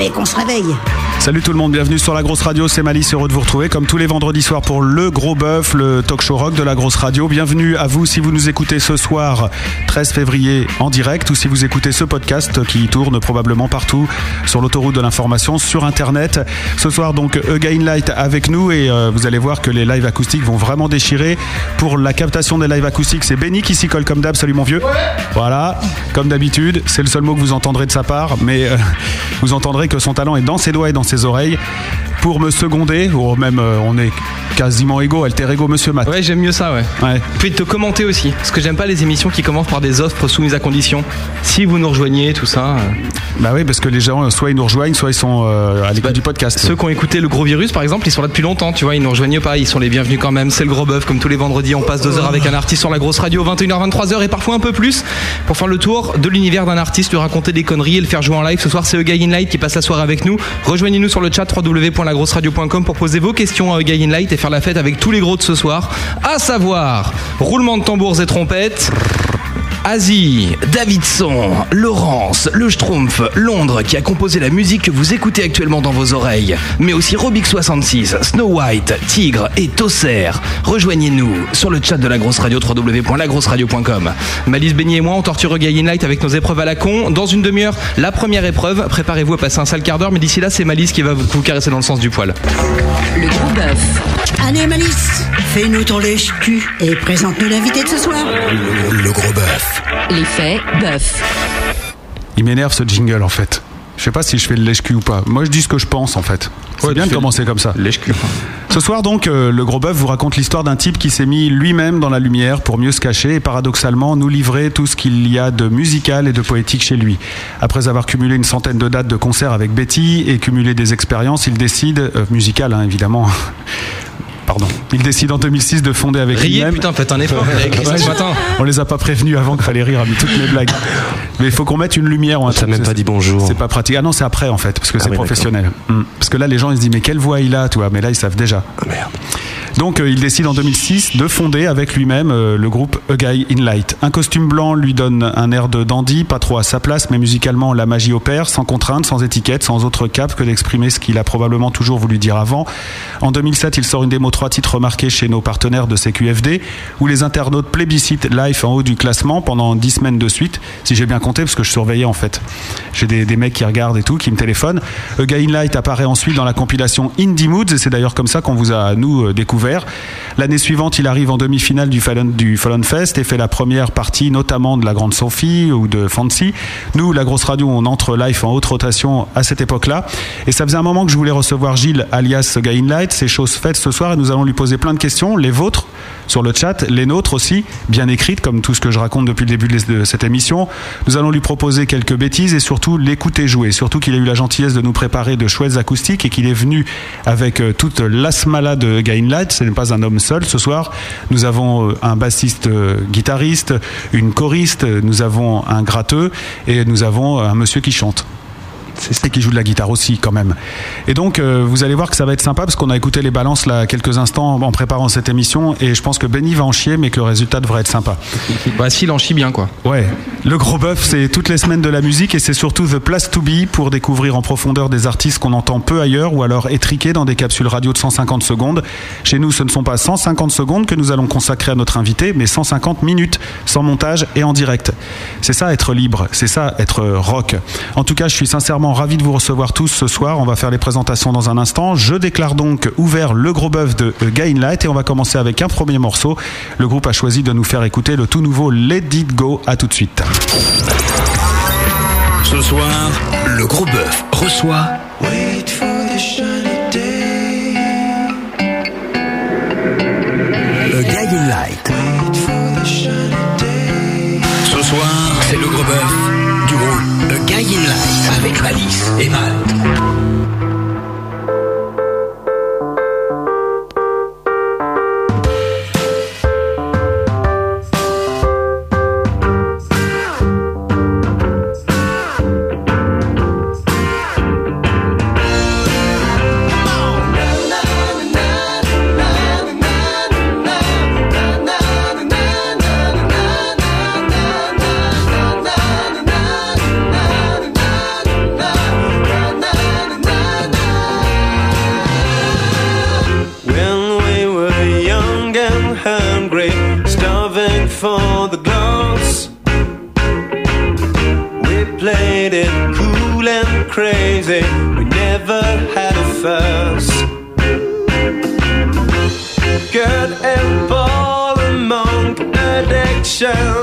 Allez les mecs, on se réveille. Salut tout le monde, bienvenue sur la grosse radio, c'est Malice, heureux de vous retrouver comme tous les vendredis soirs pour le gros bœuf, le talk show rock de la grosse radio. Bienvenue à vous si vous nous écoutez ce soir 13 février en direct ou si vous écoutez ce podcast qui tourne probablement partout sur l'autoroute de l'information, sur internet. Ce soir donc Again Light avec nous et euh, vous allez voir que les lives acoustiques vont vraiment déchirer. Pour la captation des lives acoustiques, c'est Benny qui s'y colle comme d'hab, salut mon vieux. Voilà, comme d'habitude, c'est le seul mot que vous entendrez de sa part, mais euh, vous entendrez que son talent est dans ses doigts et dans ses oreilles. Pour me seconder, ou même euh, on est quasiment égaux, alter ego, monsieur Matt. Ouais, j'aime mieux ça, ouais. Ouais. Puis te commenter aussi, parce que j'aime pas les émissions qui commencent par des offres soumises à condition. Si vous nous rejoignez, tout ça. euh, Bah oui, parce que les gens, euh, soit ils nous rejoignent, soit ils sont euh, à l'écoute du podcast. Ceux qui ont écouté le gros virus, par exemple, ils sont là depuis longtemps, tu vois, ils nous rejoignent pas, ils sont les bienvenus quand même. C'est le gros bœuf, comme tous les vendredis, on passe deux heures avec un artiste sur la grosse radio, 21h, 23h et parfois un peu plus, pour faire le tour de l'univers d'un artiste, lui raconter des conneries et le faire jouer en live. Ce soir, c'est Eugay in Light qui passe la soirée avec nous. Rejoignez-nous sur le chat www.lagrosseradio.com pour poser vos questions à Eugay in Light et faire la fête avec tous les gros de ce soir, à savoir roulement de tambours et trompettes. Asie, Davidson, Laurence, Le Schtroumpf, Londres qui a composé la musique que vous écoutez actuellement dans vos oreilles, mais aussi Robic66, Snow White, Tigre et Tosser. Rejoignez-nous sur le chat de la grosse radio www.lagrosseradio.com. Malice Beignet et moi on torture Gain Light avec nos épreuves à la con. Dans une demi-heure, la première épreuve. Préparez-vous à passer un sale quart d'heure, mais d'ici là, c'est Malice qui va vous caresser dans le sens du poil. Le gros bœuf. Allez Malice, fais-nous ton lèche-cul et présente-nous l'invité de ce soir. Le, le gros bœuf. L'effet bœuf. Il m'énerve ce jingle en fait. Je sais pas si je fais le lèche-cul ou pas. Moi je dis ce que je pense en fait. C'est Ouais, bien de commencer comme ça. Lèche-cul. Ce soir donc, euh, le gros bœuf vous raconte l'histoire d'un type qui s'est mis lui-même dans la lumière pour mieux se cacher et paradoxalement nous livrer tout ce qu'il y a de musical et de poétique chez lui. Après avoir cumulé une centaine de dates de concerts avec Betty et cumulé des expériences, il décide, euh, musical hein, évidemment, pardon, il décide en 2006 de fonder avec Riez, lui-même... putain, faites un effort. Ouais. On les a pas prévenus avant qu'il fallait rire à toutes mes blagues. Mais il faut qu'on mette une lumière. ou un t'a même pas dit bonjour. C'est pas pratique. Ah non, c'est après en fait, parce que c'est oui, professionnel. Hmm. Parce que là, les gens ils se disent mais quelle voix il a, tu vois. Mais là, ils savent déjà. Ah, merde. Donc euh, il décide en 2006 de fonder avec lui-même euh, le groupe A Guy in Light. Un costume blanc lui donne un air de dandy, pas trop à sa place, mais musicalement la magie opère, sans contrainte, sans étiquette, sans autre cap que d'exprimer ce qu'il a probablement toujours voulu dire avant. En 2007, il sort une démo trois titres remarqués chez nos partenaires de CQFD, où les internautes plébiscitent Life en haut du classement pendant 10 semaines de suite, si j'ai bien compté, parce que je surveillais en fait. J'ai des, mecs qui regardent et tout, qui me téléphonent. A Guy in Light apparaît ensuite dans la compilation Indie Moods, et c'est d'ailleurs comme ça qu'on vous a, nous, euh, découvert. L'année suivante, il arrive en demi-finale du Fallon, Fest et fait la première partie, notamment de la Grande Sophie ou de Fancy. Nous, la grosse radio, on entre live en haute rotation à cette époque-là. Et ça faisait un moment que je voulais recevoir Gilles, alias Gain Light. C'est chose faite ce soir et nous allons lui poser plein de questions, les vôtres sur le chat, les nôtres aussi, bien écrites, comme tout ce que je raconte depuis le début de cette émission. Nous allons lui proposer quelques bêtises et surtout l'écouter jouer. Surtout qu'il a eu la gentillesse de nous préparer de chouettes acoustiques et qu'il est venu avec euh, toute l'asmala de Gain Light. Ce n'est pas un homme seul ce soir. Nous avons euh, un bassiste euh, guitariste, une choriste, nous avons un gratteux et nous avons un monsieur qui chante. Et qui joue de la guitare aussi quand même. Et donc euh, vous allez voir que ça va être sympa parce qu'on a écouté les balances là quelques instants en préparant cette émission et je pense que Benny va en chier mais que le résultat devrait être sympa. Bah, s'il en chie bien, quoi. Ouais, le gros bœuf, c'est toutes les semaines de la musique et c'est surtout The Place to Be pour découvrir en profondeur des artistes qu'on entend peu ailleurs ou alors étriqués dans des capsules radio de 150 secondes. Chez nous, ce ne sont pas 150 secondes que nous allons consacrer à notre invité, mais 150 minutes sans montage et en direct. C'est ça être libre, c'est ça être rock. En tout cas, je suis sincèrement ravi de vous recevoir tous ce soir. On va faire les présentations dans un instant. Je déclare donc ouvert le gros bœuf de Gain Light et on va commencer avec un premier morceau. Le groupe a choisi de nous faire écouter le tout nouveau Let It Go. À tout de suite. Ce soir, le gros bœuf reçoit A Guy in Light. Ce soir, avec Malice et Matt. show.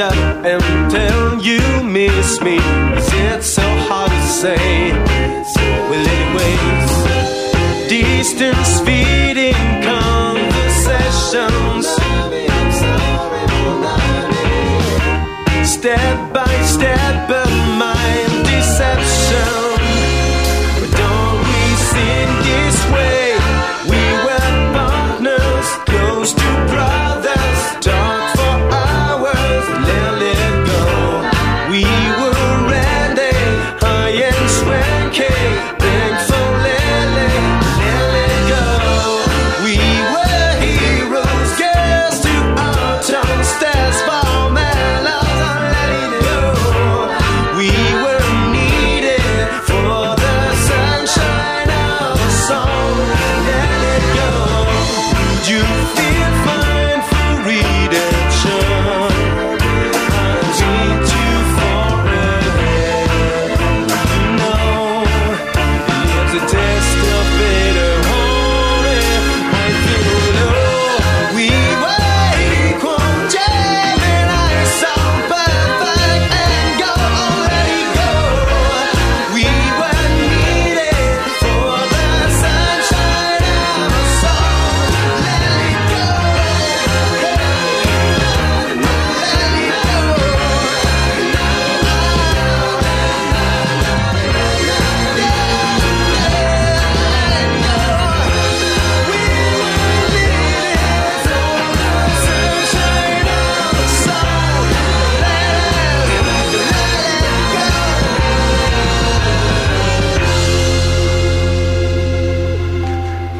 Stand up and tell you miss me. Is it so hard to say? Well, anyways, distance feeding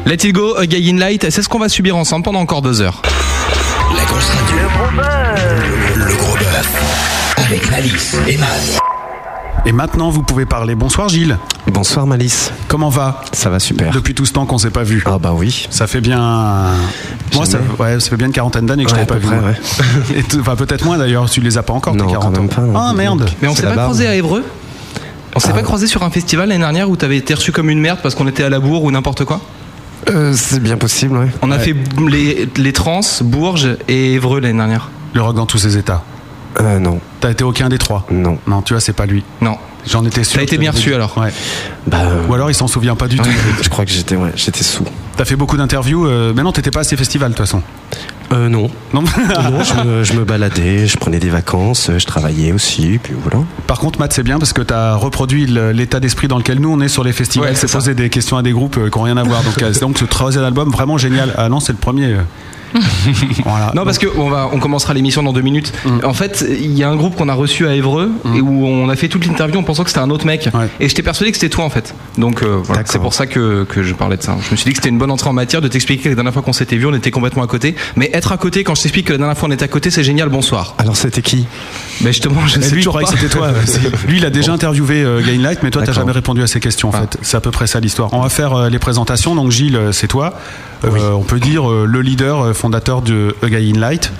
Let it go, A Guy in Light, c'est ce qu'on va subir ensemble pendant encore deux heures. La grosse radio. Le, le gros bœuf avec Malice et Matt. Et maintenant, vous pouvez parler. Bonsoir Gilles. Bonsoir Malice. Comment va? Ça va super. Depuis tout ce temps qu'on s'est pas vu. Ah bah oui. Ça fait bien. Moi, ça, ouais, ça fait bien une quarantaine d'années que je t'avais pas vu. près. Et Enfin, peut-être moins d'ailleurs. Tu les as pas encore, Non, tes quand 40 ans. même pas, non. Ah merde. Mais on C'est s'est pas croisé à Évreux? On s'est Ah. pas croisé sur un festival l'année dernière où t'avais été reçu comme une merde parce qu'on était à la bourre ou n'importe quoi? Euh, c'est bien possible, ouais. On a fait les, les trans, Bourges et Évreux l'année dernière. Le rock dans tous ses états. Euh, non, T'as été aucun des trois. non. Non, tu vois, c'est pas lui. Non. J'en étais sûr. T'as été bien reçu, alors Ouais. Bah, euh, Ou alors il s'en souvient pas du tout. je crois que j'étais, ouais, j'étais sous. T'as fait beaucoup d'interviews. euh, Mais non, t'étais pas à ces festivals de toute façon. Euh, non. Non. non, je me, je me baladais, je prenais des vacances, euh, je travaillais aussi, puis voilà. Par contre, Matt, c'est bien parce que tu as reproduit l'état d'esprit dans lequel nous on est sur les festivals. Ouais, c'est poser des questions à des groupes euh, qui n'ont rien à voir. Donc, c'est donc ce troisième album vraiment génial. Ah non, c'est le premier. voilà. Non, parce que on commencera l'émission dans deux minutes. Mm. En fait, il y a un groupe qu'on a reçu à Évreux et où on a fait toute l'interview en pensant que c'était un autre mec. Ouais. Et j'étais persuadé que c'était toi en fait. Donc euh, voilà, c'est pour ça que, que je parlais de ça. Je me suis dit que c'était une bonne entrée en matière de t'expliquer que la dernière fois qu'on s'était vu, on était complètement à côté. Mais être à côté, quand je t'explique que la dernière fois on était à côté, c'est génial. Bonsoir. Alors c'était qui? Mais justement, je Mais sais lui, toujours c'était toi. Lui, il a déjà interviewé euh, Gainlight, mais toi, t'as jamais répondu à ses questions. En Ah. fait, c'est à peu près ça l'histoire. On va faire euh, les présentations. Donc, Gilles, euh, c'est toi. Euh, On peut dire euh, le leader euh, fondateur de A Guy in Light.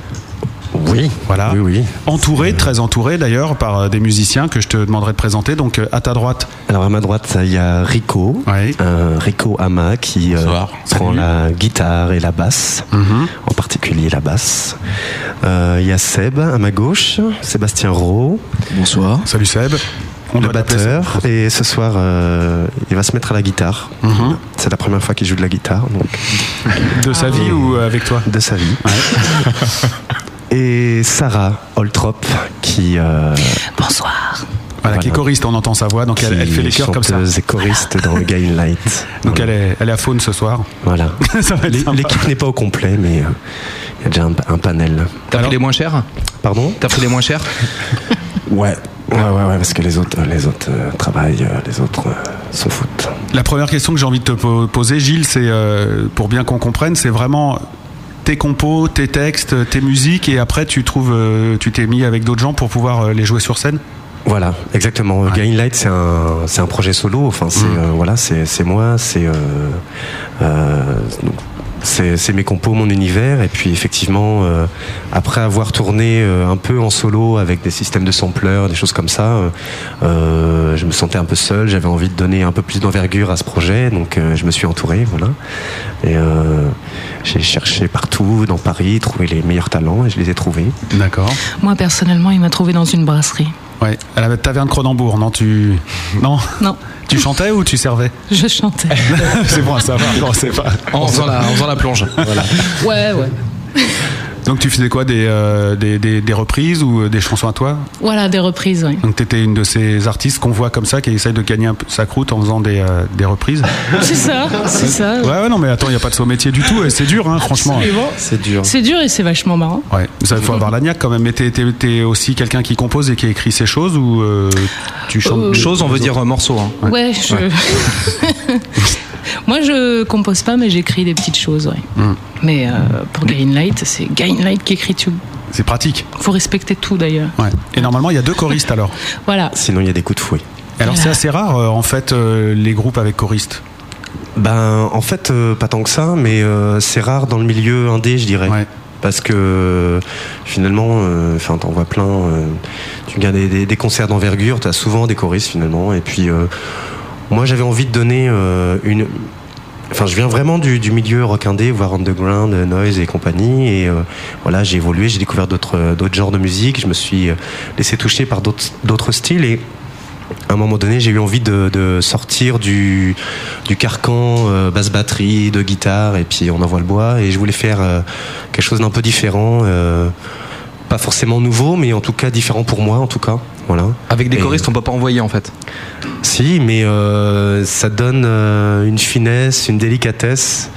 Oui. Voilà. Oui, oui. Entouré, très entouré d'ailleurs, par des musiciens que je te demanderai de présenter. Donc, à ta droite, Alors à ma droite, il y a Rico, euh, Rico Ama qui euh, prend Salut. la guitare et la basse, Mhm. en particulier la basse. Euh, Il y a Seb à ma gauche, Sébastien Rowe, Bonsoir. salut Seb. On le batteur, et ce soir euh, il va se mettre à la guitare. Mhm. C'est la première fois qu'il joue de la guitare, donc De sa vie ou euh, avec toi? De sa vie. et Sarah Holtrop qui, euh, Bonsoir. Voilà, qui est choriste, on entend sa voix, donc elle, fait les chœurs comme ça. et choriste dans Gain Light. Donc elle est, elle est à faune ce soir. Voilà. L'équipe n'est pas au complet, mais euh, il y a déjà un, un panel. T'as pris les moins chers? Pardon? T'as pris les moins chers? Ouais. Ouais, ouais, ouais, parce que les autres, les autres euh, travaillent, euh, les autres euh, s'en foutent. La première question que j'ai envie de te po- poser, Gilles, c'est euh, pour bien qu'on comprenne, c'est vraiment tes compos, tes textes, tes musiques, et après tu trouves, euh, tu t'es mis avec d'autres gens pour pouvoir les jouer sur scène? Voilà, exactement. Gain Light, c'est un, c'est un projet solo. Enfin, c'est Mm. euh, voilà, c'est c'est moi, c'est donc, c'est mes compos, mon univers. Et puis effectivement, euh, après avoir tourné euh, un peu en solo avec des systèmes de sampleurs, des choses comme ça, euh, euh, je me sentais un peu seul. J'avais envie de donner un peu plus d'envergure à ce projet, donc euh, je me suis entouré, voilà. Et euh, j'ai cherché partout dans Paris, trouvé les meilleurs talents et je les ai trouvés. D'accord. Moi, personnellement, il m'a trouvé dans une brasserie. Ouais. À la taverne Cronenbourg, non Tu non? Non, Tu chantais ou tu servais? Je chantais. C'est bon à savoir. Non, c'est pas. en faisant, la, en faisant la plonge. Voilà. Ouais, ouais. Donc tu faisais quoi des, euh, des, des- des reprises ou euh, des chansons à toi? Voilà, des reprises, oui. Donc tu étais une de ces artistes qu'on voit comme ça qui essaye de gagner un peu sa croûte en faisant des, euh, des reprises. C'est ça, c'est ça. Ouais, ouais, non, mais attends, il n'y a pas de saut métier du tout et c'est dur, hein, franchement. Absolument. C'est dur. C'est dur et c'est vachement marrant. Ouais, ça il faut avoir la niaque quand même. Mais t'es, t'es- t'es aussi quelqu'un qui compose et qui écrit ses choses ou euh, tu chantes Euh, Chose, on veut dire euh, morceau. hein. Ouais, je. Moi, je compose pas, mais j'écris des petites choses, ouais. Mm. Mais euh, pour Gain Light, c'est Gain Light qui écrit tout. C'est pratique. Faut respecter tout d'ailleurs. Ouais. Et normalement, il y a deux choristes alors. Voilà. Sinon, il y a des coups de fouet. Alors c'est assez rare euh, en fait euh, les groupes avec choristes. Ben, en fait, euh, pas tant que ça, mais euh, c'est rare dans le milieu indé, je dirais. Ouais. Parce que finalement, euh, enfin, t'en vois plein. euh, tu regardes des, des- des concerts d'envergure, t'as souvent des choristes finalement. Et puis, euh, moi, j'avais envie de donner euh, une. Enfin, je viens vraiment du, du milieu rock indé, voire underground, euh, noise et compagnie. Et euh, voilà, j'ai évolué, j'ai découvert d'autres d'autres genres de musique. Je me suis laissé toucher par d'autres d'autres styles et à un moment donné, j'ai eu envie de, de sortir du, du carcan euh, basse batterie, de guitare, et puis on envoie le bois. Et je voulais faire euh, quelque chose d'un peu différent, euh, pas forcément nouveau, mais en tout cas différent pour moi, en tout cas. Voilà. Avec des Et- choristes, on peut pas envoyer en fait. Mais euh, ça donne euh, une finesse, une délicatesse.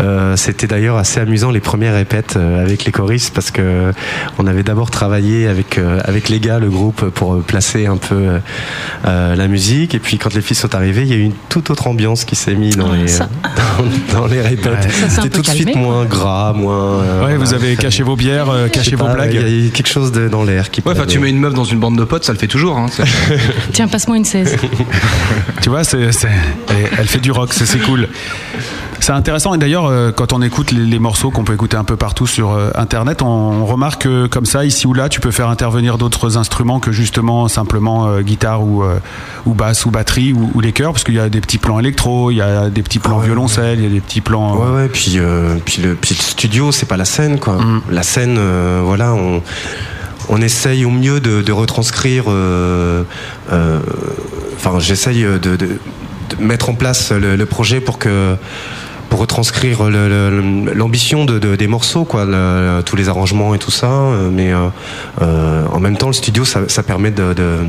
Euh, C'était d'ailleurs assez amusant les premières répètes euh, avec les choristes parce que on avait d'abord travaillé avec euh, avec les gars, le groupe, pour placer un peu euh, la musique. Et puis quand les filles sont arrivées, il y a eu une toute autre ambiance qui s'est mise dans Ah, les ça. dans, dans les répètes. C'était tout de suite moins gras, moins. euh, Ouais, vous avez caché vos bières, euh, caché vos pas, blagues. Il y a eu quelque chose de, dans l'air qui. Ouais, enfin, tu mets une meuf dans une bande de potes, ça le fait toujours. Hein. Tiens, passe-moi une 16. Tu vois, c'est, c'est- elle, elle fait du rock, c'est, c'est cool. C'est intéressant et d'ailleurs euh, quand on écoute les, les morceaux qu'on peut écouter un peu partout sur euh, internet, on, on remarque que comme ça ici ou là, tu peux faire intervenir d'autres instruments que justement simplement euh, guitare ou euh, ou basse ou batterie ou, ou les chœurs parce qu'il y a des petits plans électro, il y a des petits plans violoncelle, il y a des petits plans Ouais, ouais, puis, euh, puis, le, puis le studio, c'est pas la scène, quoi. Mm. La scène, voilà, on, on essaye au mieux de, de retranscrire. Enfin, j'essaye de, de- de mettre en place le, le projet pour que pour retranscrire l'ambition de, de- des morceaux, quoi, tous les arrangements et tout ça. euh, Mais euh, euh, en même temps, le studio, ça, permet de-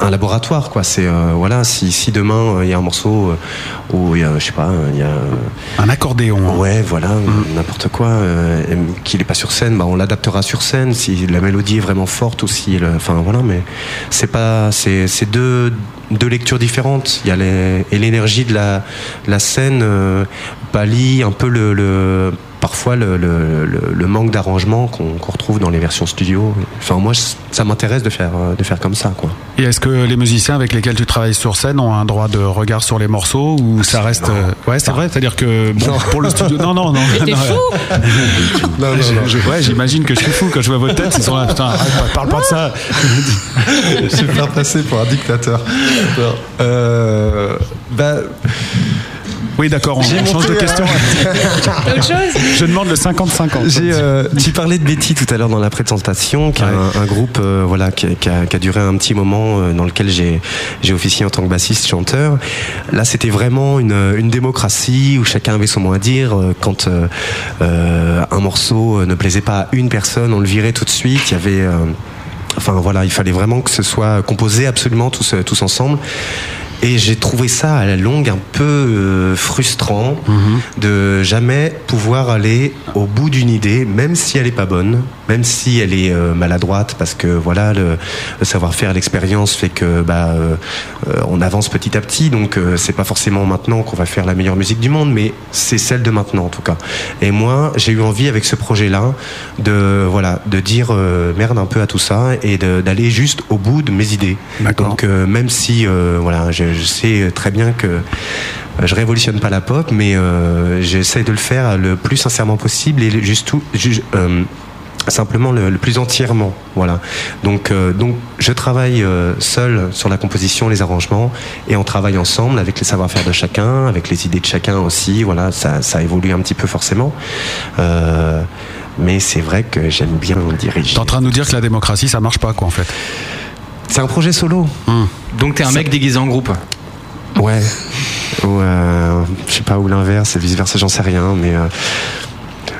un laboratoire quoi. C'est euh, voilà, si, si demain euh, il y a un morceau euh, où il y a, je sais pas, il y a Un accordéon. hein. Ouais, voilà, n'importe quoi, qu'il est pas sur scène, bah, on l'adaptera sur scène si la mélodie est vraiment forte ou si, enfin voilà, mais c'est pas, c'est c'est deux deux lectures différentes. Il y a les, et l'énergie de la la scène pallie un peu le, le parfois le, le, le- le manque d'arrangement qu'on qu'on retrouve dans les versions studio. Enfin moi, ça m'intéresse de faire euh, de faire comme ça quoi. Et est-ce que les musiciens avec lesquels tu travailles sur scène ont un droit de regard sur les morceaux ou ça reste euh, Ouais, c'est vrai, c'est-à-dire que bon, pour le studio, non, non, non. t'es fou Non, non, Je- je- ouais, j'imagine que je suis fou quand je vois votre tête. Ils sont là, putain, arrête, parle pas de ça. Je vais me faire passer pour un dictateur. Euh, bah, Oui, d'accord, on, on change de question. Autre chose Je demande le 50-50. J'ai, euh, tu parlais de Betty tout à l'heure dans la présentation, qui est un, un groupe euh, voilà, qui, qui a, qui a duré un petit moment euh, dans lequel j'ai, officié en tant que bassiste chanteur. Là, c'était vraiment une, une démocratie où chacun avait son mot à dire. Euh, Quand un morceau ne plaisait pas à une personne, on le virait tout de suite. Il y avait euh, Enfin voilà, il fallait vraiment que ce soit composé absolument tous, tous ensemble. Et j'ai trouvé ça à la longue un peu euh, frustrant de jamais pouvoir aller au bout d'une idée, même si elle est pas bonne, même si elle est euh, maladroite, parce que voilà, le, le savoir-faire, l'expérience fait que bah euh, on avance petit à petit. Donc euh, c'est pas forcément maintenant qu'on va faire la meilleure musique du monde, mais c'est celle de maintenant en tout cas. Et moi, j'ai eu envie avec ce projet-là de voilà de dire euh, merde un peu à tout ça et d'aller juste au bout de mes idées. Donc euh, même si euh, voilà, je sais très bien que euh, je révolutionne pas la pop, mais euh, j'essaie de le faire le plus sincèrement possible et juste tout, euh, simplement le, plus entièrement. Voilà. Donc, euh, donc je travaille euh, seul sur la composition, les arrangements, et on travaille ensemble avec les savoir-faire de chacun, avec les idées de chacun aussi. Voilà, ça, ça évolue un petit peu forcément. Euh, mais c'est vrai que j'aime bien diriger. T'es en train de nous dire que la démocratie, ça marche pas, quoi, en fait. C'est un projet solo. Donc t'es un mec déguisé en groupe. Ouais. Ou euh, je sais pas, ou l'inverse, et vice versa, j'en sais rien, mais. euh,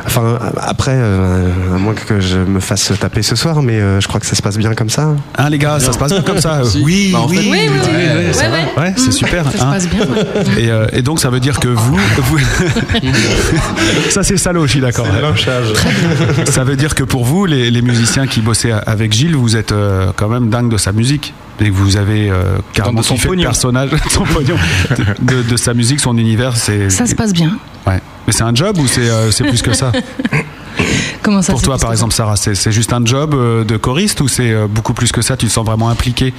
Enfin, après, euh, à moins que je me fasse taper ce soir, mais euh, je crois que ça se passe bien comme ça. Hein, les gars, ça se passe bien comme ça Oui, Bah, en oui. fait, Oui, oui, oui. Ouais, ouais. Ouais, c'est super. Ça se hein. passe bien. ouais. Et, euh, et donc ça veut dire que vous, vous- ça c'est salaud, je suis d'accord. Ça veut dire que pour vous, les, les musiciens qui bossaient avec Gilles, vous êtes euh, quand même dingue de sa musique et que vous avez euh, carrément de son le pognon. personnage, de son pognon, de, de sa musique, son univers. C'est Ça se passe bien. Ouais. Mais c'est un job ou c'est euh, plus que ça Comment ça Pour toi, par exemple, Sarah, c'est juste un job euh, de choriste ou c'est euh, beaucoup plus que ça Tu te sens vraiment impliqué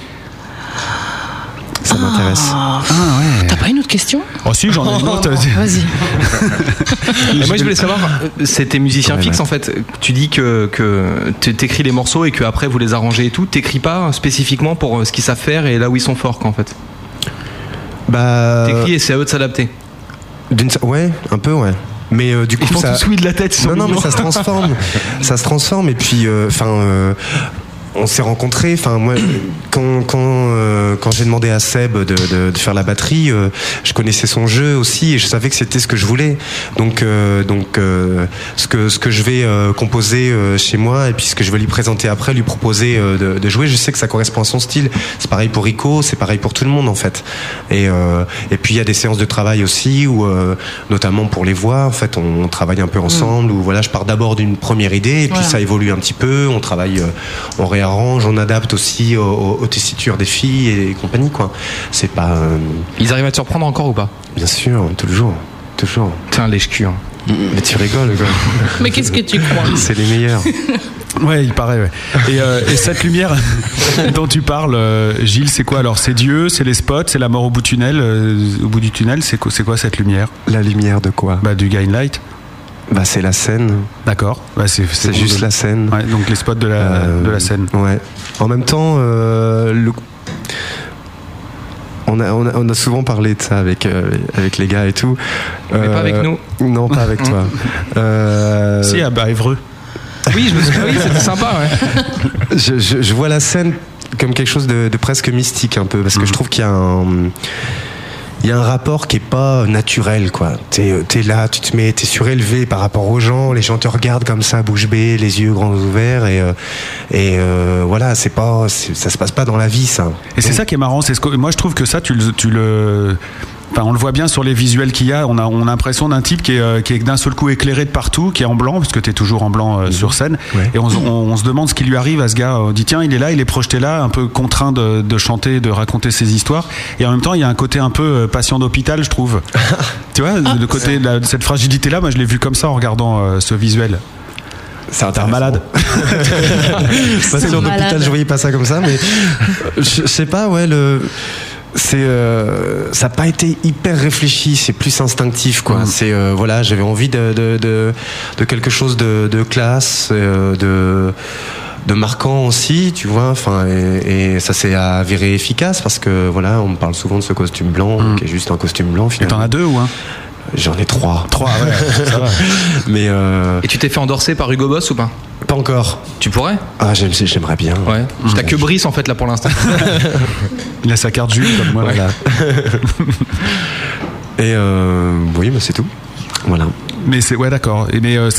Ça m'intéresse. Ah, Ah ouais. T'as pas une autre question? Oh si, j'en ai une autre. Vas-y. Moi je voulais savoir, c'est tes musiciens Ouais, fixes ouais. en fait. Tu dis que, que tu- t'écris les morceaux et que après vous les arrangez et tout. T'écris pas spécifiquement pour ce qu'ils savent faire et là où ils sont forts quoi, en fait? Bah. T'écris et c'est à eux de s'adapter. Ouais, un peu, ouais. Mais euh, du coup, Ils font ça. oui de la tête. Non, non, mais ça se transforme. ça se transforme et puis, euh, enfin, euh, on s'est rencontrés. Enfin, moi, quand quand euh, quand j'ai demandé à Seb de, de, de faire la batterie, euh, je connaissais son jeu aussi et je savais que c'était ce que je voulais. Donc euh, donc ce que ce que je vais composer chez moi et puis ce que je vais lui présenter après, lui proposer de, de jouer, je sais que ça correspond à son style. C'est pareil pour Rico, c'est pareil pour tout le monde en fait. Et et puis il y a des séances de travail aussi où notamment pour les voix, en fait, on travaille un peu ensemble. Où voilà, je pars d'abord d'une première idée et puis Voilà. ça évolue un petit peu. On travaille, on réarrange, on adapte aussi aux, aux- aux tessitures des filles et compagnie quoi. C'est pas, euh, Ils arrivent à te surprendre encore ou pas? Bien sûr, toujours, toujours. T'es un lèche-cul. hein. Mais tu rigoles, quoi. Mais qu'est-ce que tu crois? C'est les meilleurs. Ouais, il paraît. Ouais. Et, euh, et cette lumière dont tu parles, euh, Gilles, c'est quoi alors? C'est Dieu, c'est les spots, c'est la mort au bout du tunnel. euh, au bout du tunnel, c'est quoi, c'est quoi cette lumière? La lumière de quoi? Bah du Gain Light. Bah c'est la scène. D'accord. Bah, c'est juste de- la scène. Ouais, donc les spots de la, Euh, de la scène. Ouais. En même temps, euh, le- on, a, on, a, on a souvent parlé de ça avec, euh, avec les gars et tout. Mais pas Euh, avec nous. Non, pas avec toi. Euh, Si, à bah, Évreux. Oui, je me souviens. Oui, c'était sympa. Ouais. je, je- je vois la scène comme quelque chose de, de presque mystique un peu parce que je trouve qu'il y a un il y a un rapport qui est pas naturel, quoi. T'es es là, tu te mets, t'es surélevé par rapport aux gens, les gens te regardent comme ça, bouche bée, les yeux grands ouverts, et, euh, et euh, voilà, c'est pas, ça se passe pas dans la vie, ça. Et c'est ça qui est marrant. C'est ce que moi je trouve que ça, tu le, tu le, enfin, on le voit bien sur les visuels qu'il y a. On a, on a l'impression d'un type qui est, euh, qui est d'un seul coup éclairé de partout, qui est en blanc, parce que tu es toujours en blanc euh, sur scène. Ouais. Et on, se- on- on se demande ce qui lui arrive à ce gars. On dit tiens, il est là, il est projeté là, un peu contraint de, de chanter, de raconter ses histoires. Et en même temps, il y a un côté un peu euh, patient d'hôpital, je trouve. tu vois, le côté de, la- de cette fragilité là. Moi, je l'ai vu comme ça en regardant euh, ce visuel. C'est un malade. Patient malade. d'hôpital, je voyais pas ça comme ça, mais je, je sais pas, ouais, le. C'est, euh, ça n'a pas été hyper réfléchi, c'est plus instinctif, quoi. C'est, euh, voilà, j'avais envie de, de, de, de quelque chose de, de classe, euh, de, de marquant aussi, tu vois. Enfin, et, et ça s'est avéré efficace parce que, voilà, on me parle souvent de ce costume blanc, qui est juste un costume blanc. Et t'en Finalement. as deux ou un? J'en ai trois. Trois, ouais. ça va. Mais euh, Et tu t'es fait endorser par Hugo Boss ou pas? Pas encore. Tu pourrais? Ah, j'aime- j'aimerais bien. Ouais. T'as que Brice en fait là pour l'instant. Il a sa carte Jules comme moi. Voilà. Et euh, oui, mais c'est tout. Voilà. Mais c'est ouais d'accord. Mais euh,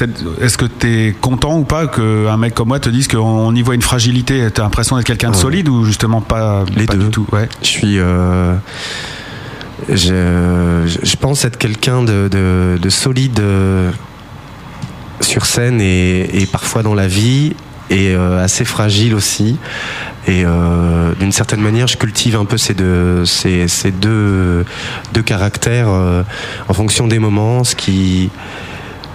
est-ce que t'es content ou pas qu'un mec comme moi te dise qu'on y voit une fragilité? T'as l'impression d'être quelqu'un de Ouais. solide ou justement pas Les pas deux. du tout? Ouais. Je suis. Je, pense être quelqu'un de, de- de solide euh, sur scène et, parfois dans la vie et euh, assez fragile aussi. Et euh, d'une certaine manière, je cultive un peu ces deux, caractères en fonction des moments, ce qui,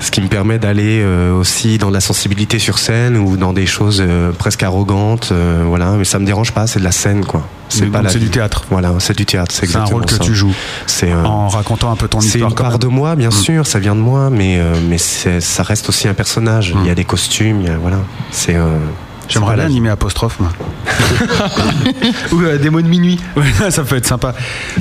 ce qui me permet d'aller euh, aussi dans de la sensibilité sur scène ou dans des choses euh, presque arrogantes. euh, voilà, mais ça me dérange pas, c'est de la scène, quoi. C'est pas c'est du théâtre. Voilà, c'est du théâtre, c'est C'est un rôle que ça. tu joues C'est euh, en racontant un peu ton c'est histoire. une quand part même. de moi, bien Mm. sûr, ça vient de moi, mais euh, mais c'est- ça reste aussi un personnage. Mm. Il y a des costumes, il y a- voilà. C'est euh, c'est J'aimerais bien animer apostrophe moi. Ou euh, des mots de minuit. Ouais, ça peut être sympa.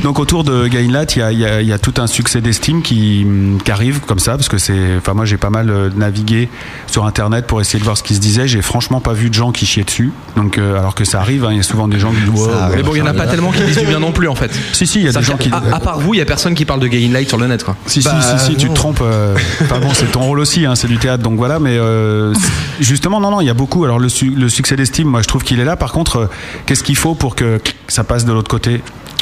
Donc autour de Gainlat, il y a, y y tout un succès d'estime qui, qui arrive comme ça, parce que c'est. Enfin, moi, j'ai pas mal euh, navigué sur Internet pour essayer de voir ce qui se disait. J'ai franchement pas vu de gens qui chiaient dessus. Donc, euh, alors que ça arrive, hein, il y a souvent des gens qui disent. Wow. Mais bon, il y en a pas tellement qui disent du bien non plus en fait. Si, si, il y a des gens qui. À, à part vous, il y a personne qui parle de Gay in Light sur le net quoi. Si, Bah, si, si, si, tu te trompes. euh, Enfin bon, c'est ton rôle aussi, hein, c'est du théâtre, donc voilà. Mais euh, justement, non, non, il y a beaucoup. Alors le, su- le succès d'estime, moi, je trouve qu'il est là. Par contre, euh, qu'est-ce qu'il faut pour que ça passe de l'autre côté?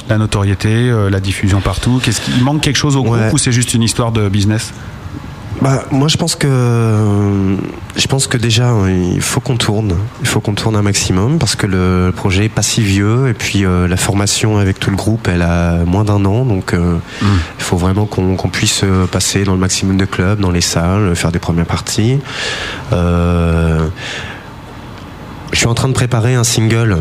La notoriété, euh, la diffusion partout? Qu'est-ce qu'il manque quelque chose au groupe Ouais. ou c'est juste une histoire de business? Bah, moi, je pense que euh, je pense que déjà euh, il faut qu'on tourne, il faut qu'on tourne un maximum parce que le projet est pas si vieux et puis euh, la formation avec tout le groupe, elle a moins d'un an, donc euh, il faut vraiment qu'on puisse passer dans le maximum de clubs, dans les salles, faire des premières parties. Euh, je suis en train de préparer un single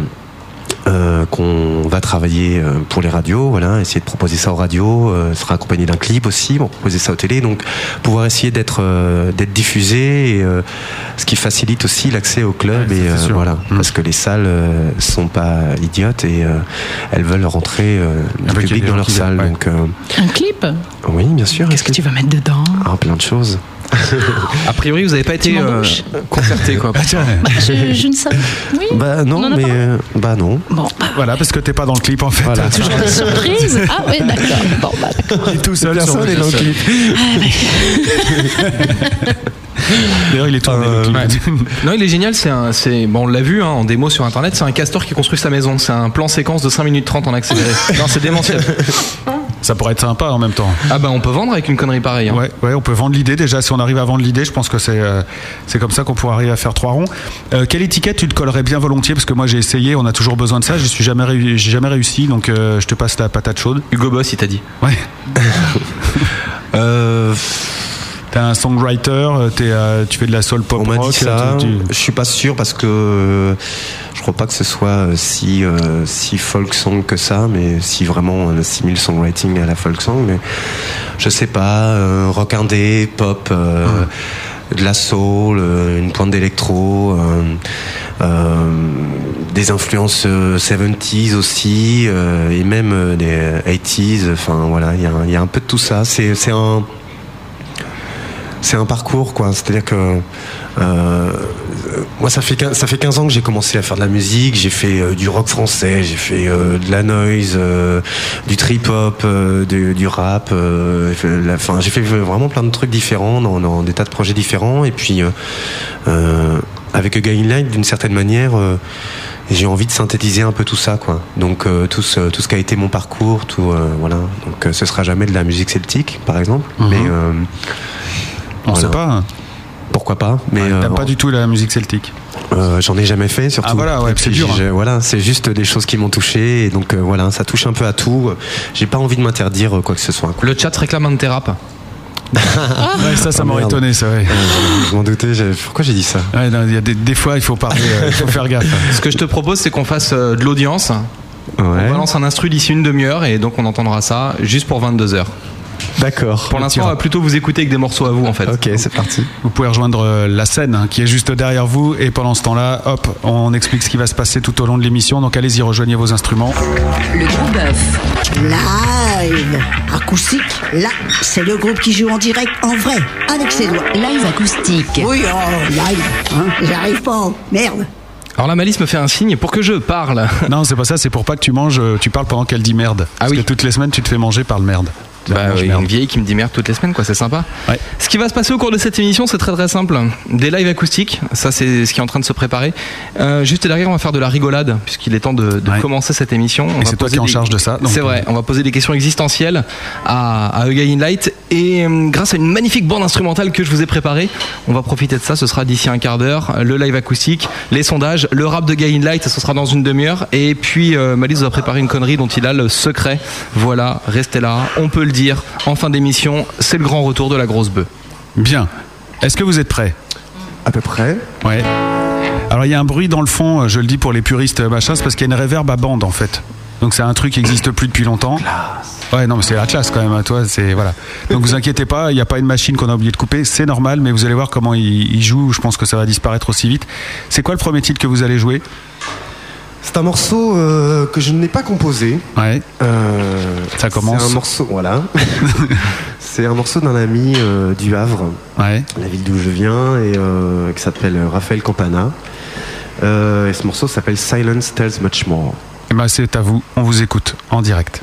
euh, qu'on va travailler euh, pour les radios, voilà, essayer de proposer ça aux radios, euh, sera accompagné d'un clip aussi, pour proposer ça aux télé, donc pouvoir essayer d'être euh, d'être diffusé, et, euh, ce qui facilite aussi l'accès au club Ouais, et euh, voilà, Mm. parce que les salles euh, sont pas idiotes et euh, elles veulent rentrer a public dans leur salle, ouais. donc euh, Un clip? Oui, bien sûr. Qu'est-ce que tu vas mettre dedans? Ah, plein de choses. A priori, vous n'avez pas été euh, concerté quoi. Bah, je, je ne sais. Oui. Bah non, mais euh, bah non. Bon, bah, Voilà, parce que t'es pas dans le clip en fait. Voilà. toujours des surprises. Ah oui, d'accord. Bon, bah, d'accord. Il est tout seul. Personne dans le clip. D'ailleurs, il est tourné Euh, clip. Non, il est génial. C'est un, c'est bon, on l'a vu hein, en démo sur internet. C'est un castor qui construit sa maison. C'est un plan séquence de 5 minutes 30 en accéléré. non, c'est démentiel. Ça pourrait être sympa en même temps. Ah bah on peut vendre avec une connerie pareille. hein. Ouais, ouais, on peut vendre l'idée déjà. Si on arrive à vendre l'idée, je pense que c'est euh, c'est comme ça qu'on pourra arriver à faire trois ronds. Euh, quelle étiquette tu te collerais bien volontiers? Parce que moi j'ai essayé, on a toujours besoin de ça. Je suis jamais, j'ai jamais réussi, donc euh, je te passe la patate chaude. Hugo Boss, il t'a dit. Ouais. Euh, T'es un songwriter, euh, t'es, euh, tu fais de la soul pop On m'a rock. dit ça. tu- tu- Je suis pas sûr parce que euh, je crois pas que ce soit euh, si euh, si folk song que ça, mais si vraiment on assimile songwriting à la folk song, mais je sais pas. euh, rock indé, pop. euh, De la soul, euh, une pointe d'électro, euh, euh, des influences euh, 70s aussi, euh, et même euh, des 80s. Enfin voilà, il y, a un- il y a un peu de tout ça. C'est c'est un c'est un parcours, quoi. C'est-à-dire que euh, moi, ça fait, ça fait 15 ans que j'ai commencé à faire de la musique. J'ai fait euh, du rock français, j'ai fait euh, de la noise, euh, du trip-hop, du, du rap. j'ai fait la- Enfin, j'ai fait vraiment plein de trucs différents, dans, dans des tas de projets différents. Et puis, avec A Guy in Light, d'une certaine manière, j'ai envie de synthétiser un peu tout ça, quoi. Donc, tout, ce, tout ce qui a été mon parcours, tout, voilà. Donc, ce sera jamais de la musique celtique, par exemple, Mhm. mais euh, On voilà. sait pas. hein. pourquoi pas. Mais Ouais, euh, T'aimes pas du tout la musique celtique. euh, j'en ai jamais fait, surtout. Ah, voilà, ouais, c'est dur, hein. Voilà, c'est juste des choses qui m'ont touché, et donc euh, voilà, ça touche un peu à tout. J'ai pas envie de m'interdire euh, quoi que ce soit. Le chat réclame un thérapie. Ouais, ça, ça Ah, m'aurait étonné, ça. Ouais. Euh, je m'en doutais. Pourquoi j'ai dit ça? Ouais, non, y a des, des fois, il faut parler, euh, il faut faire gaffe. Ce que je te propose, c'est qu'on fasse euh, de l'audience. On balance un instru d'ici une demi-heure et donc on entendra ça juste pour 22 heures. D'accord. Pour l'instant, on va plutôt vous écouter avec des morceaux à vous en fait. Ok, c'est parti. Vous pouvez rejoindre euh, la scène hein, qui est juste derrière vous et pendant ce temps-là, hop, on explique ce qui va se passer tout au long de l'émission. Donc allez-y, rejoignez vos instruments. Le gros bœuf. Live. Acoustique. Là, c'est le groupe qui joue en direct, en vrai, avec ses doigts. Live acoustique. Oui, oh, live. Hein, J'arrive pas. Merde. Alors la malice me fait un signe pour que je parle. Non, c'est pas ça, c'est pour pas que tu manges, euh, tu parles pendant qu'elle dit merde. Parce oui. que toutes les semaines, tu te fais manger par le merde. Bah oui, merde. une vieille qui me dit merde toutes les semaines, quoi, c'est sympa. Ouais. Ce qui va se passer au cours de cette émission, c'est très très simple. Des lives acoustiques, ça c'est ce qui est en train de se préparer. Euh, juste derrière, on va faire de la rigolade, puisqu'il est temps de, de Ouais. commencer cette émission. On Et va c'est toi qui es en charge de ça, C'est euh, vrai, on va poser des questions existentielles à, à A Guy in Light. Et euh, grâce à une magnifique bande instrumentale que je vous ai préparée, on va profiter de ça. Ce sera d'ici un quart d'heure. Le live acoustique, les sondages, le rap de Guy in Light, ce sera dans une demi-heure. Et puis, euh, Malice vous a préparé une connerie dont il a le secret. Voilà, restez là, on peut le dire. En fin d'émission, c'est le grand retour de la grosse bœuf. Bien. Est-ce que vous êtes prêts? À peu près. Ouais. Alors il y a un bruit dans le fond, euh, je le dis pour les puristes euh, machin, c'est parce qu'il y a une réverb à bande en fait. Donc c'est un truc qui n'existe plus depuis longtemps. Ouais, non, mais c'est la classe quand même. hein, Toi, c'est voilà. Donc vous inquiétez pas, il n'y a pas une machine qu'on a oublié de couper, c'est normal. Mais vous allez voir comment il, il joue. Je pense que ça va disparaître aussi vite. C'est quoi le premier titre que vous allez jouer? C'est un morceau euh, que je n'ai pas composé. Ouais. Euh, Ça commence. C'est un morceau, voilà. c'est un morceau d'un ami euh, du Havre, Ouais. la ville d'où je viens, et qui s'appelle Raphaël Campana. Et ce morceau s'appelle Silence Tells Much More. Eh ben c'est à vous. On vous écoute en direct.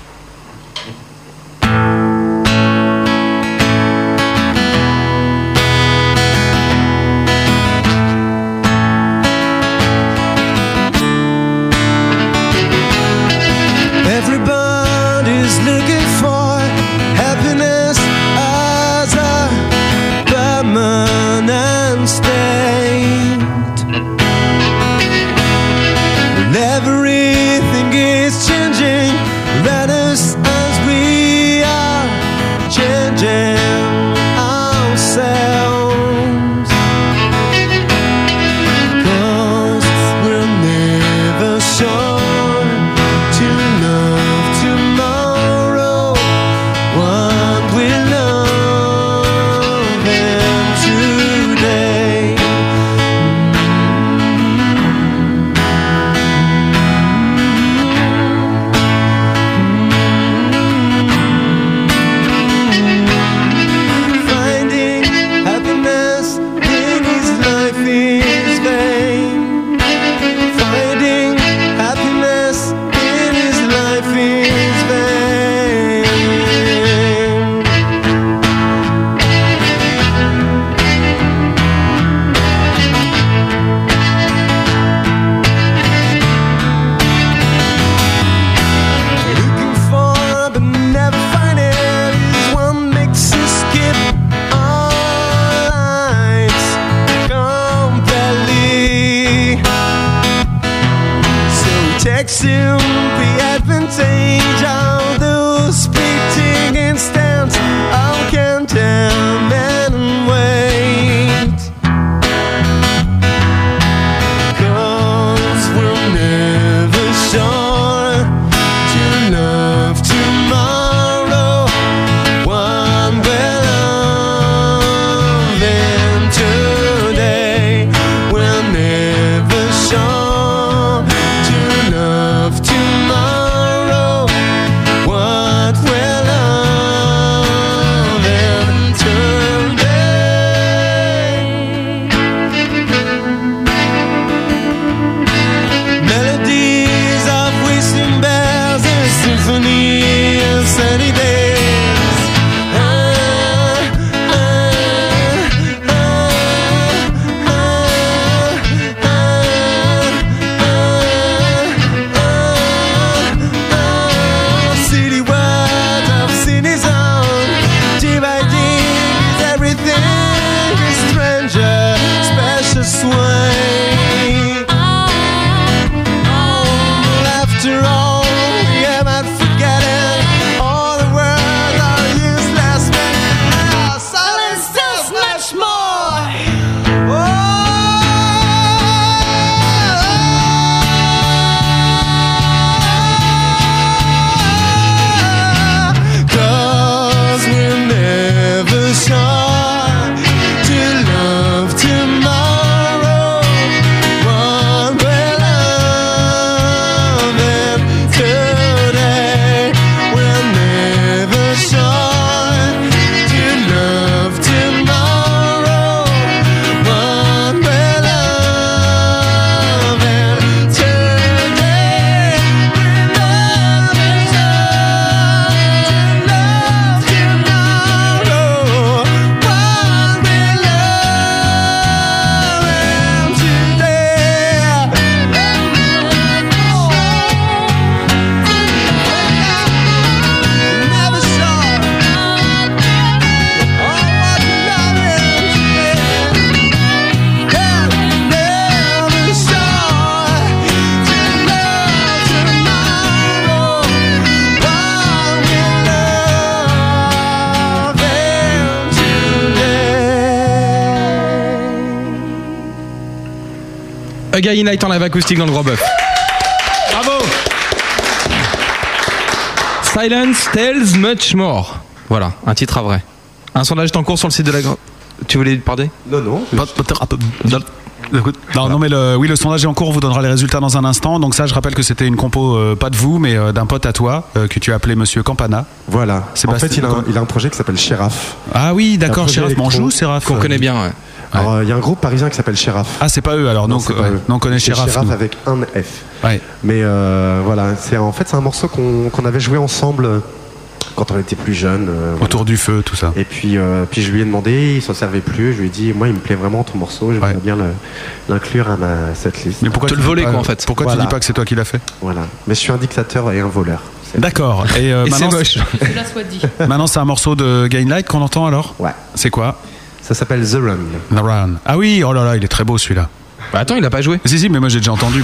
A Guy in Light en live acoustique dans le Gros Bœuf. Bravo Silence tells much more. Voilà, un titre à vrai. Un sondage est en cours sur le site de la... Tu voulais parler? Non, non. Non, non, mais le, oui, le sondage est en cours. On vous donnera les résultats dans un instant. Donc ça, je rappelle que c'était une compo euh, pas de vous, mais euh, d'un pote à toi euh, que tu as appelé Monsieur Campana. Voilà. En fait, il a, un, il a un projet qui s'appelle Sheraf. Ah oui, d'accord. électro. Manjou, Séraph. Qu'on connaît bien, ouais. Alors, euh, il y a un groupe parisien qui s'appelle Sheraf. Ah, c'est pas eux alors. Non, eux. non, on connaît nous. avec un F. Ouais. Mais euh, voilà, c'est en fait c'est un morceau qu'on qu'on avait joué ensemble euh, quand on était plus jeune. euh, voilà. Autour du feu, tout ça. Et puis, euh, puis je lui ai demandé, il s'en servait plus. Je lui ai dit, moi, il me plaît vraiment ton morceau. J'aimerais Ouais. bien l'inclure à ma setlist. Mais pourquoi Te tu le voler, quoi, en fait. Pourquoi Voilà. tu dis pas que c'est toi qui l'as fait? Voilà. Mais je suis un dictateur et un voleur. D'accord. Et, euh, Et c'est maintenant, moche. Cela soit dit. maintenant, c'est un morceau de Gainlight qu'on entend alors? Ouais. C'est quoi? Ça s'appelle The Run. The Run. Ah oui, oh là là, il est très beau celui-là. Bah attends, il a pas joué. Si, si, mais moi j'ai déjà entendu.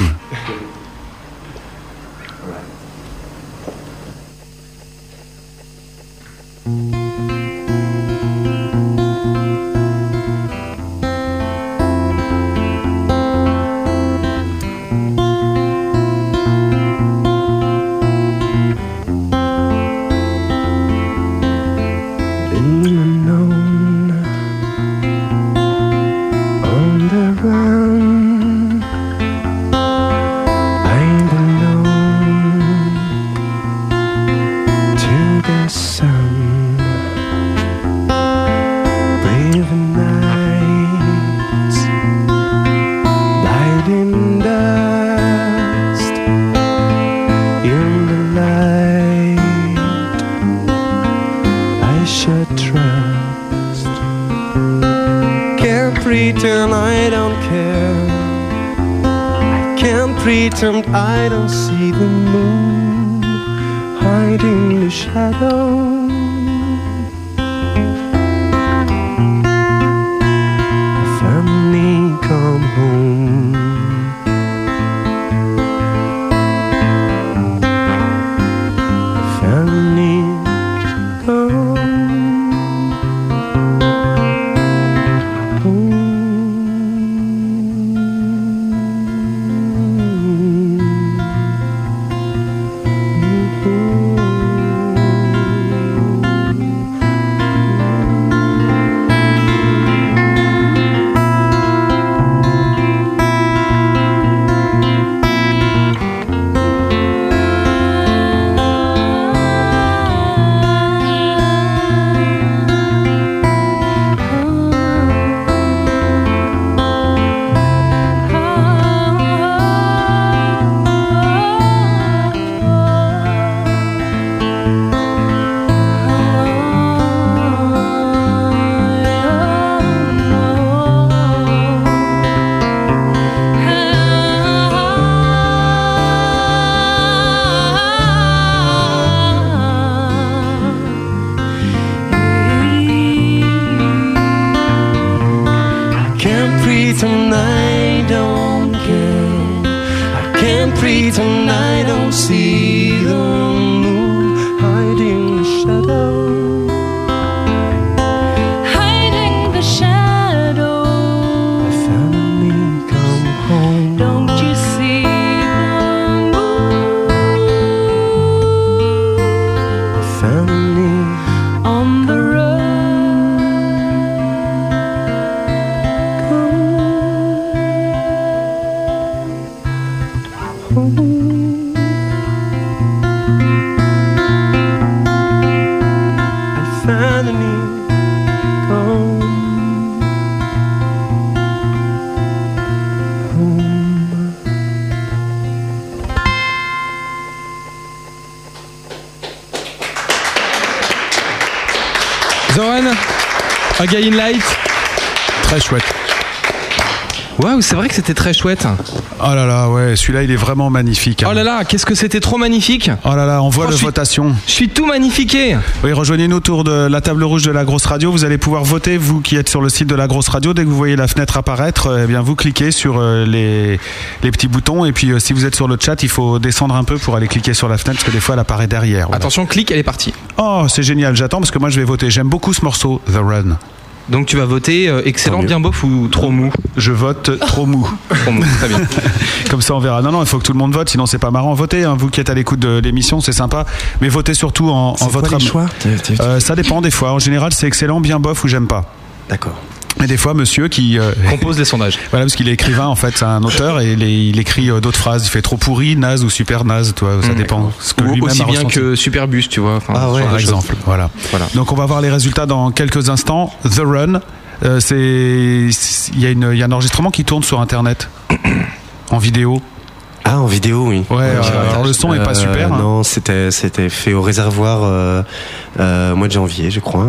C'est vrai que c'était très chouette. Oh là là, ouais, celui-là il est vraiment magnifique. hein. Oh là là, qu'est-ce que c'était trop magnifique. Oh là là, on voit Oh, je suis- votation. Je suis tout magnifiqué. Oui, rejoignez-nous autour de la table rouge de la grosse radio. Vous allez pouvoir voter, vous qui êtes sur le site de la grosse radio. Dès que vous voyez la fenêtre apparaître, euh, eh bien vous cliquez sur euh, les, les petits boutons. Et puis euh, si vous êtes sur le chat, il faut descendre un peu pour aller cliquer sur la fenêtre parce que des fois elle apparaît derrière. Voilà. Attention, clique, elle est partie. Oh, c'est génial, j'attends parce que moi je vais voter. J'aime beaucoup ce morceau, The Run. Donc tu vas voter euh, excellent, bien bof ou trop mou Je vote trop mou. Trop mou, très bien. Comme ça, on verra. Non, non, il faut que tout le monde vote, sinon c'est pas marrant. Votez, hein, vous qui êtes à l'écoute de l'émission, c'est sympa. Mais votez surtout en, en quoi votre les choix? Euh, Ça dépend des fois. En général, c'est excellent, bien bof ou j'aime pas. D'accord. Et des fois, monsieur qui. euh, Compose les sondages. Voilà, parce qu'il est écrivain en fait, c'est un auteur et il, est- il écrit euh, d'autres phrases. Il fait trop pourri, naze ou super naze, toi, ça dépend. Ce que Ou aussi a bien ressenti. que Superbus, tu vois. Ah ouais, par exemple. Voilà. Voilà. Donc on va voir les résultats dans quelques instants. The Run, euh, c'est il y, a une- il y a un enregistrement qui tourne sur internet en vidéo. Ah, en vidéo, oui. Ouais, euh, alors le son est pas Euh, super. hein. Non, c'était c'était fait au réservoir euh, euh, mois de janvier, je crois.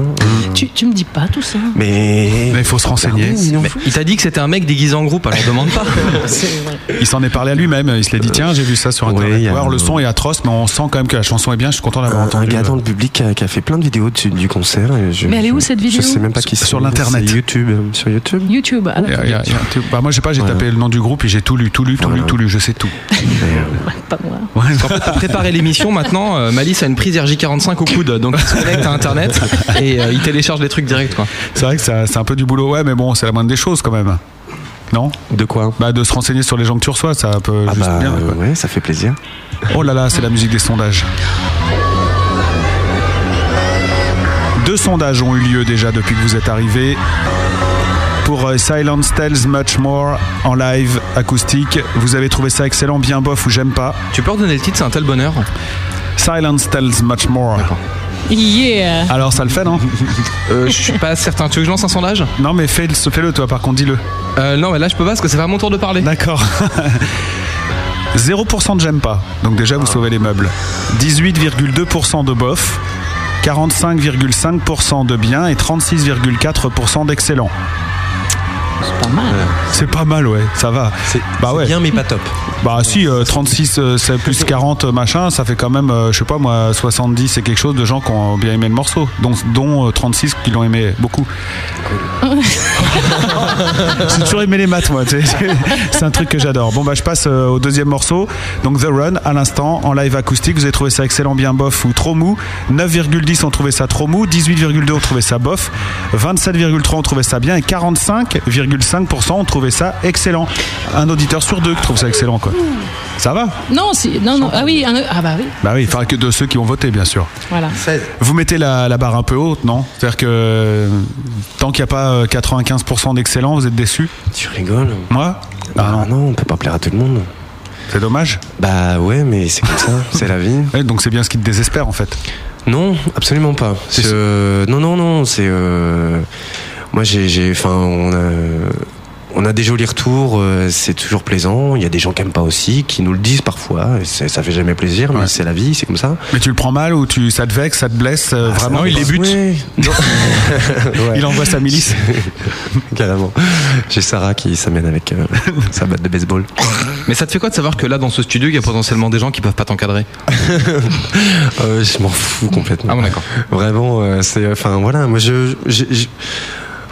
Tu, tu me dis pas tout ça. Mais Mais il faut se renseigner. Mais il t'a dit que c'était un mec déguisé en groupe, alors demande pas. Il s'en est parlé à lui-même. Il se l'est dit tiens, j'ai vu ça sur internet. Ouais, alors, le son est atroce, mais on sent quand même que la chanson est bien. Je suis content d'avoir un, un entendu. gars dans le public qui a, qui a fait plein de vidéos du, du concert. et je- Mais elle est où, cette vidéo Je sais même pas qui c'est. sur l'internet. YouTube. Sur YouTube. YouTube. ah, il y a- il y a- il y a- bah, moi, je sais pas, j'ai Voilà. tapé le nom du groupe et j'ai tout lu, tout lu, tout lu, tout lu. Je sais tout. Pas moi. Ouais. En fait, pour préparer l'émission, maintenant, euh, Malice a une prise RJ45 au coude, donc il se connecte à Internet et euh, il télécharge les trucs direct, quoi. C'est vrai que ça- c'est un peu du boulot, ouais, mais bon, c'est la moindre des choses quand même. Non? De quoi? Bah de se renseigner sur les gens que tu reçois, ça peut Ah juste bah bien. quoi. ouais, ça fait plaisir. Oh là là, c'est la musique des sondages. Deux sondages ont eu lieu déjà depuis que vous êtes arrivés. Pour euh, Silence Tells Much More en live acoustique, vous avez trouvé ça excellent, bien bof ou j'aime pas. Tu peux redonner le titre, c'est un tel bonheur. Silence Tells Much More. Yeah. Alors ça le fait, non? Euh, je suis pas certain. Tu veux que je lance un sondage? Non, mais fais-le, fais-le toi, par contre, dis-le. euh, Non, mais là je peux pas parce que c'est pas mon tour de parler. D'accord. 0% de j'aime pas. Donc déjà, vous sauvez les meubles. 18,2% de bof. 45,5% de bien et 36,4% d'excellent. C'est pas mal. C'est pas mal, ouais, ça va. C'est Bah ouais. bien, mais pas top. Bah si, euh, 36 euh, c'est plus 40 euh, machin, ça fait quand même, euh, je sais pas moi, 70 et quelque chose de gens qui ont bien aimé le morceau, dont, dont euh, 36 qui l'ont aimé beaucoup. J'ai toujours aimé les maths, moi. C'est un truc que j'adore. Bon, bah, je passe euh, au deuxième morceau. Donc, The Run, à l'instant, en live acoustique. Vous avez trouvé ça excellent, bien bof ou trop mou. 9,10 ont trouvé ça trop mou. 18,2 ont trouvé ça bof. 27,3 ont trouvé ça bien. Et 45,5% ont trouvé ça excellent. Un auditeur sur deux qui trouve ça excellent, quoi. Ça va? Non, non. Ah oui, ah bah oui. Bah oui, il faudra que de ceux qui ont voté, bien sûr. Voilà. Vous mettez la, la barre un peu haute, non? C'est-à-dire que euh, tant qu'il n'y a pas euh, 95% 100% d'excellent, vous êtes déçu Tu rigoles hein. Moi bah, ah non, on peut pas plaire à tout le monde. C'est dommage Bah ouais, mais c'est comme ça, c'est la vie. Donc c'est bien ce qui te désespère en fait Non, absolument pas. Euh, non, non, non, c'est. Euh, moi j'ai. Enfin, on a on a des jolis retours. euh, c'est toujours plaisant. Il y a des gens qui aiment pas aussi, qui nous le disent parfois. Ça fait jamais plaisir, mais Ouais. c'est la vie, c'est comme ça. Mais tu le prends mal ou tu, ça te vexe, ça te blesse euh, Vraiment, il les bute. Ouais. Il envoie sa milice. Carrément. J'ai Sarah qui s'amène avec euh, sa batte de baseball. Mais ça te fait quoi de savoir que là, dans ce studio, il y a potentiellement des gens qui peuvent pas t'encadrer Euh, je m'en fous complètement. Ah bon, d'accord. Vraiment, euh, c'est. Enfin, voilà, moi, je. je- je-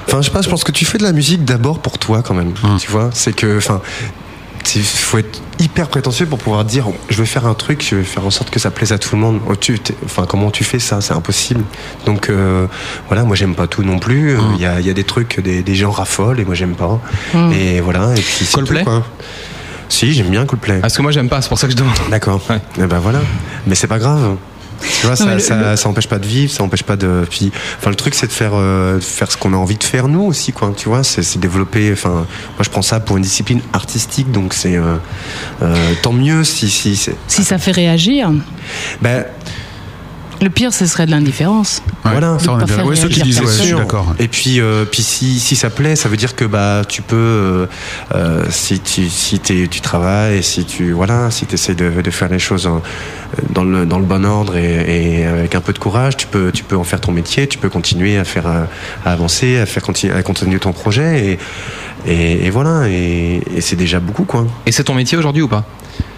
Enfin, je sais pas, je pense que tu fais de la musique d'abord pour toi, quand même. Hum. Tu vois C'est que. Enfin. Il faut être hyper prétentieux pour pouvoir dire je vais faire un truc, je vais faire en sorte que ça plaise à tout le monde. Oh, tu, enfin, comment tu fais ça? C'est impossible. Donc euh, voilà, moi j'aime pas tout non plus. Euh, Il y, a, il y a des trucs, des, des gens raffolent et moi j'aime pas. Et voilà. Et puis c'est Coldplay? tout, quoi. Si, j'aime bien Coldplay. Parce que moi, j'aime pas, c'est pour ça que je demande. D'accord. Ouais. Et ben voilà. Mais c'est pas grave. Tu vois, ça, le- ça, le- ça empêche pas de vivre, ça empêche pas de. Puis, enfin, le truc, c'est de faire, euh, faire ce qu'on a envie de faire nous aussi, quoi. Tu vois, c'est c'est développer. Enfin, moi, je prends ça pour une discipline artistique, donc c'est euh, euh, tant mieux si si. Si ça fait réagir, Ben, le pire, ce serait de l'indifférence. Ouais, Voilà. ça on De est pas bien. faire Ouais, ceux qui disent, ouais, je suis sûr. d'accord. Et puis, euh, puis si, si ça plaît, ça veut dire que bah tu peux, euh, euh, si tu si tu travailles, si tu voilà, si tu essaies de, de faire les choses en- dans le dans le bon ordre et, et avec un peu de courage, tu peux tu peux en faire ton métier, tu peux continuer à faire à avancer, à faire continuer à continuer ton projet et et, et voilà et, et c'est déjà beaucoup quoi. Et c'est ton métier aujourd'hui ou pas?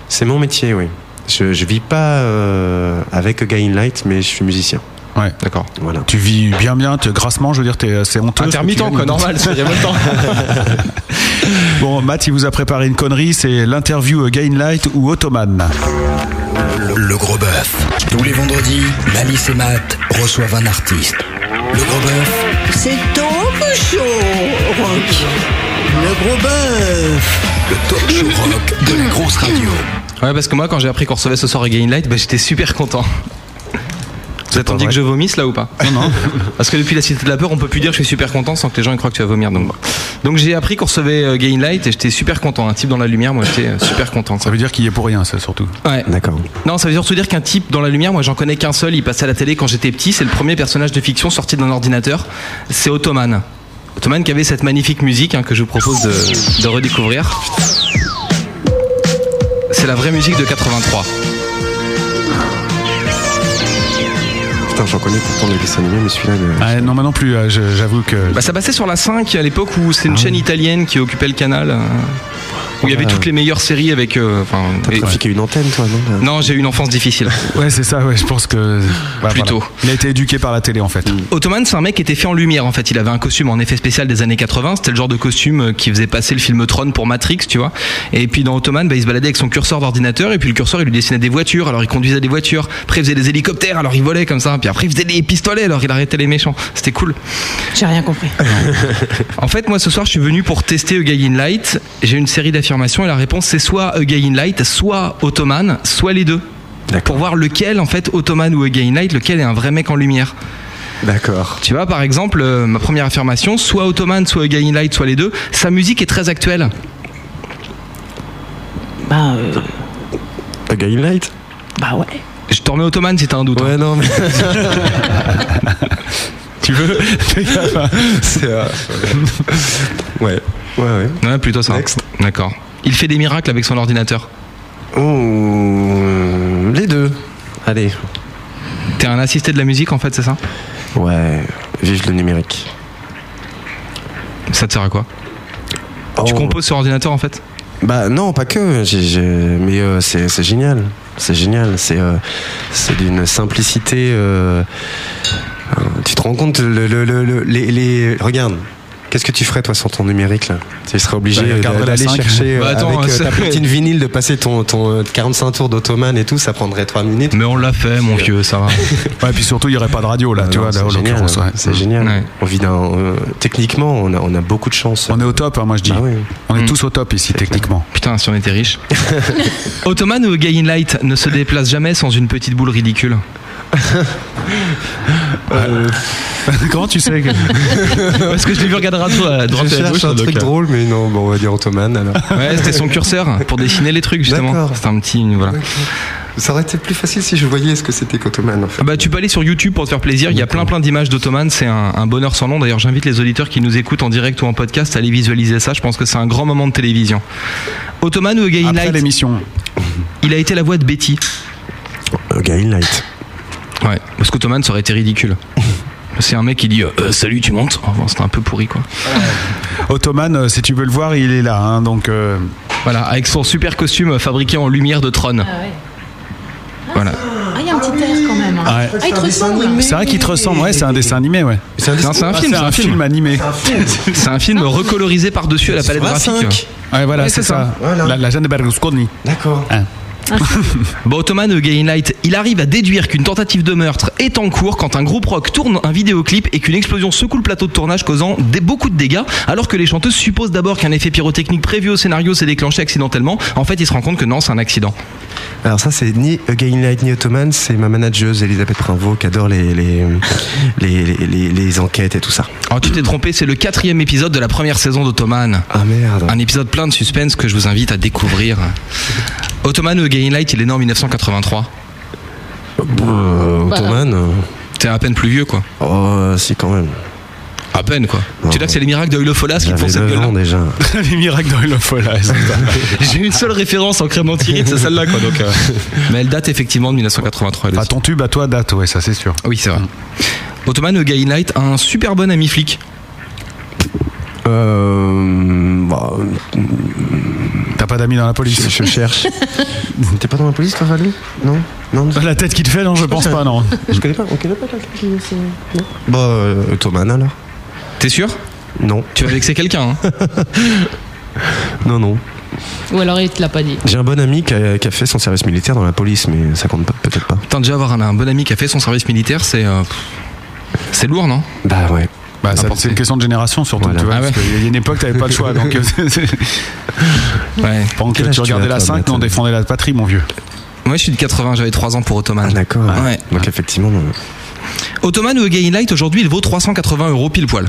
C'est mon métier, oui. Je, je vis pas euh, avec Gain Light, mais je suis musicien. Ouais. D'accord. Voilà. Tu vis bien, bien, grassement, je veux dire, t'es- c'est honteux. Intermittent, quoi, normal, c'est il y a même temps. Bon, Matt, il vous a préparé une connerie, c'est l'interview euh, Gainlight ou Ottoman. Le, gros bœuf. Tous les vendredis, Malice et Matt reçoivent un artiste. Le gros bœuf, C'est ton bouche show rock. Le gros bœuf. Le talk show rock de la grosse radio. Ouais, parce que moi, quand j'ai appris qu'on recevait ce soir Again Light, bah, j'étais super content. Vous attendiez que je vomisse là ou pas? Non, non. Parce que depuis la Cité de la Peur, on peut plus dire que je suis super content sans que les gens croient que tu vas vomir. Donc, bon. donc j'ai appris qu'on recevait euh, Gain Light et j'étais super content. Un type dans la lumière, moi j'étais euh, super content. Ça veut dire qu'il y est pour rien, ça surtout. Ouais. D'accord. Non, ça veut surtout dire qu'un type dans la lumière, moi j'en connais qu'un seul, il passait à la télé quand j'étais petit, c'est le premier personnage de fiction sorti d'un ordinateur, c'est Ottoman. Ottoman qui avait cette magnifique musique hein, que je vous propose de, de redécouvrir. C'est la vraie musique de 83. Putain, j'en connais pourtant les dessins animés, mais celui-là. Ah, non, moi non plus, euh, j'avoue que. Bah, ça passait sur la 5 à l'époque où c'est une Ah chaîne italienne qui occupait le canal. euh, où il y avait Ouais. toutes les meilleures séries avec. euh, enfin, T'as et- trafiqué une antenne, toi, non non, j'ai eu une enfance difficile. Ouais, c'est ça, ouais, je pense que. bah, Plutôt. voilà. Il a été éduqué par la télé en fait. Ottoman, c'est un mec qui était fait en lumière en fait. Il avait un costume en effet spécial des années 80. C'était le genre de costume qui faisait passer le film Tron pour Matrix, tu vois. Et puis dans Ottoman, bah, il se baladait avec son curseur d'ordinateur et puis le curseur il lui dessinait des voitures. Alors il conduisait des voitures. Après il faisait des hélicoptères. Alors il volait comme ça. Puis après il faisait des pistolets. Alors il arrêtait les méchants. C'était cool. J'ai rien compris. En fait, moi ce soir, je suis venu pour tester A Guy in Light. J'ai une série d'affirmations et la réponse c'est soit A Guy in Light, soit Ottoman, soit les deux. Pour voir lequel, en fait, Ottoman ou A Guy in Light, lequel est un vrai mec en lumière. D'accord. Tu vois, par exemple, euh, ma première affirmation, soit Ottoman, soit A Guy in Light, soit les deux, sa musique est très actuelle. Bah, euh, A Guy in Light? bah ouais. Remets Ottoman si t'as un doute. hein. Ouais, non, mais. Tu veux C'est. euh, Ouais, ouais, ouais. Ouais, plutôt ça. Next. D'accord. Il fait des miracles avec son ordinateur. Oh, les deux. Allez. T'es un assisté de la musique, en fait, c'est ça? Ouais, vive le numérique. Ça te sert à quoi? Tu Oh. composes sur ordinateur, en fait? Bah non, pas que. Mais euh, c'est génial. C'est génial. C'est euh, d'une simplicité. euh, euh, Tu te rends compte le, le- le- le- les, les- Regarde. Qu'est-ce que tu ferais toi sans ton numérique là? Tu serais obligé Bah, d'aller 5. chercher euh, Bah, attends, avec euh, ça- ta platine vinyle de passer ton, ton euh, 45 tours d'Ottoman et tout, ça prendrait 3 minutes. Mais on l'a fait, mon vieux, ça va. Ouais, puis surtout, il n'y aurait pas de radio là, Ah tu non, vois, là, c'est en génial, l'occurrence. ouais. C'est génial. Ouais. On vit euh, techniquement, on a, on a beaucoup de chance. On est au top, hein, moi je dis. Ah oui. On est Mm. tous au top ici, techniquement. Putain, si on était riche. Ottoman ou A Guy in Light ne se déplace jamais sans une petite boule ridicule? Comment tu sais que... Parce que je l'ai vu regarder à droite, à droite Je et à gauche. un truc euh, drôle, mais non, bon, on va dire Ottoman alors. Ouais, c'était son curseur pour dessiner les trucs justement. C'était un petit voilà. Ça aurait été plus facile si je voyais ce que c'était qu'Ottoman en fait. Ah Bah tu peux aller sur YouTube pour te faire plaisir. Il y a plein plein d'images d'Ottoman. C'est un, un bonheur sans nom. D'ailleurs, j'invite les auditeurs qui nous écoutent en direct ou en podcast à aller visualiser ça. Je pense que c'est un grand moment de télévision. Ottoman ou A Guy in Après Light, l'émission. il a été la voix de Betty. A Guy in Light. Ouais, parce qu'Ottoman ça aurait été ridicule. C'est un mec qui dit euh, Euh, salut, tu montes. Oh, bon, C'était un peu pourri quoi. Ottoman, euh, si tu veux le voir, il est là. hein, donc, euh, Voilà, avec son super costume fabriqué en lumière de Tron. Ah ouais. Voilà. Ah, il y a un petit air quand même. hein. Ah ouais. Ah, il te ressemble. c'est vrai qu'il te ressemble. Ouais, c'est un dessin animé, ouais. C'est un Non, c'est un Ah, film. c'est un film animé. C'est un film recolorisé par-dessus à la palette graphique. A5. Ouais, voilà, Ouais, c'est ça. ça. Voilà. La, la jeune de Berlusconi. D'accord. Bon, Ottoman euh, Gay in Light, il arrive à déduire qu'une tentative de meurtre est en cours quand un groupe rock tourne un vidéoclip et qu'une explosion secoue le plateau de tournage causant des, beaucoup de dégâts, alors que les chanteuses supposent d'abord qu'un effet pyrotechnique prévu au scénario s'est déclenché accidentellement. En fait, ils se rendent compte que non, c'est un accident. Alors ça c'est ni A Guy in Light ni Ottoman, c'est ma manageuse Elisabeth Prinvaux qui adore les les, les, les, les- les enquêtes et tout ça. Alors, tu t'es trompé, c'est le quatrième épisode de la première saison d'Ottoman. Ah merde. Un épisode plein de suspense que je vous invite à découvrir. Ottoman ou Gay in Light, il est né en 1983. Euh, Ottoman euh, T'es à peine plus vieux, quoi. Oh si quand même. À peine, quoi. Non. Tu dis que c'est les miracles de Folas qui te font cette 9 gueule-là ans déjà. Les miracles de Lofola. J'ai une seule référence en crème c'est celle-là, quoi. Donc, euh, Mais elle date effectivement de 1983. elle Enfin, aussi. ton tube à toi date, ouais, ça c'est sûr. Oui, c'est vrai. Ottoman ou Gay in Light a un super bon ami flic. Euh, bah, T'as pas d'amis dans la police je cherche. T'es pas dans la police toi Valou Non Non La tête qui te fait, non, je pense pas, non. Je connais pas, on connaît pas quelqu'un qui non Bah euh, Ottoman alors T'es sûr Non. Tu vas vexer quelqu'un, hein Non non. Ou alors il te l'a pas dit. J'ai un bon ami qui a, qui a fait son service militaire dans la police, mais ça compte pas- peut-être pas. Putain, déjà avoir un, un bon ami qui a fait son service militaire, c'est. euh, c'est lourd, non? Bah ouais. Bah, c'est une question de génération surtout, Voilà. tu vois, Ah ouais. parce qu'il y a une époque, t'avais pas le choix, donc euh, Ouais. pendant que tu tu regardais la toi, 5, nous on défendait la patrie, mon vieux. Moi, je suis de 80, j'avais 3 ans pour Ottoman. Ah, d'accord. Ouais. Donc effectivement. euh, Ottoman ou Again Light, aujourd'hui, il vaut 380 euros pile poil.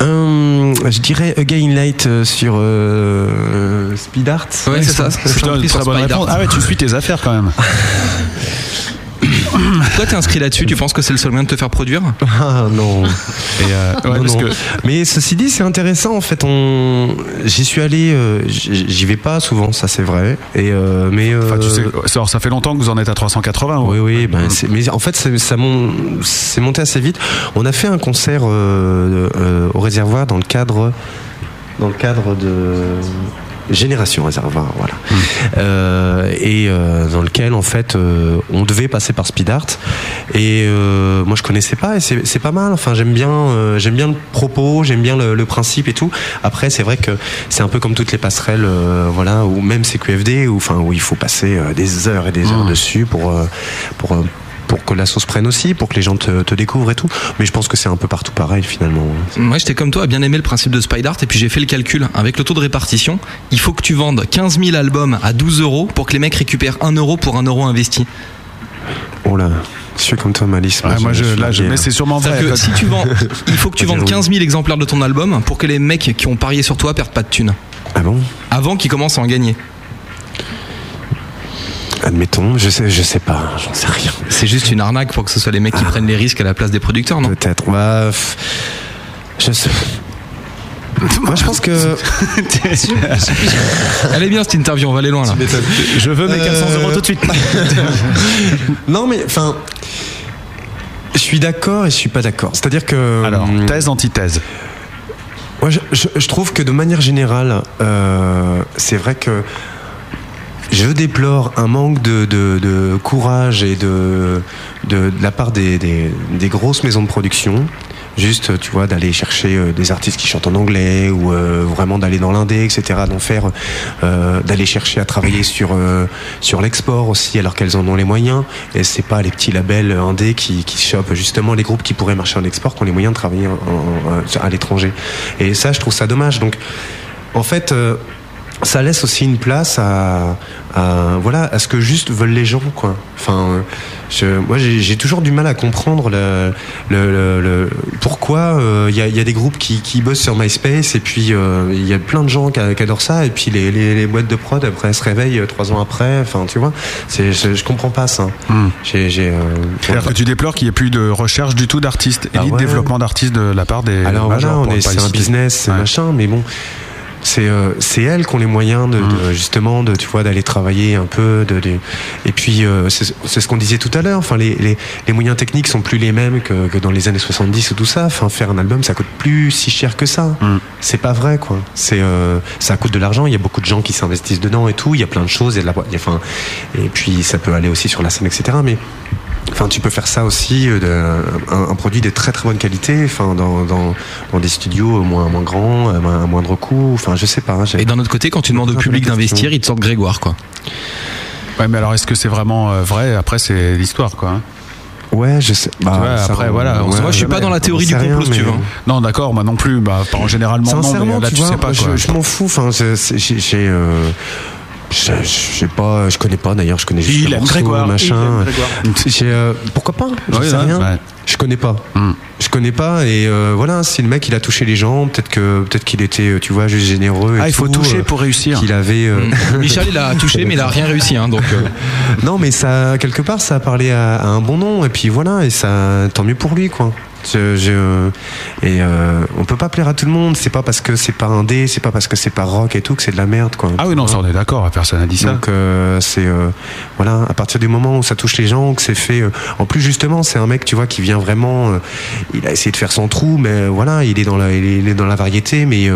Hum, je dirais Again Light euh, sur euh, Speed Art. Ouais, c'est ça. Putain, très bonne réponse. Ah ouais, tu suis tes affaires quand même. Toi, t'es inscrit là-dessus, tu penses que c'est le seul moyen de te faire produire? Ah non. Et, euh, ouais, Non, parce non. que Mais ceci dit, c'est intéressant. En fait, on, j'y suis allé. euh, j'y vais pas souvent, ça c'est vrai. Et euh, mais. euh, Enfin, tu sais, alors, ça fait longtemps que vous en êtes à 380. Oui, ouais. oui, ben, mais en fait, c'est, ça mon- c'est monté assez vite. On a fait un concert euh, euh, au réservoir dans le cadre, dans le cadre de Génération Réservoir, voilà. Euh, et euh, dans lequel, en fait, euh, on devait passer par Speed Art. Et euh, moi, je connaissais pas, et c'est, pas mal. Enfin, j'aime bien, euh, j'aime bien le propos, j'aime bien le, le principe et tout. Après, c'est vrai que c'est un peu comme toutes les passerelles, euh, voilà, ou même CQFD, où, enfin, où il faut passer des heures et des heures dessus pour, pour, euh, pour que la sauce prenne aussi, pour que les gens te, te découvrent et tout. Mais je pense que c'est un peu partout pareil finalement. Moi, j'étais comme toi, à bien aimé le principe de Spider Art, et puis j'ai fait le calcul. Avec le taux de répartition, il faut que tu vendes 15 000 albums à 12 euros pour que les mecs récupèrent 1 euro pour 1 euro investi. Oh là, je suis comme toi, Malice. Ouais, moi, je, là, je, mais c'est sûrement vrai. C'est-à-dire que si tu vends, il faut que tu vendes oui. 15 000 exemplaires de ton album pour que les mecs qui ont parié sur toi perdent pas de thunes. Ah bon? Avant qu'ils commencent à en gagner. Admettons, je sais, je sais pas, j'en sais rien. C'est juste une arnaque pour que ce soit les mecs qui prennent les risques à la place des producteurs, non? Peut-être. Bah, je sais. Moi, je pense que. Elle est bien cette interview, on va aller loin là. Je veux mes 400 euros tout de suite. non, mais enfin. Je suis d'accord et je suis pas d'accord. C'est-à-dire que. Alors, hum, thèse, antithèse. Moi, je, je- je trouve que de manière générale, euh, c'est vrai que je déplore un manque de, de- de courage et de, de, la part des, des- des grosses maisons de production. Juste, tu vois, d'aller chercher euh, des artistes qui chantent en anglais ou euh, vraiment d'aller dans l'indé, etc. D'en faire, euh, d'aller chercher à travailler sur euh, sur l'export aussi, alors qu'elles en ont les moyens. Et c'est pas les petits labels indés qui qui chopent justement les groupes qui pourraient marcher en export, qui ont les moyens de travailler en- en- à l'étranger. Et ça, je trouve ça dommage. Donc, en fait. Euh, ça laisse aussi une place à, à- voilà à ce que juste veulent les gens quoi enfin je, moi j'ai toujours du mal à comprendre le, le, le- le- pourquoi il y, a, y a des groupes qui, qui bossent sur MySpace et puis il y a plein de gens qui, qui adorent ça et puis les, les, les boîtes de prod après elles se réveillent euh, trois ans après enfin tu vois je, je comprends pas ça Hmm. j'ai euh, que tu déplores qu'il n'y ait plus de recherche du tout d'artistes et Ah ouais. développement d'artistes de la part des Alors voilà, c'est un business, c'est Ouais. machin, mais bon, c'est euh, c'est elles qui ont les moyens de, de, justement de tu vois d'aller travailler un peu, de, de- et puis euh, c'est ce qu'on disait tout à l'heure. Enfin, les, les, les moyens techniques sont plus les mêmes que, que dans les années 70 ou tout ça. Enfin, faire un album, ça coûte plus si cher que ça. Mm. C'est pas vrai, quoi. C'est euh, ça coûte de l'argent. Il y a beaucoup de gens qui s'investissent dedans et tout. Il y a plein de choses. A de la, enfin, et puis ça peut aller aussi sur la scène, etc. Mais Enfin, tu peux faire ça aussi, euh, un, un produit de très très bonne qualité, enfin, dans, dans, dans des studios moins, moins grands, à moins- à moindre coût. Enfin, je sais pas. hein, Et d'un autre côté, quand tu demandes au public d'investir, ils te sortent Grégoire quoi. Ouais, mais alors est-ce que c'est vraiment euh, vrai? Après, c'est l'histoire, quoi. hein. Ouais, je sais. Bah, vois, après, voilà, ouais, Moi, je suis pas dans la théorie du complot, si tu veux. Non, d'accord, moi non plus. Bah, pas- généralement, non, Sincèrement, mais là, tu, tu vois, sais pas, je, quoi. je m'en fous. Enfin, j'ai, j'ai, euh, je, je sais pas, je connais pas d'ailleurs, je connais juste Il le aime morceau, Grégoire, machin. euh, pourquoi pas? Je sais ouais, rien. ouais. Je connais pas. Hmm. Je connais pas et euh, voilà, si le mec il a touché les gens, peut-être que peut-être qu'il était, euh, tu vois, juste généreux. et Ah, il faut tout, toucher euh, pour réussir. Qu'il avait. euh, Michel, il a touché, mais il a rien réussi, hein, donc. euh, non, mais ça quelque part ça a parlé à, à un bon nom et puis voilà et ça tant mieux pour lui quoi. Je, je- et euh, on peut pas plaire à tout le monde. C'est pas parce que c'est pas indé, c'est pas parce que c'est pas rock et tout que c'est de la merde quoi. Ah oui, non, ça on est d'accord, personne n'a dit ça. Donc euh, c'est euh, voilà à partir du moment où ça touche les gens, que c'est fait. en plus justement, c'est un mec tu vois qui vient vraiment. il a essayé de faire son trou, mais voilà, il est dans la, il est, dans la variété, mais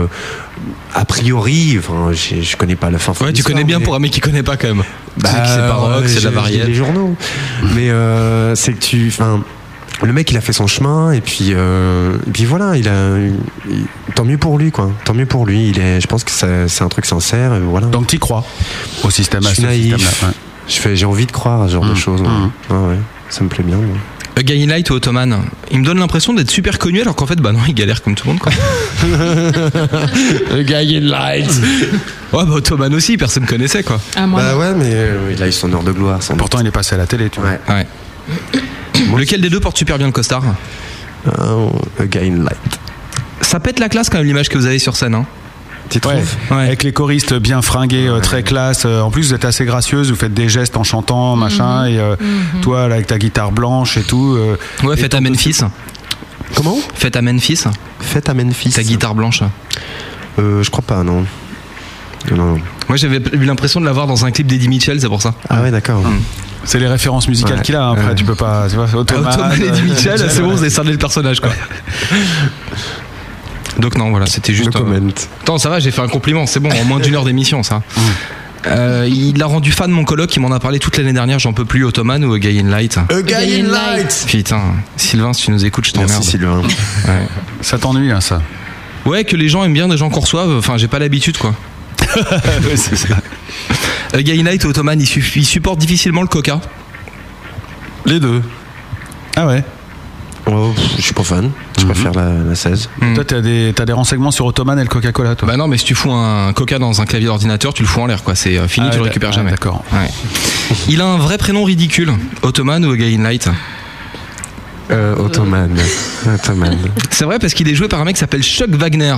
a priori, enfin, je connais pas la fin. Ouais, tu connais bien pour un mec qui connaît pas quand même. Bah, c'est pas rock, c'est de la variété. Les journaux. Mais c'est que tu. Enfin, le mec, il a fait son chemin et puis, euh, et puis voilà, il a. il- tant mieux pour lui, quoi. Tant mieux pour lui. Il est. Je pense que ça- c'est un truc sincère. Et voilà. Donc tu crois au système, je suis naïf. système-là. ouais. Je fais. J'ai envie de croire à ce genre de Mm, choses. ouais. mm. Ouais, ouais. Ça me plaît bien. moi. A Guy in Light ou Ottoman Il me donne l'impression d'être super connu alors qu'en fait, bah non, il galère comme tout le monde quoi. A Guy in Light. Ouais, bah Ottoman aussi, personne connaissait quoi. Ah, moi, Bah non. ouais, mais euh, il a eu son heure de gloire. doute. Pourtant, il est passé à la télé, tu vois. Ouais. Ouais. Lequel des deux porte super bien le costard Euh, A Guy in Light. Ça pète la classe quand même l'image que vous avez sur scène. Hein. Tu trouves Ouais. Ouais. Avec les choristes bien fringués, euh, très classe. Euh, En plus, vous êtes assez gracieuse, vous faites des gestes en chantant, machin. Et euh, toi, là, avec ta guitare blanche et tout. euh, Ouais, faites à Memphis. Comment? Faites à Memphis. Fête à Memphis. Ta guitare blanche. Euh, je crois pas, non. Non, non. Moi j'avais eu l'impression de l'avoir dans un clip d'Eddie Mitchell, c'est pour ça. Ah ouais, d'accord. c'est les références musicales Ouais. qu'il a. hein. Après, Ouais. tu peux pas. Tu vois, Ottoman, Ottoman et Eddie euh, Mitchell, c'est bon, vous avez cerné le personnage quoi. Donc non, voilà, c'était juste. No euh. Attends, ça va, j'ai fait un compliment, c'est bon, en moins d'une heure d'émission ça. Euh, il l'a rendu fan mon coloc, il m'en a parlé toute l'année dernière, j'en peux plus, Ottoman ou A Guy in Light? A Guy in Light. Light. Putain, Sylvain, si tu nous écoutes, je t'emmerde. Merci Sylvain. Ouais. Ça t'ennuie, hein, ça? Ouais, que les gens aiment bien des gens qu'on reçoive, enfin j'ai pas l'habitude quoi. Ouais, c'est ça. In Light ou Ottoman, il, suff- il supporte difficilement le coca. Les deux. Ah ouais. Oh, je suis pas fan. Je préfère la, la 16. Hmm. Toi, t'as des, t'as des renseignements sur Ottoman et le Coca-Cola, toi? Bah non, mais si tu fous un coca dans un clavier d'ordinateur, tu le fous en l'air quoi, c'est euh, fini, Ah tu le récupères ah, jamais. D'accord. Ouais. Il a un vrai prénom ridicule, Ottoman ou A Guy in Light. Euh, Ottoman. Ottoman. C'est vrai parce qu'il est joué par un mec qui s'appelle Chuck Wagner.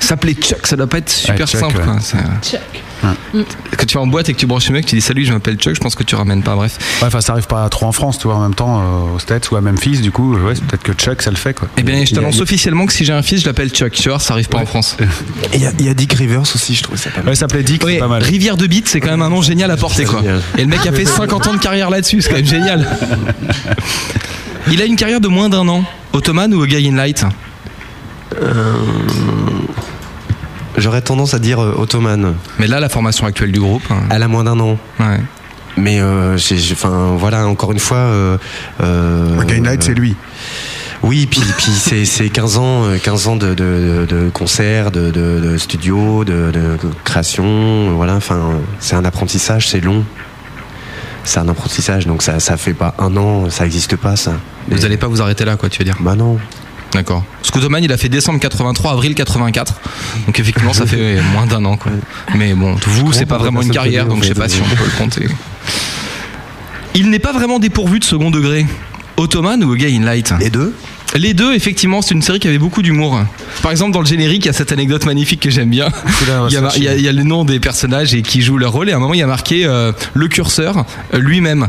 S'appeler Chuck, ça doit pas être super Ouais, Chuck, simple. ouais. quoi. Chuck. Quand tu vas en boîte et que tu branches le mec, tu dis salut, je m'appelle Chuck, je pense que tu ramènes pas. Bref. Ouais, enfin, ça arrive pas trop en France, tu vois, en même temps, euh, aux States ou à Memphis, du coup, ouais, c'est peut-être que Chuck, ça le fait, quoi. Eh bien, je t'annonce a- officiellement que si j'ai un fils, je l'appelle Chuck. Tu vois, ça arrive pas en France. Et Il y, a- il y a Dick Rivers aussi, je trouve ça pas mal. Ouais, ça s'appelait Dick, c'est pas mal. Rivière de Bite, c'est quand même un nom génial à porter, quoi. Génial. Et le mec a fait 50 ans de carrière là-dessus, c'est quand même génial. Il a une carrière de moins d'un an. Ottoman ou A Guy in Light? J'aurais tendance à dire euh, Ottoman. Mais là, la formation actuelle du groupe. hein. Elle a moins d'un an. Ouais. Mais euh, j'ai- j'ai- enfin voilà, encore une fois. Euh, euh, Gain Light, c'est lui. Oui, puis, puis c'est c'est 15 ans, euh, 15 ans de, de, de concerts, de, de, de studios, de, de création, euh, voilà. Enfin, euh, c'est un apprentissage, c'est long. C'est un apprentissage, donc ça, ça fait pas un an, ça existe pas ça. Vous allez pas vous arrêter là, quoi, tu veux dire? Bah non. D'accord. Parce qu'Ottoman, il a fait décembre 83, avril 84. Donc effectivement, ça fait moins d'un an, quoi. Mais bon, vous, c'est pas pas vraiment une carrière, donc je sais pas si on peut le compter. Il n'est pas vraiment dépourvu de second degré. Ottoman ou A Guy in Light? Les deux Les deux, effectivement, c'est une série qui avait beaucoup d'humour. Par exemple, dans le générique, il y a cette anecdote magnifique que j'aime bien. Il y, a, il y a- il y a le nom des personnages et qui jouent leur rôle. Et à un moment, il y a marqué euh, le curseur euh, lui-même.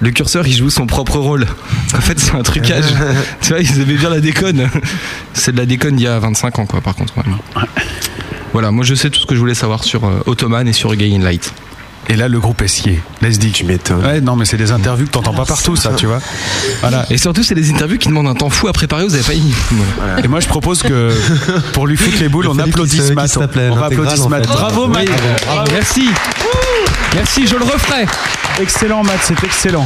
Le curseur, il joue son propre rôle. En fait, c'est un trucage. tu vois, ils aimaient bien la déconne. C'est de la déconne d'il y a 25 ans, quoi, par contre. ouais. Voilà, moi je sais tout ce que je voulais savoir sur euh, Ottoman et sur Gay in Light. Et là, le groupe. Laisse dit. Tu m'étonnes. Ouais, non, mais c'est des interviews que t'entends pas partout, ça, tu vois. Voilà. Et surtout, c'est des interviews qui demandent un temps fou à préparer, vous avez. Voilà. Et moi, je propose que pour lui foutre les boules, on applaudisse Matt. On va applaudir Matt. Bravo, Matt. bravo, merci. Merci, je le referai. Excellent, Matt, c'est excellent.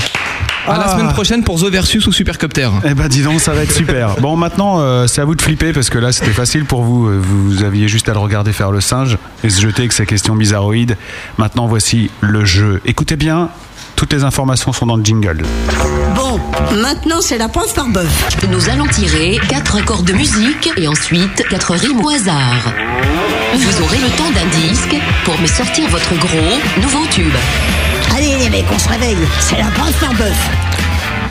À la Ah. semaine prochaine pour The Versus ou Supercopter. Eh ben dis donc, ça va être super. Bon, maintenant, euh, c'est à vous de flipper parce que là, c'était facile pour vous. Euh, Vous aviez juste à le regarder faire le singe et se jeter avec ses questions bizarroïdes. Maintenant, voici le jeu. Écoutez bien, toutes les informations sont dans le jingle. Bon, maintenant c'est la preuve par bœuf. Nous allons tirer quatre accords de musique et ensuite quatre rimes au hasard. Vous aurez le temps d'un disque pour me sortir votre gros nouveau tube. Allez les mecs, on se réveille. C'est la preuve par bœuf.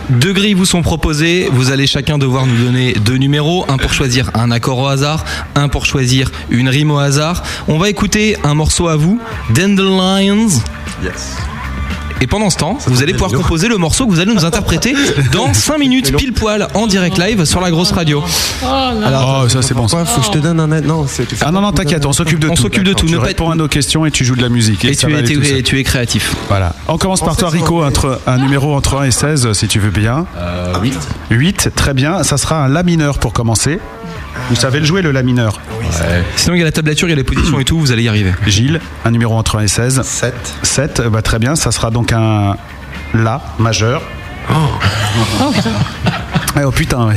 Deux grilles vous sont proposées. Vous allez chacun devoir nous donner deux numéros. Un pour choisir un accord au hasard, un pour choisir une rime au hasard. On va écouter un morceau à vous, Dandelions. Yes. Et pendant ce temps, vous allez pouvoir composer le morceau que vous allez nous interpréter dans 5 minutes pile poil en direct live sur la grosse radio. oh, ça c'est bon. ça. Pourquoi faut que je te donne un Non, c'est. Ah non, non, t'inquiète, on s'occupe de On tout. s'occupe de tout, Tu ne pas- réponds à nos questions et tu joues de la musique. Et tu es, aller tout tu es- seul. tu es créatif. Voilà. On commence par toi, Rico, entre un numéro entre 1 et 16, si tu veux bien. 8. 8, très bien. Ça sera un La mineur pour commencer. Vous savez le jouer, le La mineur Sinon, il y a la tablature, il y a les positions et tout, vous allez y arriver. Gilles, un numéro entre 1 et 16. 7. 7, bah, très bien. Ça sera donc un La majeur. Oh putain, ouais.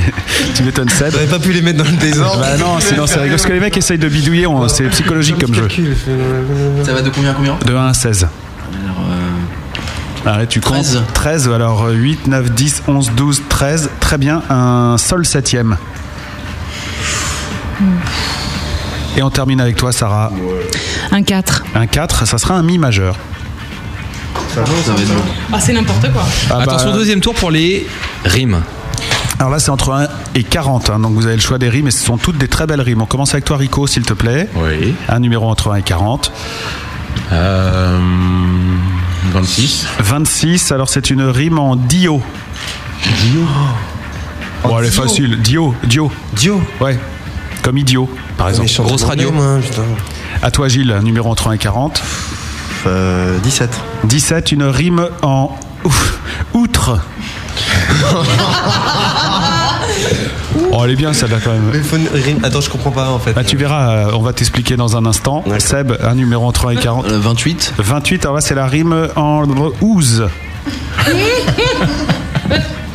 tu m'étonnes, Seb. J'aurais pas pu les mettre dans le désordre. Bah non, sinon c'est rigolo. Parce que les mecs essayent de bidouiller, on- c'est psychologique comme jeu. Ça va de combien à combien? De 1 à 16. Alors, Arrête, tu comptes 13. 13. Alors euh, 8, 9, 10, 11, 12, 13. Très bien. Un sol septième. Et on termine avec toi, Sarah. Un 4. Un 4, ça sera un mi majeur. Ça va être bon. Ah, c'est n'importe quoi. Ah bah, Attention, deuxième tour pour les rimes. Alors là, c'est entre 1 et 40. hein, donc vous avez le choix des rimes et ce sont toutes des très belles rimes. On commence avec toi, Rico, s'il te plaît. Oui. Un numéro entre 1 et 40. Euh, 26. 26, alors c'est une rime en dio. Dio Bon, elle est facile. Dio, dio. Dio Ouais. Comme idiot, par exemple. Grosse radio. moi, putain. À toi, Gilles, un numéro entre 1 et 40. Euh, 17. 17, une rime en ouf, outre. oh, elle est bien celle-là quand même. Mais faut une rime- Attends, je comprends pas en fait. Bah, tu verras, euh, on va t'expliquer dans un instant. Seb, un numéro entre 1 et 40. Euh, 28. 28, alors là, c'est la rime en ouze.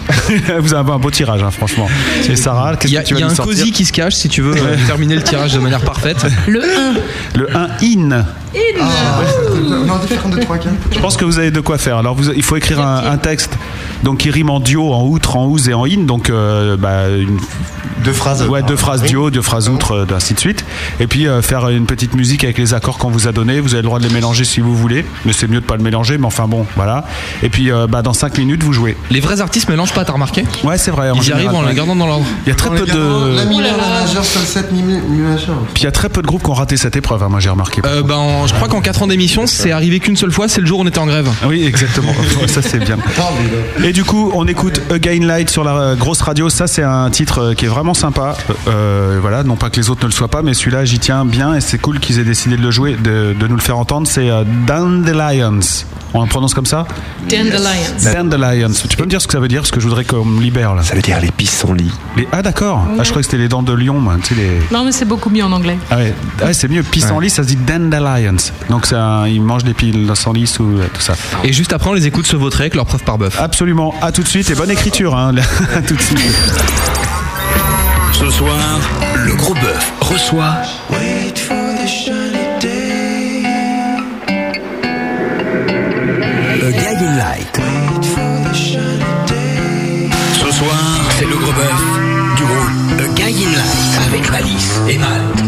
Vous avez un beau tirage, hein, franchement. Et Sarah, Il qu'est-ce y a, que tu il y vas a un cosy qui se cache si tu veux euh, terminer le tirage de manière parfaite. Le 1. Le 1 in. Non, différent de 3 4. Je pense que vous avez de quoi faire. Alors, vous, il faut écrire un, un texte donc qui rime en dio, en outre, en ouze et en in. Donc, euh, bah, une, Deux phrases. ouais, deux phrases dio, deux phrases outre, euh, ainsi de suite. Et puis euh, faire une petite musique avec les accords qu'on vous a donnés. Vous avez le droit de les mélanger si vous voulez, mais c'est mieux de pas le mélanger. Mais enfin bon, voilà. Et puis, euh, bah, dans 5 minutes, vous jouez. Les vrais artistes mélangent pas, t'as remarqué? Ouais, c'est vrai. Ils y arrivent en les gardant dans l'ordre. Il y a très peu de. La mineure, la majeure, sol 7, mi mi majeur. Puis il y a très peu de groupes qui ont raté cette épreuve, hein, moi j'ai remarqué. Euh, ben, en- je crois qu'en 4 ans d'émission, c'est arrivé qu'une seule fois, c'est le jour où on était en grève. Oui, exactement. ça c'est bien. Et du coup, on écoute Again Light sur la euh, grosse radio. Ça, c'est un titre euh, qui est vraiment sympa. Euh, voilà, non pas que les autres ne le soient pas, mais celui-là, j'y tiens bien et c'est cool qu'ils aient décidé de le jouer, de, de nous le faire entendre. C'est Dandelions. On le prononce comme ça? Dandelions. Dandelions. Tu peux me dire ce que ça veut dire Parce que je voudrais qu'on me libère là? Ça veut dire les pissenlits. Les- Ah, d'accord. Ah, je crois que c'était les dents de lion, moi. Tu sais, les. Non, mais c'est beaucoup mieux en anglais. Ah ouais, Ah ouais, c'est mieux. Pissenlit, ça se dit dandelions. Donc un- ils mangent des pissenlits ou tout ça. Et juste après, on les écoute se vautrer avec leur preuve par bœuf. Absolument. À tout de suite et bonne écriture. Hein. à tout de suite. Ce soir, le gros bœuf reçoit A Guiding Light. Ce soir, c'est le gros bœuf du groupe A Guiding Light avec Malice et Matt.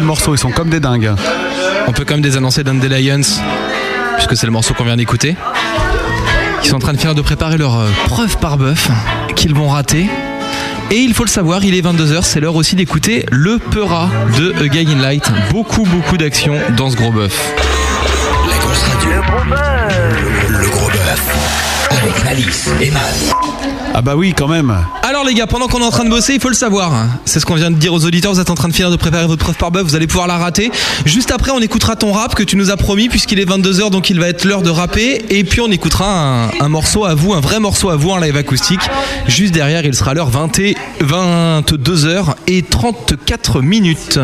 Le morceau. Ils sont comme des dingues. On peut quand même désannoncer Dandelions, puisque c'est le morceau qu'on vient d'écouter. Ils sont en train de finir de préparer leur euh, preuve par bœuf qu'ils vont rater. Et il faut le savoir, il est 22h, c'est l'heure aussi d'écouter le Peura de A Guy in Light. Beaucoup, beaucoup d'action dans ce gros bœuf. La grosse radio. Le gros bœuf. Le, le gros bœuf. Avec Malice et. Ah bah oui, quand même. Alors les gars, pendant qu'on est en train de bosser, il faut le savoir. C'est ce qu'on vient de dire aux auditeurs. Vous êtes en train de finir de préparer votre preuve par bœuf. Vous allez pouvoir la rater. Juste après, on écoutera ton rap que tu nous as promis, puisqu'il est 22h, donc il va être l'heure de rapper. Et puis on écoutera un, un morceau à vous, un vrai morceau à vous en live acoustique. Juste derrière, il sera l'heure 20 et 22h et 34 minutes.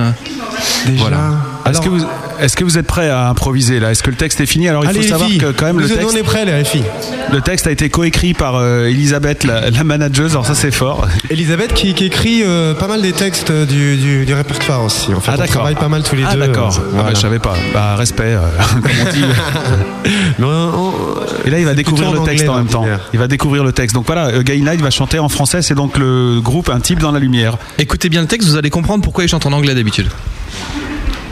Voilà. Est-ce que, vous, est-ce que vous êtes prêts à improviser là? Est-ce que le texte est fini? Alors il Allez, faut savoir filles, que quand même le texte, on est prêts, les filles. Le texte a été coécrit par euh, Elisabeth, la, la manageuse. Alors ça c'est fort. Elisabeth qui, qui écrit euh, pas mal des textes du, du, du répertoire aussi. En fait, Ah on travaille pas mal tous les ah, deux. d'accord. euh, Ah, bah, je savais pas. Bah respect, euh, comme on dit. Mais on- on- Et là, il va c'est découvrir le en texte anglais, en même temps. Il va découvrir le texte. Donc voilà, euh, Guy Light va chanter en français. C'est donc le groupe Un type dans la lumière. Écoutez bien le texte, vous allez comprendre pourquoi il chante en anglais d'habitude.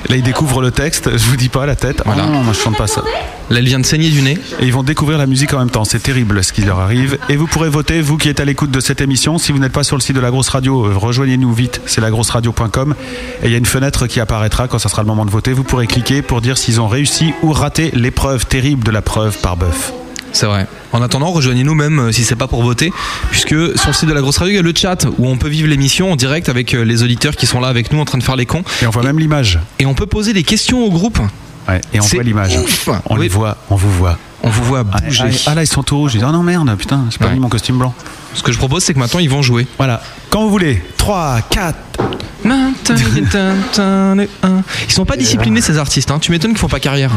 Là, il découvre le texte. Je vous dis pas la tête. Voilà. Ah non, moi je chante pas ça. Là, elle vient de saigner du nez. Et ils vont découvrir la musique en même temps. C'est terrible ce qui leur arrive. Et vous pourrez voter, vous qui êtes à l'écoute de cette émission. Si vous n'êtes pas sur le site de la grosse radio, euh, rejoignez-nous vite. C'est lagrosseradio.com. Et il y a une fenêtre qui apparaîtra quand ça sera le moment de voter. Vous pourrez cliquer pour dire s'ils ont réussi ou raté l'épreuve terrible de la preuve par bœuf. C'est vrai. En attendant, rejoignez-nous même euh, si c'est pas pour voter, puisque sur le site de la grosse radio, il y a le chat où on peut vivre l'émission en direct avec euh, les auditeurs qui sont là avec nous en train de faire les cons. Et on voit même l'image. Et on peut poser des questions au groupe. Ouais, et on C'est voit l'image. ouf. On Oui. les voit, on vous voit. On vous voit Ah, bouger. ah, ah, là, ils sont tout rouges. Je dis, oh non, merde, putain, j'ai pas Ouais. mis mon costume blanc. Ce que je propose, c'est que maintenant ils vont jouer. Voilà. Quand vous voulez. 3, 4. Ils sont pas disciplinés ces artistes. Hein. Tu m'étonnes qu'ils font pas carrière.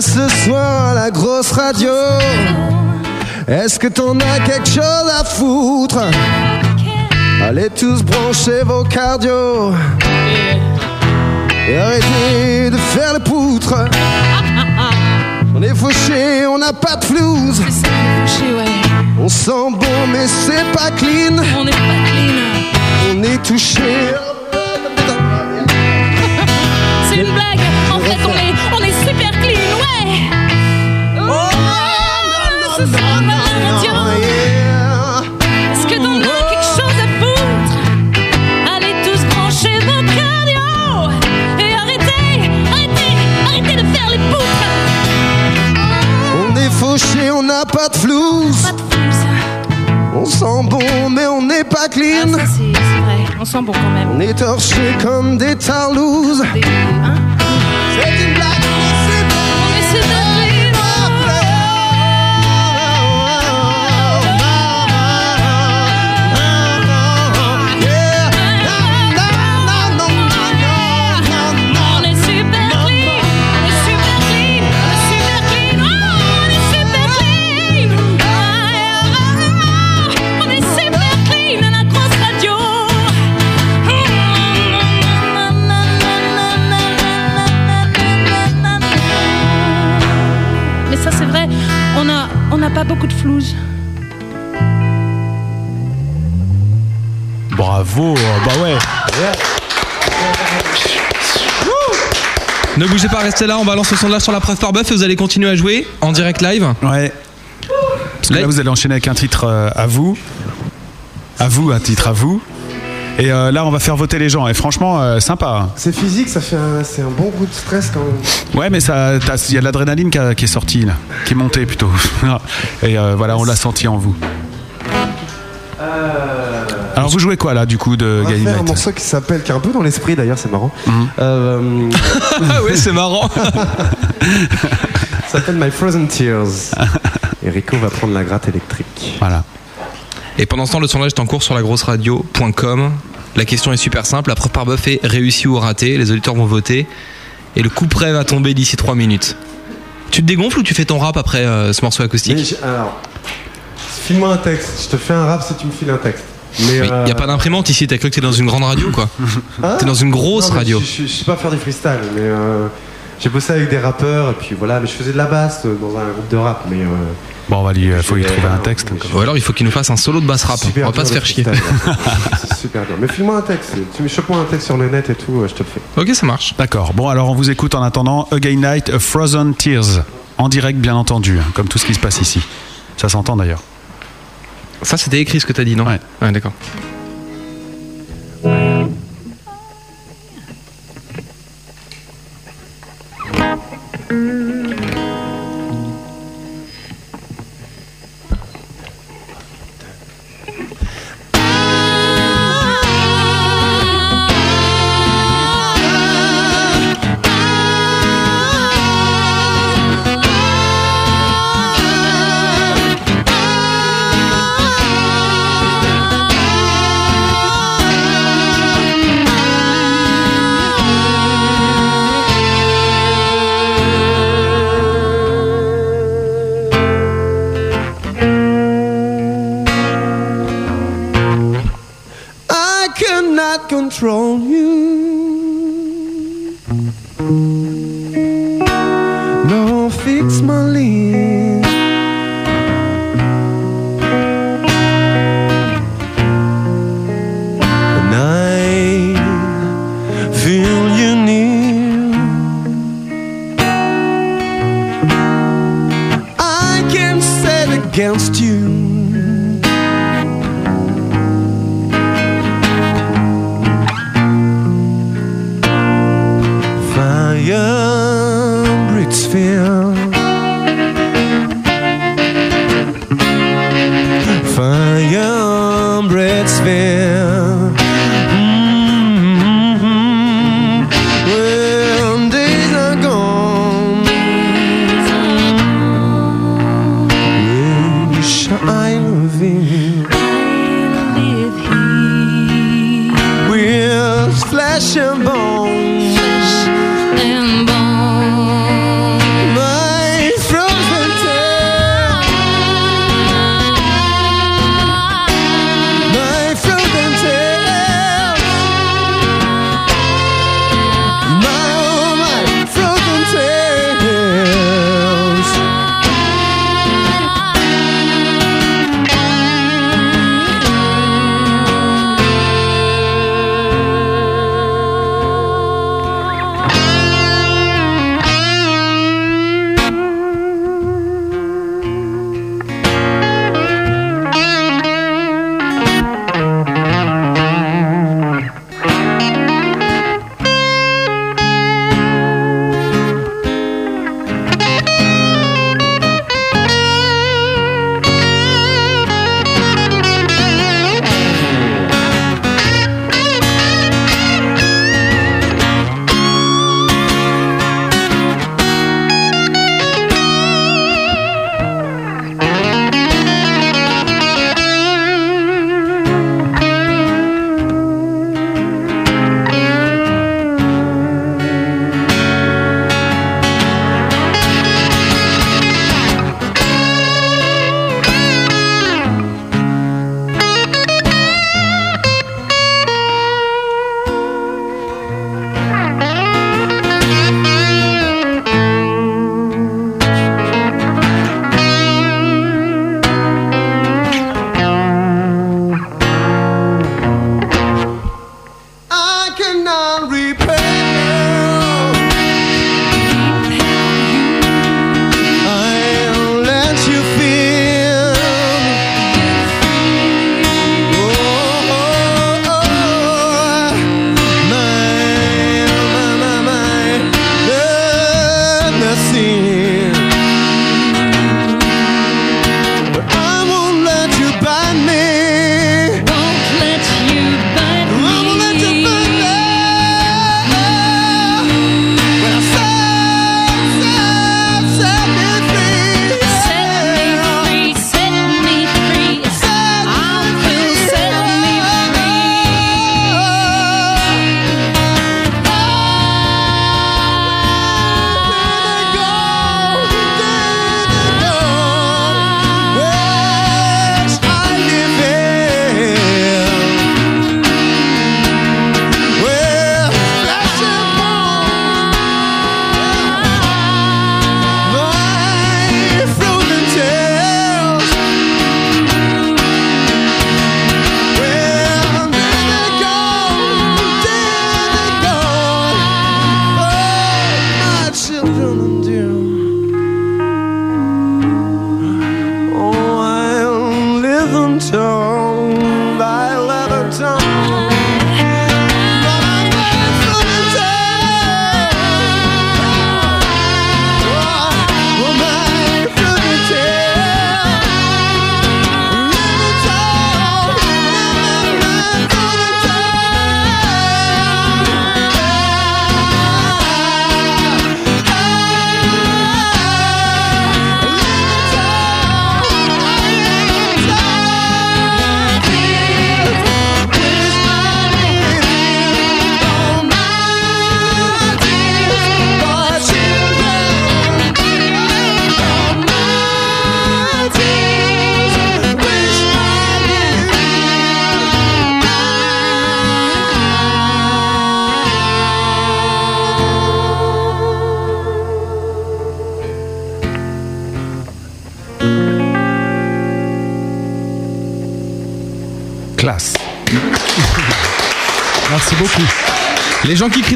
Ce soir à la grosse radio. Est-ce que t'en as quelque chose à foutre? Allez tous brancher vos cardio. Et arrêtez de faire le poutre. On est fauché, on n'a pas de flouze. On sent bon, mais c'est pas clean. On est pas clean. On est touché. Ce soir, mon Dieu. Est-ce que t'en as quelque chose à foutre? Allez tous brancher vos cardio et arrêtez, arrêtez, arrêtez de faire les poutres. On est fauché, on n'a pas de flouze. Pas de fou, ça. On sent bon, mais on n'est pas Ah, clean. ça, c'est c'est vrai. On sent bon quand même. On est torché comme des tarlouses. Des- hein? Beaucoup de flouze. Bravo. Bah ouais. Ne bougez pas, restez là. On balance le son de là sur la preuve par bœuf et vous allez continuer à jouer en direct live. Ouais. Parce que là, vous allez enchaîner avec un titre euh, à vous. À vous, un titre à vous. Et euh, là, on va faire voter les gens. Et franchement, euh, sympa. hein. C'est physique, ça fait un, c'est un bon coup de stress quand même. Ouais, mais il y a de l'adrénaline qui, a- qui est sortie, là. qui est montée plutôt. Et euh, voilà, on l'a senti en vous. Alors, vous jouez quoi là, du coup, de On va Gain faire un morceau qui s'appelle, qui est un peu dans l'esprit d'ailleurs, c'est marrant. Euh, Ah ouais, c'est marrant. ça s'appelle My Frozen Tears. Et Rico va prendre la gratte électrique. Voilà. Et pendant ce temps, le sondage est en cours sur lagrosseradio.com. La question est super simple. La preuve par bœuf est réussie ou ratée. Les auditeurs vont voter. Et le coup près va tomber d'ici 3 minutes. Tu te dégonfles ou tu fais ton rap après euh, ce morceau acoustique Mais alors, file-moi un texte. Je te fais un rap si tu me files un texte. Mais Il n'y a pas d'imprimante ici, t'as cru que t'es dans une grande radio quoi. Hein T'es dans une grosse Non, radio. Je, je- je sais pas faire du freestyle, mais euh, j'ai bossé avec des rappeurs et puis voilà. Mais je faisais de la basse euh, dans un groupe de rap, mais. euh, Bon, on va lui, euh, faut lui trouver un texte. Ou alors il faut qu'il nous fasse un solo de basse rap. On va pas se faire chier. C'est super dur. Mais file-moi un texte. Tu me chope-moi un texte sur le net et tout, je te le fais. Ok, ça marche. D'accord. Bon, alors on vous écoute en attendant Again Night, A Frozen Tears. En direct, bien entendu, hein, comme tout ce qui se passe ici. Ça s'entend d'ailleurs. Ça, c'était écrit ce que t'as dit, non? Ouais. Ouais, d'accord.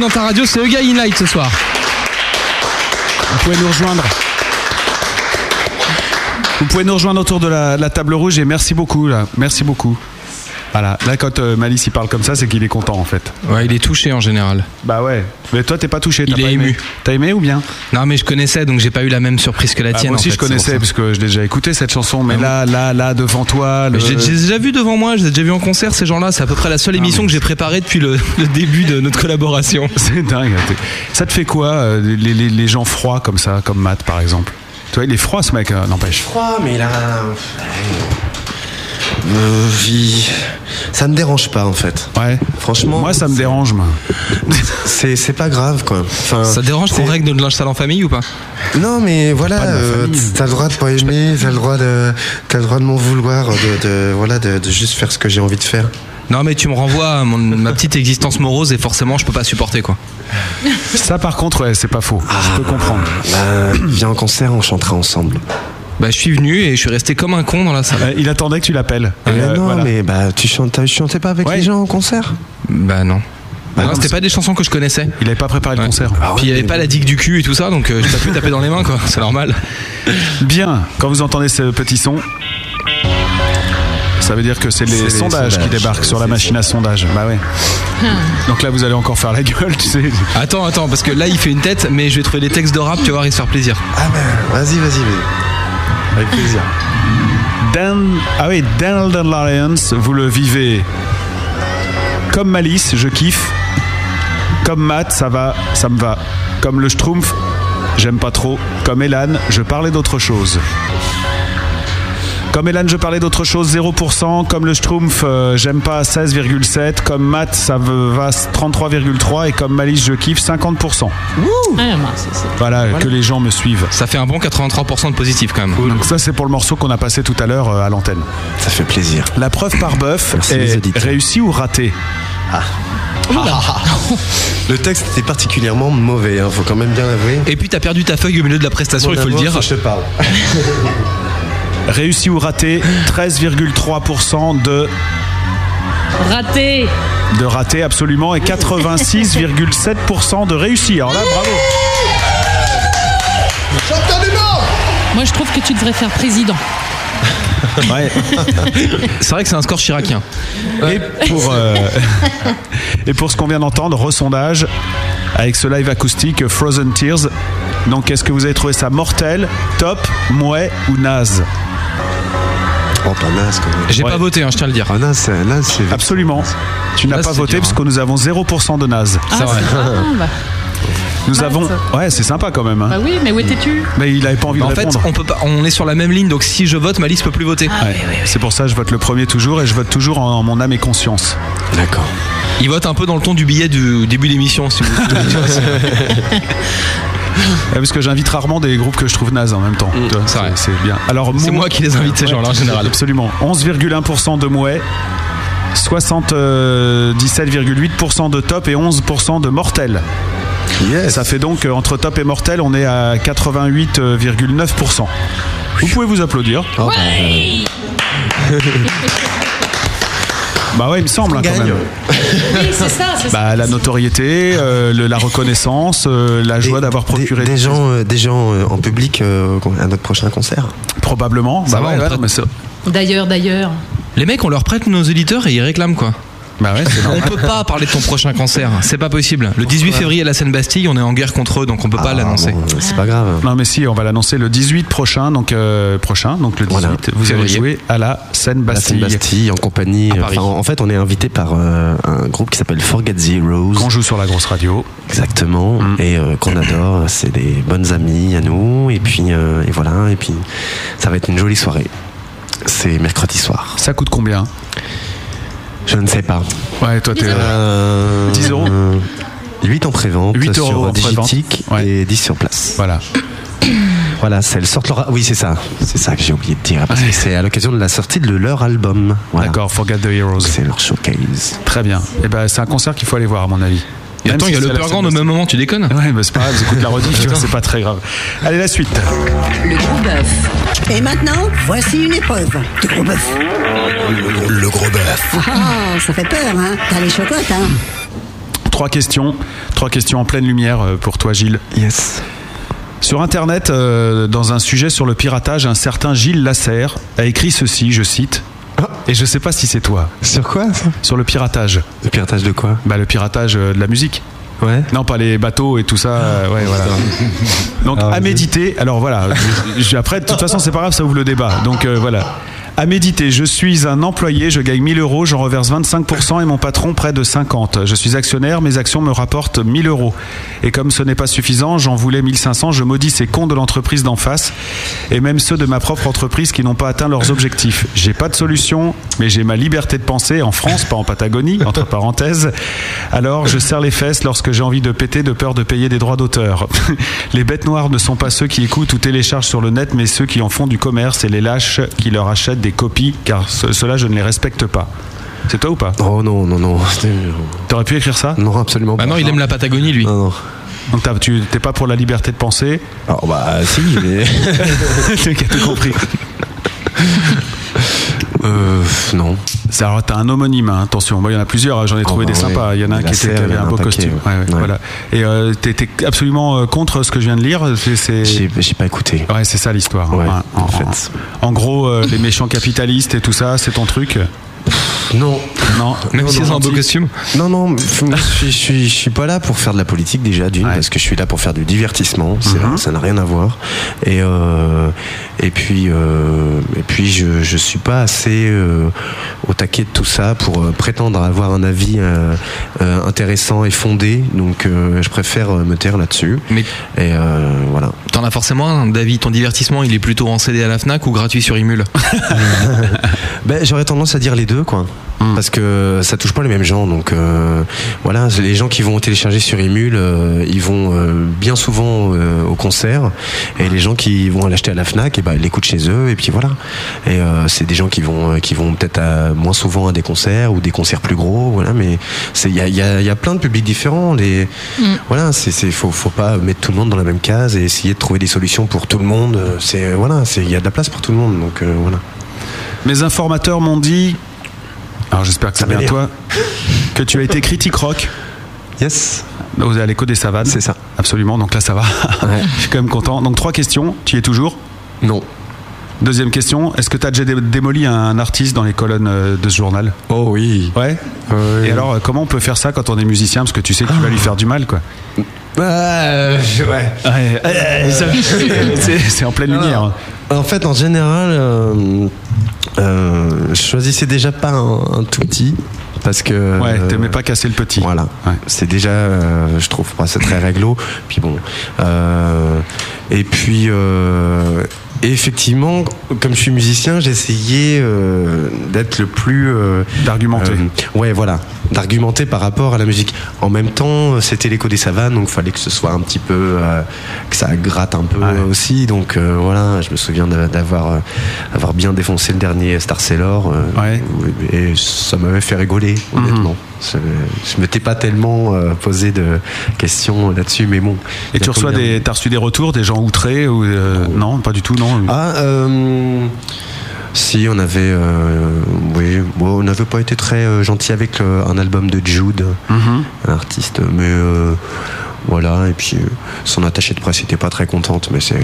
Dans ta radio, c'est Euga Inlight ce soir. Vous pouvez nous rejoindre. Vous pouvez nous rejoindre autour de la, la table rouge et merci beaucoup. Là. Merci beaucoup. Voilà. Là, quand euh, Malice il parle comme ça, c'est qu'il est content en fait. Ouais, il est touché en général. Bah ouais. Mais toi, t'es pas touché. t'as Il est pas aimé. ému. T'as aimé ou bien Non, mais je connaissais, donc j'ai pas eu la même surprise que la Bah, tienne. Moi aussi, en je fait, connaissais parce que je l'ai déjà écouté cette chanson. Mais Ah là, là, là, devant toi, le- Mais J'ai déjà vu devant moi, j'ai déjà vu en concert ces gens-là. C'est à peu près la seule émission que j'ai préparée depuis le, le début de notre collaboration. c'est dingue. t'es- Ça te fait quoi, euh, les, les- les gens froids comme ça, comme Matt par exemple? Tu vois, il est froid ce mec, euh, n'empêche. froid, mais là. Euh, il- Ça me dérange pas en fait. Ouais. Franchement. Moi, ça me dérange. C'est c'est pas grave quoi. Enfin, Ça te dérange qu'on règle notre linge sale en famille ou pas? Non, mais voilà, euh, t'as le droit de pas aimer, t'as le droit de, t'as le droit de m'en vouloir, de, de- voilà, de, de juste faire ce que j'ai envie de faire. Non, mais tu me renvoies à mon- ma petite existence morose et forcément je peux pas supporter quoi. Ça, par contre, ouais, c'est pas faux. je peux comprendre. Bah, viens en concert, on chantera ensemble. Bah, je suis venu et je suis resté comme un con dans la salle. Euh, il attendait que tu l'appelles. Mais euh, non, voilà. mais bah, tu chantes, tu chantais pas avec Ouais. les gens en concert? Bah, non. Bah non, c'était pas des chansons que je connaissais. Il avait pas préparé le concert. Ah Puis il y avait mais pas la digue du cul et tout ça, donc euh, j'ai pas pu taper dans les mains quoi. C'est normal. Bien, quand vous entendez ce petit son, ça veut dire que c'est les, sondages, qui débarquent sur la machine à sondage. Bah ouais. Donc là, vous allez encore faire la gueule, tu sais. Attends, attends, parce que là il fait une tête, mais je vais trouver des textes de rap, tu vas voir, il se faire plaisir. Ah ben, vas-y, vas-y, vas-y. Avec plaisir. Dan, ah oui, Dan Alliance, vous le vivez comme Malice, je kiffe. Comme Matt, ça va, ça me va. Comme le Schtroumpf, j'aime pas trop. Comme Elan, je parlais d'autre chose. Comme Elan, je parlais d'autre chose, 0%. Comme le Schtroumpf, euh, j'aime pas 16,7. Comme Matt, ça va 33,3. Et comme Malice, je kiffe 50%. Ouais, moi, c'est- c'est- Voilà, que les gens me suivent. Ça fait un bon 83% de positif quand même. Donc ça, c'est pour le morceau qu'on a passé tout à l'heure euh, à l'antenne. Ça fait plaisir. La preuve par bœuf Merci les est auditeurs. réussie ou ratée Le texte était particulièrement mauvais, hein, faut quand même bien l'avouer. Et puis t'as perdu ta feuille au milieu de la prestation, il faut le dire. Je te parle. Réussi ou raté 13,3% de, Raté. de raté absolument et 86,7% de réussi. Alors là, bravo. Moi, je trouve que tu devrais faire président. Ouais. C'est vrai que c'est un score chiracien. Et pour, euh, et pour ce qu'on vient d'entendre, ressondage avec ce live acoustique Frozen Tears. Donc, est-ce que vous avez trouvé ça mortel, top, mouais ou naze? Oh, pas naze quand même. J'ai Ouais. pas voté, hein, je tiens à le dire. Ah, c'est. Absolument. Tu n'as pas voté dur, parce hein. que nous avons 0% de naze. C'est vrai. Ah, bah, Nous avons. Ouais, c'est sympa quand même. hein. bah oui, mais où étais-tu Mais il avait pas envie En de fait, répondre. on peut pas, on est sur la même ligne, donc si je vote, ma liste peut plus voter. Ouais. C'est pour ça que je vote le premier toujours et je vote toujours en mon âme et conscience. D'accord. Il vote un peu dans le ton du billet du début d'émission, si vous parce que j'invite rarement des groupes que je trouve nazes en même temps. Vois, c'est vrai. C'est bien. Alors, C'est moi qui les invite, ces gens-là, en général. Absolument. 11,1% de mouais, 77,8% de top et 11% de mortel. Yes. Ça fait donc euh, entre top et mortel, on est à 88,9%. Vous pouvez vous applaudir. Oh, bah, Bah ouais, il me semble hein, quand même. Oui, c'est ça, c'est ça. Bah, la notoriété, euh, le- la reconnaissance, euh, la joie des- d'avoir procuré des, des gens, euh, des gens euh, en public euh, à notre prochain concert. probablement. Ça bah va, ouais, on ouais, prête- mais c'est- D'ailleurs, d'ailleurs. Les mecs, on leur prête nos éditeurs et ils réclament quoi. Bah ouais, c'est On peut pas parler de ton prochain concert, c'est pas possible. Le 18 février à la Seine-Bastille, on est en guerre contre eux, donc on peut pas Ah, l'annoncer. bon, c'est pas grave. Non mais si, on va l'annoncer le 18 prochain, donc euh, prochain, donc le 18, Voilà. vous allez jouer à la scène La Bastille. Seine-Bastille en compagnie. Enfin, en fait, on est invité par euh, un groupe qui s'appelle Forget Zeros. Qu'on joue sur la grosse radio. Exactement. Mm. Et euh, qu'on adore. C'est des bonnes amies à nous. Et puis, euh, et voilà. Et puis, ça va être une jolie soirée. C'est mercredi soir. Ça coûte combien? Je ne sais pas. Ouais, toi t'es. Euh, 10 euros euh, 8 en prévente 8 euros sur en Ouais. et 10 sur place. Voilà. Voilà, c'est le sort leur... Oui, c'est ça. C'est ça que j'ai oublié de dire. Parce que c'est à l'occasion de la sortie de leur album. Voilà. D'accord, Forget the Heroes. C'est leur showcase. Très bien. Et ben c'est un concert qu'il faut aller voir à mon avis. Et attends, il y a si le scène au même moment, tu déconnes? Ouais, mais c'est pas grave, ils écoutent la rediff, tu vois, c'est pas très grave. Allez, la suite. Le gros bœuf. Et maintenant, voici une épreuve de gros bœuf. Le, gros bœuf. Ah, ça fait peur, hein T'as les chocottes, hein Trois questions, trois questions en pleine lumière euh, pour toi, Gilles. Yes. Sur Internet, euh, dans un sujet sur le piratage, un certain Gilles Lasserre a écrit ceci, je cite. Et je sais pas si c'est toi. Sur quoi ça? Sur le piratage. Le piratage de quoi? Bah le piratage euh, de la musique. Ouais. Non, pas les bateaux et tout ça. euh, ouais, voilà. Donc Ah, à méditer. Alors voilà. je- je- après, de toute façon, c'est pas grave, ça ouvre le débat. Donc euh, voilà. À méditer, je suis un employé, je gagne 1000 euros, j'en reverse 25% et mon patron près de 50. Je suis actionnaire, mes actions me rapportent 1000 euros. Et comme ce n'est pas suffisant, j'en voulais 1500, je maudis ces cons de l'entreprise d'en face et même ceux de ma propre entreprise qui n'ont pas atteint leurs objectifs. J'ai pas de solution, mais j'ai ma liberté de penser en France, pas en Patagonie, entre parenthèses. Alors je serre les fesses lorsque j'ai envie de péter de peur de payer des droits d'auteur. Les bêtes noires ne sont pas ceux qui écoutent ou téléchargent sur le net, mais ceux qui en font du commerce et les lâches qui leur achètent des copies, car ce- ceux-là je ne les respecte pas. C'est toi ou pas Oh non, non, non. T'aurais pu écrire ça Non, absolument Bah pas. non, il aime la Patagonie, lui. Non, non. Donc t'as- tu t'es pas pour la liberté de penser Alors bah si, mais. T'as tout compris. euh, non. C'est- Alors t'as un homonyme, hein, attention. Moi il y en a plusieurs, hein, j'en ai trouvé bah des ouais. sympas. Il y en a un qui, était, qui avait un beau costume. ouais. Ouais. Voilà. Et euh, t'étais absolument euh, contre ce que je viens de lire. J'ai pas écouté. Ouais, c'est ça l'histoire. Hein. en, en fait. en- en gros, euh, les méchants capitalistes et tout ça, c'est ton truc? Non. Non. Même si c'est un beau costume. Non, non, je suis, je, suis, je suis pas là pour faire de la politique déjà, d'une, parce que je suis là pour faire du divertissement, Mhm. ça n'a rien à voir. Et, euh, et puis, euh, et puis je, je suis pas assez euh, au taquet de tout ça pour prétendre avoir un avis intéressant et fondé, donc je préfère me taire là-dessus. Mais Et voilà. t'en as forcément un, David. Ton divertissement, il est plutôt en CD à la Fnac ou gratuit sur Imul Ben, j'aurais tendance à dire les deux, quoi. Parce que ça touche pas les mêmes gens, donc euh, voilà, les gens qui vont télécharger sur Emule, euh, ils vont euh, bien souvent euh, au concert, et les gens qui vont l'acheter à la Fnac, et ben ils l'écoutent chez eux, et puis voilà. Et euh, c'est des gens qui vont qui vont peut-être moins souvent à des concerts ou des concerts plus gros, voilà. Mais c'est il y a, il y, a, il y a plein de publics différents. Les voilà, c'est c'est faut faut pas mettre tout le monde dans la même case et essayer de trouver des solutions pour tout le monde. C'est voilà, c'est il y a de la place pour tout le monde, donc euh, voilà. Mes informateurs m'ont dit, alors j'espère que c'est Ça va bien toi, que tu as été critique rock Yes. aux- à l'écho des savanes. C'est ça. Absolument, donc là ça va. Je suis quand même content. Donc trois questions, tu y es toujours? Non. Deuxième question, est-ce que tu as déjà dé- démoli un artiste dans les colonnes euh, de ce journal? Oh oui. Ouais Et alors, euh, comment on peut faire ça quand on est musicien? Parce que tu sais que tu vas lui faire du mal, quoi. ouais. Ouais, ça- c'est c'est en pleine lumière. En fait, en général, euh, euh, je choisissais déjà pas un, un tout petit. Parce que. Ouais, euh, t'aimais pas casser le petit. Voilà. Ouais. C'est déjà, euh, je trouve pas ça très réglo. Puis bon. euh, et puis, euh, et effectivement, comme je suis musicien, j'ai essayé euh, d'être le plus. euh, D'argumenter. euh, ouais, voilà. D'argumenter par rapport à la musique. En même temps, c'était l'écho des savanes, donc fallait que ce soit un petit peu. euh, que ça gratte un peu Ouais. aussi. Donc euh, voilà, je me souviens d'avoir euh, avoir bien défoncé le dernier Star Sailor. euh, Ouais. Et ça m'avait fait rigoler, honnêtement. Je, je m'étais pas tellement euh, posé de questions là-dessus, mais bon. Et Il tu reçois des, t'as reçu des retours, des gens outrés ou euh, non, pas du tout, non. Ah, euh, si, on avait. euh, oui, bon, on n'avait pas été très euh, gentil avec un album de Jude, Mhm. un artiste, mais. euh, voilà, et puis euh, son attaché de presse n'était pas très contente, mais c'est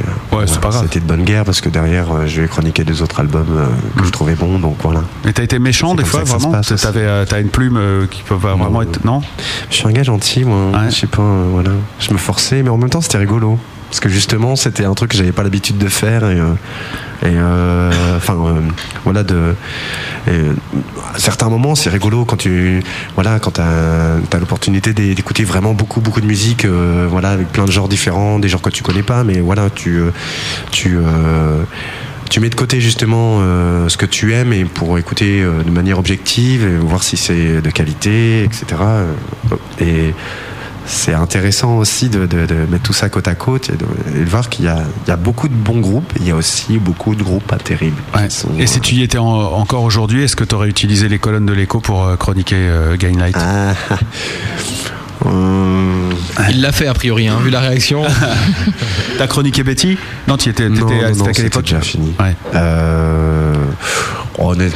c'est pas grave. C'était de bonne guerre parce que derrière, euh, je vais chroniquer deux autres albums euh, que je trouvais bons, donc voilà. Et t'as été méchant C'est des comme fois, ça que ça se vraiment passe aussi. T'avais, euh, T'as une plume euh, qui peut vraiment Non. être. Non Je suis un gars gentil, moi. Ouais. Je sais pas, euh, voilà. Je me forçais, mais en même temps, c'était rigolo. Parce que justement, c'était un truc que j'avais pas l'habitude de faire. Et, euh, euh, enfin, euh, voilà, de. à certains moments, c'est rigolo quand tu. Voilà, quand t'as as, l'opportunité d'é- d'écouter vraiment beaucoup, beaucoup de musique, voilà, avec plein de genres différents, des genres que tu connais pas, mais voilà, tu. tu tu mets de côté justement ce que tu aimes et pour écouter de manière objective et voir si c'est de qualité, etc. Et c'est intéressant aussi de, de- de mettre tout ça côte à côte et de, et de voir qu'il y a, il y a beaucoup de bons groupes et il y a aussi beaucoup de groupes pas terribles. qui Ouais. sont, Et si tu y étais en- encore aujourd'hui, est-ce que tu aurais utilisé les colonnes de l'écho pour euh, chroniquer euh, Gainlight? Ah, euh, Il l'a fait a priori, hein, vu la réaction. T'as chroniqué Betty? Non, tu étais, non, t'étais à, non, quelle c'était époque? déjà fini. Ouais. Euh, honnête-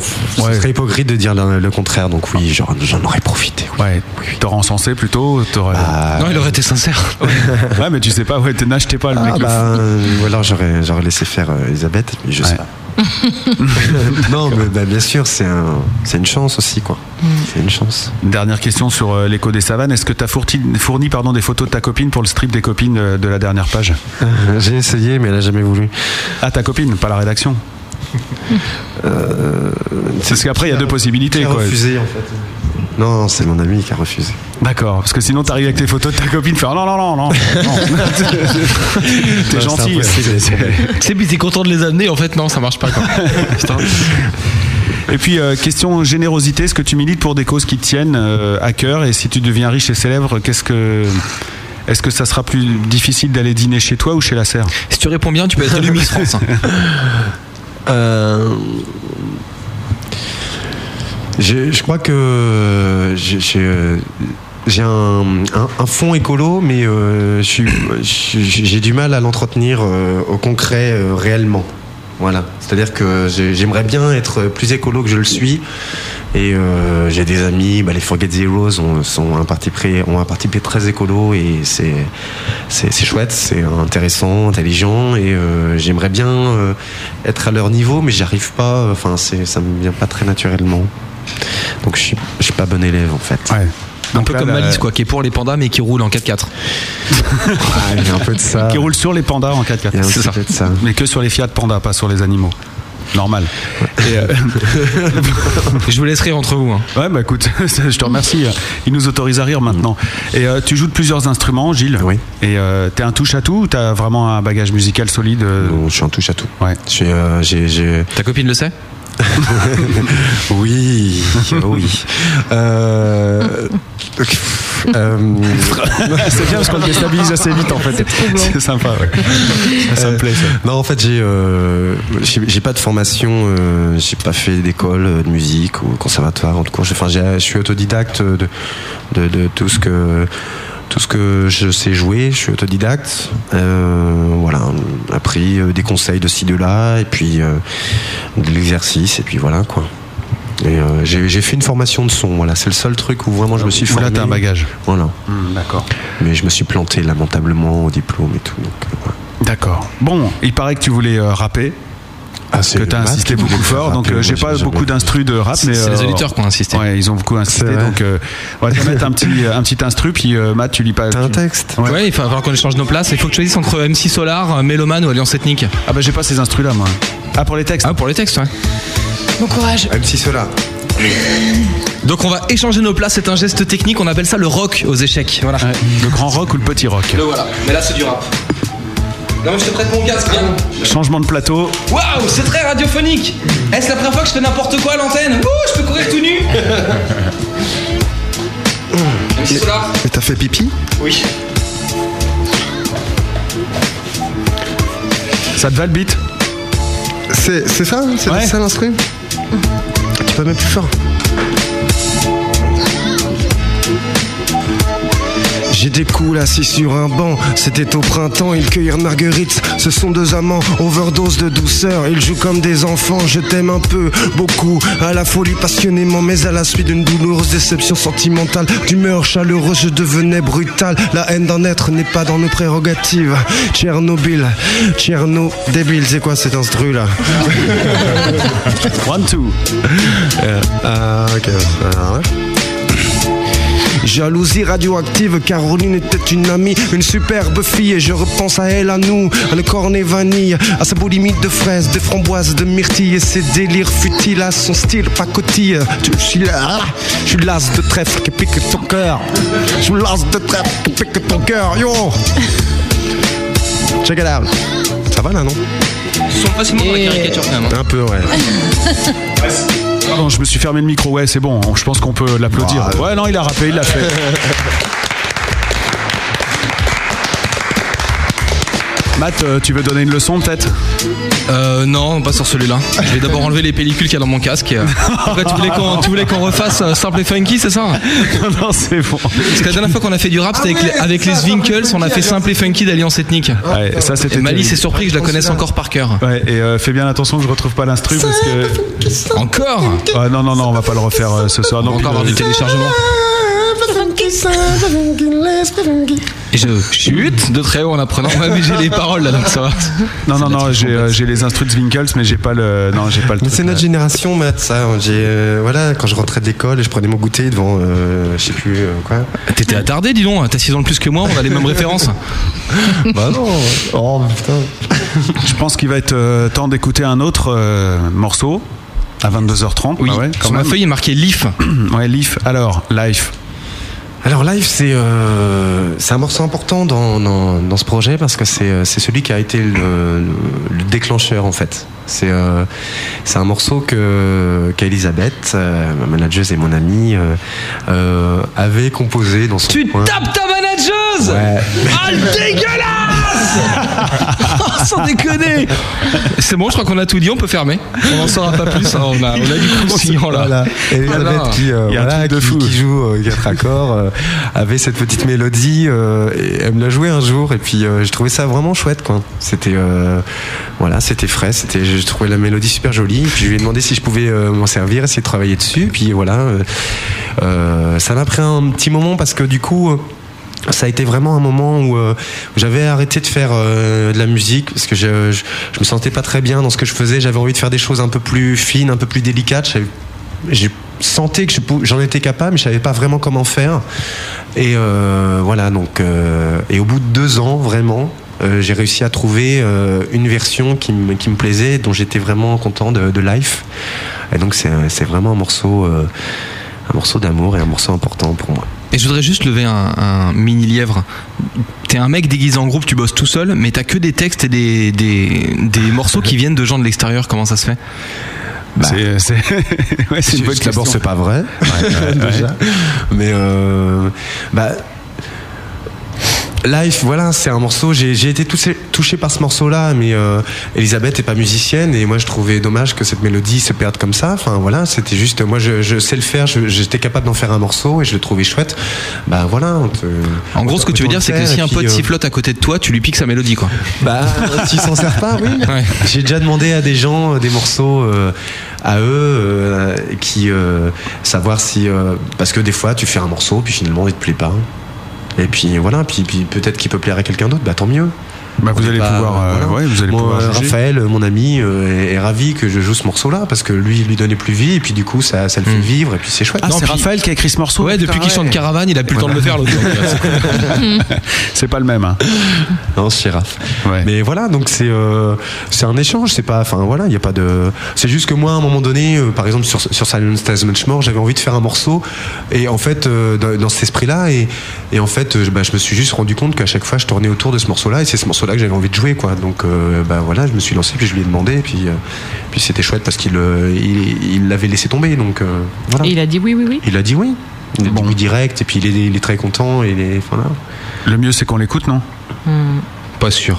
ce serait hypocrite de dire le, le contraire, donc oui, j'en j'en aurais profité. Ouais, t'aurais encensé plutôt t'aurais... Non, il aurait été sincère. ouais, mais tu sais pas, ouais, n'achetez pas le Ah, mec. le bah, euh, ou alors j'aurais j'aurais laissé faire euh, Elisabeth, mais je sais pas. non, mais bah, bien sûr, c'est un, c'est une chance aussi, quoi. C'est une chance. Dernière question sur euh, l'écho des savanes. Est-ce que tu as fourni, fourni pardon, des photos de ta copine pour le strip des copines euh, de la dernière page? J'ai essayé, mais elle a jamais voulu. Ah, ta copine, pas la rédaction Parce qu'après, il y a deux possibilités. Qui a quoi. refusé, en fait. Non, c'est mon ami qui a refusé. D'accord, parce que sinon t'arrives avec tes photos de ta copine, faire non, non, non, non. non. T'es gentil. c'est c'est- C'est puis t'es content de les amener, en fait, non, ça marche pas. Quoi. Et puis, euh, question générosité, est-ce que tu milites pour des causes qui te tiennent euh, à cœur? Et si tu deviens riche et célèbre, qu'est-ce que. Est-ce que ça sera plus difficile d'aller dîner chez toi ou chez la serre? Si tu réponds bien, tu peux être élu Miss France. Euh, je crois que j'ai- un, un, fond écolo, mais euh, j'ai du mal à l'entretenir euh, au concret réellement. Voilà. C'est-à-dire que j'ai- j'aimerais bien être plus écolo que je le suis. Et euh, j'ai des amis, bah, les Forget Zeros ont, sont un parti pris, très écolo et c'est chouette, c'est intéressant, intelligent et euh, j'aimerais bien euh, être à leur niveau, mais j'y arrive pas. Enfin, c'est ça me vient pas très naturellement. Donc je suis suis pas bon élève en fait. Un peu là, comme la- Malice, quoi, qui est pour les pandas, mais qui roule en 4x4. Ah, il y a un peu de ça. Qui roule sur les pandas en 4x4. Il y a un C'est petit ça. peu de ça. Mais que sur les Fiat Panda, pas sur les animaux. Normal. Et, euh, Je vous laisse rire entre vous. hein. Ouais, bah écoute, je te remercie. Il nous autorise à rire maintenant. Et euh, tu joues de plusieurs instruments, Gilles. Oui. Et euh, t'es un touche à tout ou t'as vraiment un bagage musical solide je suis un touche à tout. Ouais. Je suis, euh, j'ai- j'ai- Ta copine le sait? Oui, oui. Euh, euh, C'est bien parce qu'on le déstabilise assez vite en fait. C'est sympa, ouais. Ça, ça me plaît ça. Non, en fait, j'ai euh, pas de formation, euh, j'ai pas fait d'école euh, de musique ou conservatoire en cours. Enfin, j'ai- je suis autodidacte de, de, de tout ce que tout ce que je sais jouer. Je suis autodidacte. Euh, voilà, appris euh, des conseils de ci de là et puis euh, de l'exercice et puis voilà quoi. Et euh, j'ai fait une formation de son. Voilà, c'est le seul truc où vraiment je me suis formé. là t'as un bagage. Voilà. D'accord. Mais je me suis planté lamentablement au diplôme et tout. D'accord. Bon, il paraît que tu voulais euh, rapper. Ah, que tu as insisté beaucoup fort, donc euh, j'ai pas beaucoup d'instrus de rap, mais C'est les euh, auditeurs qui ont insisté. Ouais, ils ont beaucoup insisté, donc euh, on va te mettre un petit un petit instru, puis euh, Matt, tu lis pas. T'as un texte Ouais, il va falloir qu'on échange nos places. Il faut que tu choisisses entre MC Solar, Méloman ou Alliance Ethnique. Ah bah j'ai pas ces instrus là moi. Ah pour les textes. Ah, pour les textes, ouais. Bon courage. MC Solar. Donc on va échanger nos places. C'est un geste technique. On appelle ça le rock aux échecs. Voilà. Ouais, le grand rock ou le petit rock. Le voilà. Mais là, c'est du rap. Non, mais je te prête mon casque, viens. Changement de plateau. Waouh, c'est très radiophonique. Est-ce la première fois que je fais n'importe quoi à l'antenne Ouh, je peux courir tout nu. Et t'as fait pipi Oui. Ça te va le beat C'est c'est ça C'est Ouais. ça l'instru Tu peux mettre plus fort J'ai des coups assis sur un banc, c'était au printemps, ils cueillirent marguerites, ce sont deux amants, overdose de douceur, ils jouent comme des enfants, je t'aime un peu, beaucoup, à la folie passionnément, mais à la suite d'une douloureuse déception sentimentale, d'humeur chaleureuse, je devenais brutal, la haine d'un être n'est pas dans nos prérogatives, Tchernobyl, Tcherno, débile, c'est quoi cet instru là? One two. Ah, ok. Ah, ouais. Jalousie radioactive, Caroline était une amie, une superbe fille, et je repense à elle, à nous, à le cornet vanille, à sa boulimie de fraises, de framboises, de myrtilles, et ses délires futiles, à son style pacotille. Je suis là, je suis l'as de trèfle qui pique ton cœur. Je suis l'as de trèfle qui pique ton cœur, yo! Check it out. Ça va là, non? Ils sont facilement dans la caricature quand même. hein. Un peu, ouais. Pardon, je me suis fermé le micro. Ouais, c'est bon. Je pense qu'on peut l'applaudir. Ah, ouais, non, il a rappé, il l'a fait. Matt, euh, tu veux donner une leçon peut-être Euh, non, pas sur celui-là. Je vais d'abord enlever les pellicules qu'il y a dans mon casque. Et, après, tu voulais qu'on, tu voulais qu'on refasse euh, Simple et Funky, c'est ça Non, c'est bon. Parce que la dernière fois qu'on a fait du rap, c'était avec, les, avec les Zwinkels, on a fait Simple et Funky d'Alliance Ethnique. Ouais, ça c'était. Et Malice est surpris que je la connaisse encore par cœur. Ouais, et euh, fais bien attention que je retrouve pas l'instru parce que. Encore? Ouais, non, non, non, on va pas le refaire euh, ce soir. On va Donc, encore avoir du téléchargement. Et je chute de très haut en apprenant. Ouais, mais j'ai les paroles là, donc ça va. Non, non, non, j'ai euh, j'ai les instrus de Winkles, mais j'ai pas le. Non, j'ai pas le. Mais truc, c'est notre là. génération, Matt, ça. J'ai, euh, voilà, quand je rentrais de l'école et je prenais mon goûter devant, euh, je sais plus euh, quoi. T'étais attardé, dis donc. T'as 6 ans de plus que moi, on a les mêmes références. bah non. Oh putain. Je pense qu'il va être euh, temps d'écouter un autre euh, morceau à 22h30. Oui, Ah ouais, quand sur ma feuille est marqué Leaf. ouais, Leaf. Alors, Life. Alors live, c'est euh, c'est un morceau important dans, dans, dans ce projet parce que c'est euh, c'est celui qui a été le, le déclencheur en fait. C'est euh, c'est un morceau que qu'Elisabeth, euh, ma manageuse et mon amie, euh, euh, avait composé dans son Tu coin. tapes ta manageuse Ouais. Ah, le dégueulasse Oh, Sans déconner C'est bon, je crois qu'on a tout dit, on peut fermer. On n'en saura pas plus, hein, on, a, on a du croustillant là. Voilà. Elisabeth Voilà. qui, euh, Il y a un voilà, qui- fou. qui joue euh, quatre accords euh, avait cette petite mélodie euh, et elle me l'a joué un jour et puis euh, j'ai trouvé ça vraiment chouette quoi. C'était euh, voilà, c'était frais, c'était je trouvais la mélodie super jolie puis je lui ai demandé si je pouvais euh, m'en servir, essayer de travailler dessus puis voilà euh, euh, ça m'a pris un petit moment parce que du coup euh, ça a été vraiment un moment où, euh, j'avais arrêté de faire euh, de la musique parce que je, je, me sentais pas très bien dans ce que je faisais. J'avais envie de faire des choses un peu plus fines, un peu plus délicates. J'ai senti que j'en étais capable, mais je savais pas vraiment comment faire. Et euh, voilà, donc euh, et au bout de deux ans, vraiment. euh, j'ai réussi à trouver une version qui me, plaisait, dont j'étais vraiment content de, de Life. Et donc c'est vraiment un morceau, un morceau d'amour et un morceau important pour moi. Et je voudrais juste lever un, mini lièvre. T'es un mec déguisé en groupe, tu bosses tout seul, mais t'as que des textes et des, des morceaux qui viennent de gens de l'extérieur. Comment ça se fait? C'est c'est- ouais, c'est une bonne D'abord, c'est pas vrai, déjà. Mais euh, bah, Life, voilà, c'est un morceau. J'ai été touché, touché par ce morceau-là, mais euh, Elisabeth est pas musicienne et moi je trouvais dommage que cette mélodie se perde comme ça. Enfin voilà, c'était juste, moi je, je sais le faire, j'étais capable d'en faire un morceau et je le trouvais chouette. Bah voilà. on te- En gros, ce que tu veux dire, c'est que si un pote euh, sifflote à côté de toi, tu lui piques sa mélodie, quoi. bah, s'ils s'en servent pas, oui. Ouais. J'ai déjà demandé à des gens euh, des morceaux euh, à eux euh, qui euh, savoir si euh, parce que des fois tu fais un morceau puis finalement il te plaît pas. Et puis voilà, puis, puis peut-être qu'il peut plaire à quelqu'un d'autre, bah tant mieux. Bah, vous allez pas- pouvoir, euh, voilà. ouais, vous allez Moi, pouvoir juger. Raphaël, euh, mon ami, euh, est, est ravi que je joue ce morceau-là parce que lui, il lui donnait plus vie et puis du coup, ça, ça le fait Mm. vivre et puis c'est chouette. Ah, c'est puis- Raphaël qui a écrit ce morceau Ouais, depuis qu'il chante Caravane, il a plus le temps de le faire, l'autre. C'est pas le même. Hein. Non, c'est Raph. Ouais. Mais voilà, donc c'est euh, c'est un échange, c'est pas, enfin voilà, il y a pas de, c'est juste que moi à un moment donné, euh, par exemple sur sur As Much More, j'avais envie de faire un morceau et en fait euh, dans, dans cet esprit-là et et en fait euh, bah, je me suis juste rendu compte qu'à chaque fois je tournais autour de ce morceau-là et c'est ce morceau-là que j'avais envie de jouer quoi. Donc euh, bah voilà, je me suis lancé puis je lui ai demandé et puis euh, puis c'était chouette parce qu'il euh, il il l'avait laissé tomber donc euh, voilà. Et il a dit oui, oui, oui. Il a dit oui. Il a Bon. dit oui direct et puis il est, il est très content et il est, voilà. Le mieux, c'est qu'on l'écoute, non? Pas sûr.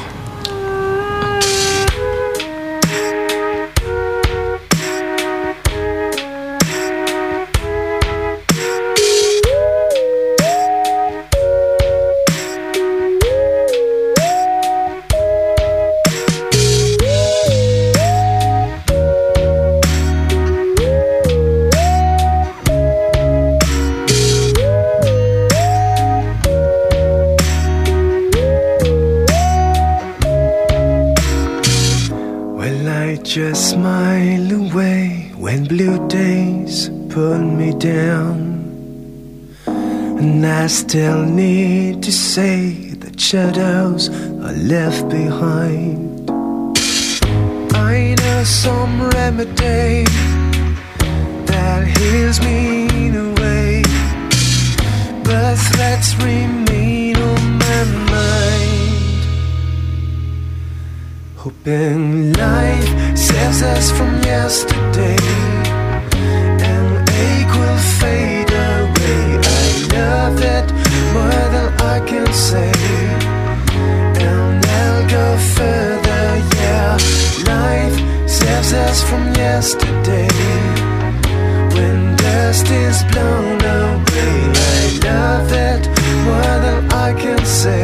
Down. And I still need to say that shadows are left behind. I know some remedy that heals me in a way, but threats remain on my mind. Hoping life saves us from yesterday It'll go further, yeah. Life saves us from yesterday. When dust is blown away I love it more than I can say.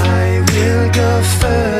I will go further.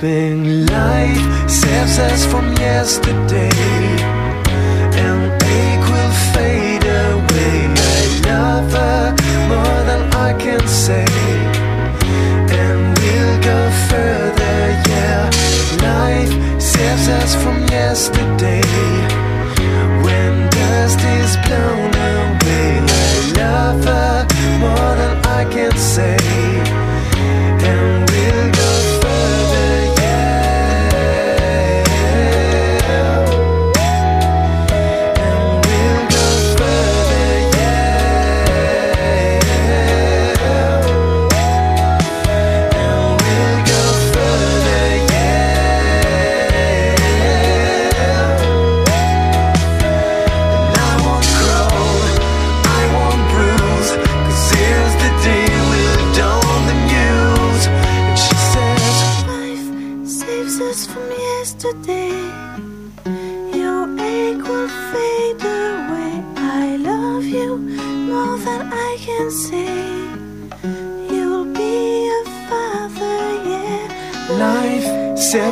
Hoping life saves us from yesterday and ache will fade away. I love her more than I can say, and we'll go further. Yeah, life saves us from yesterday when dust is blown away. I love her more than I can say.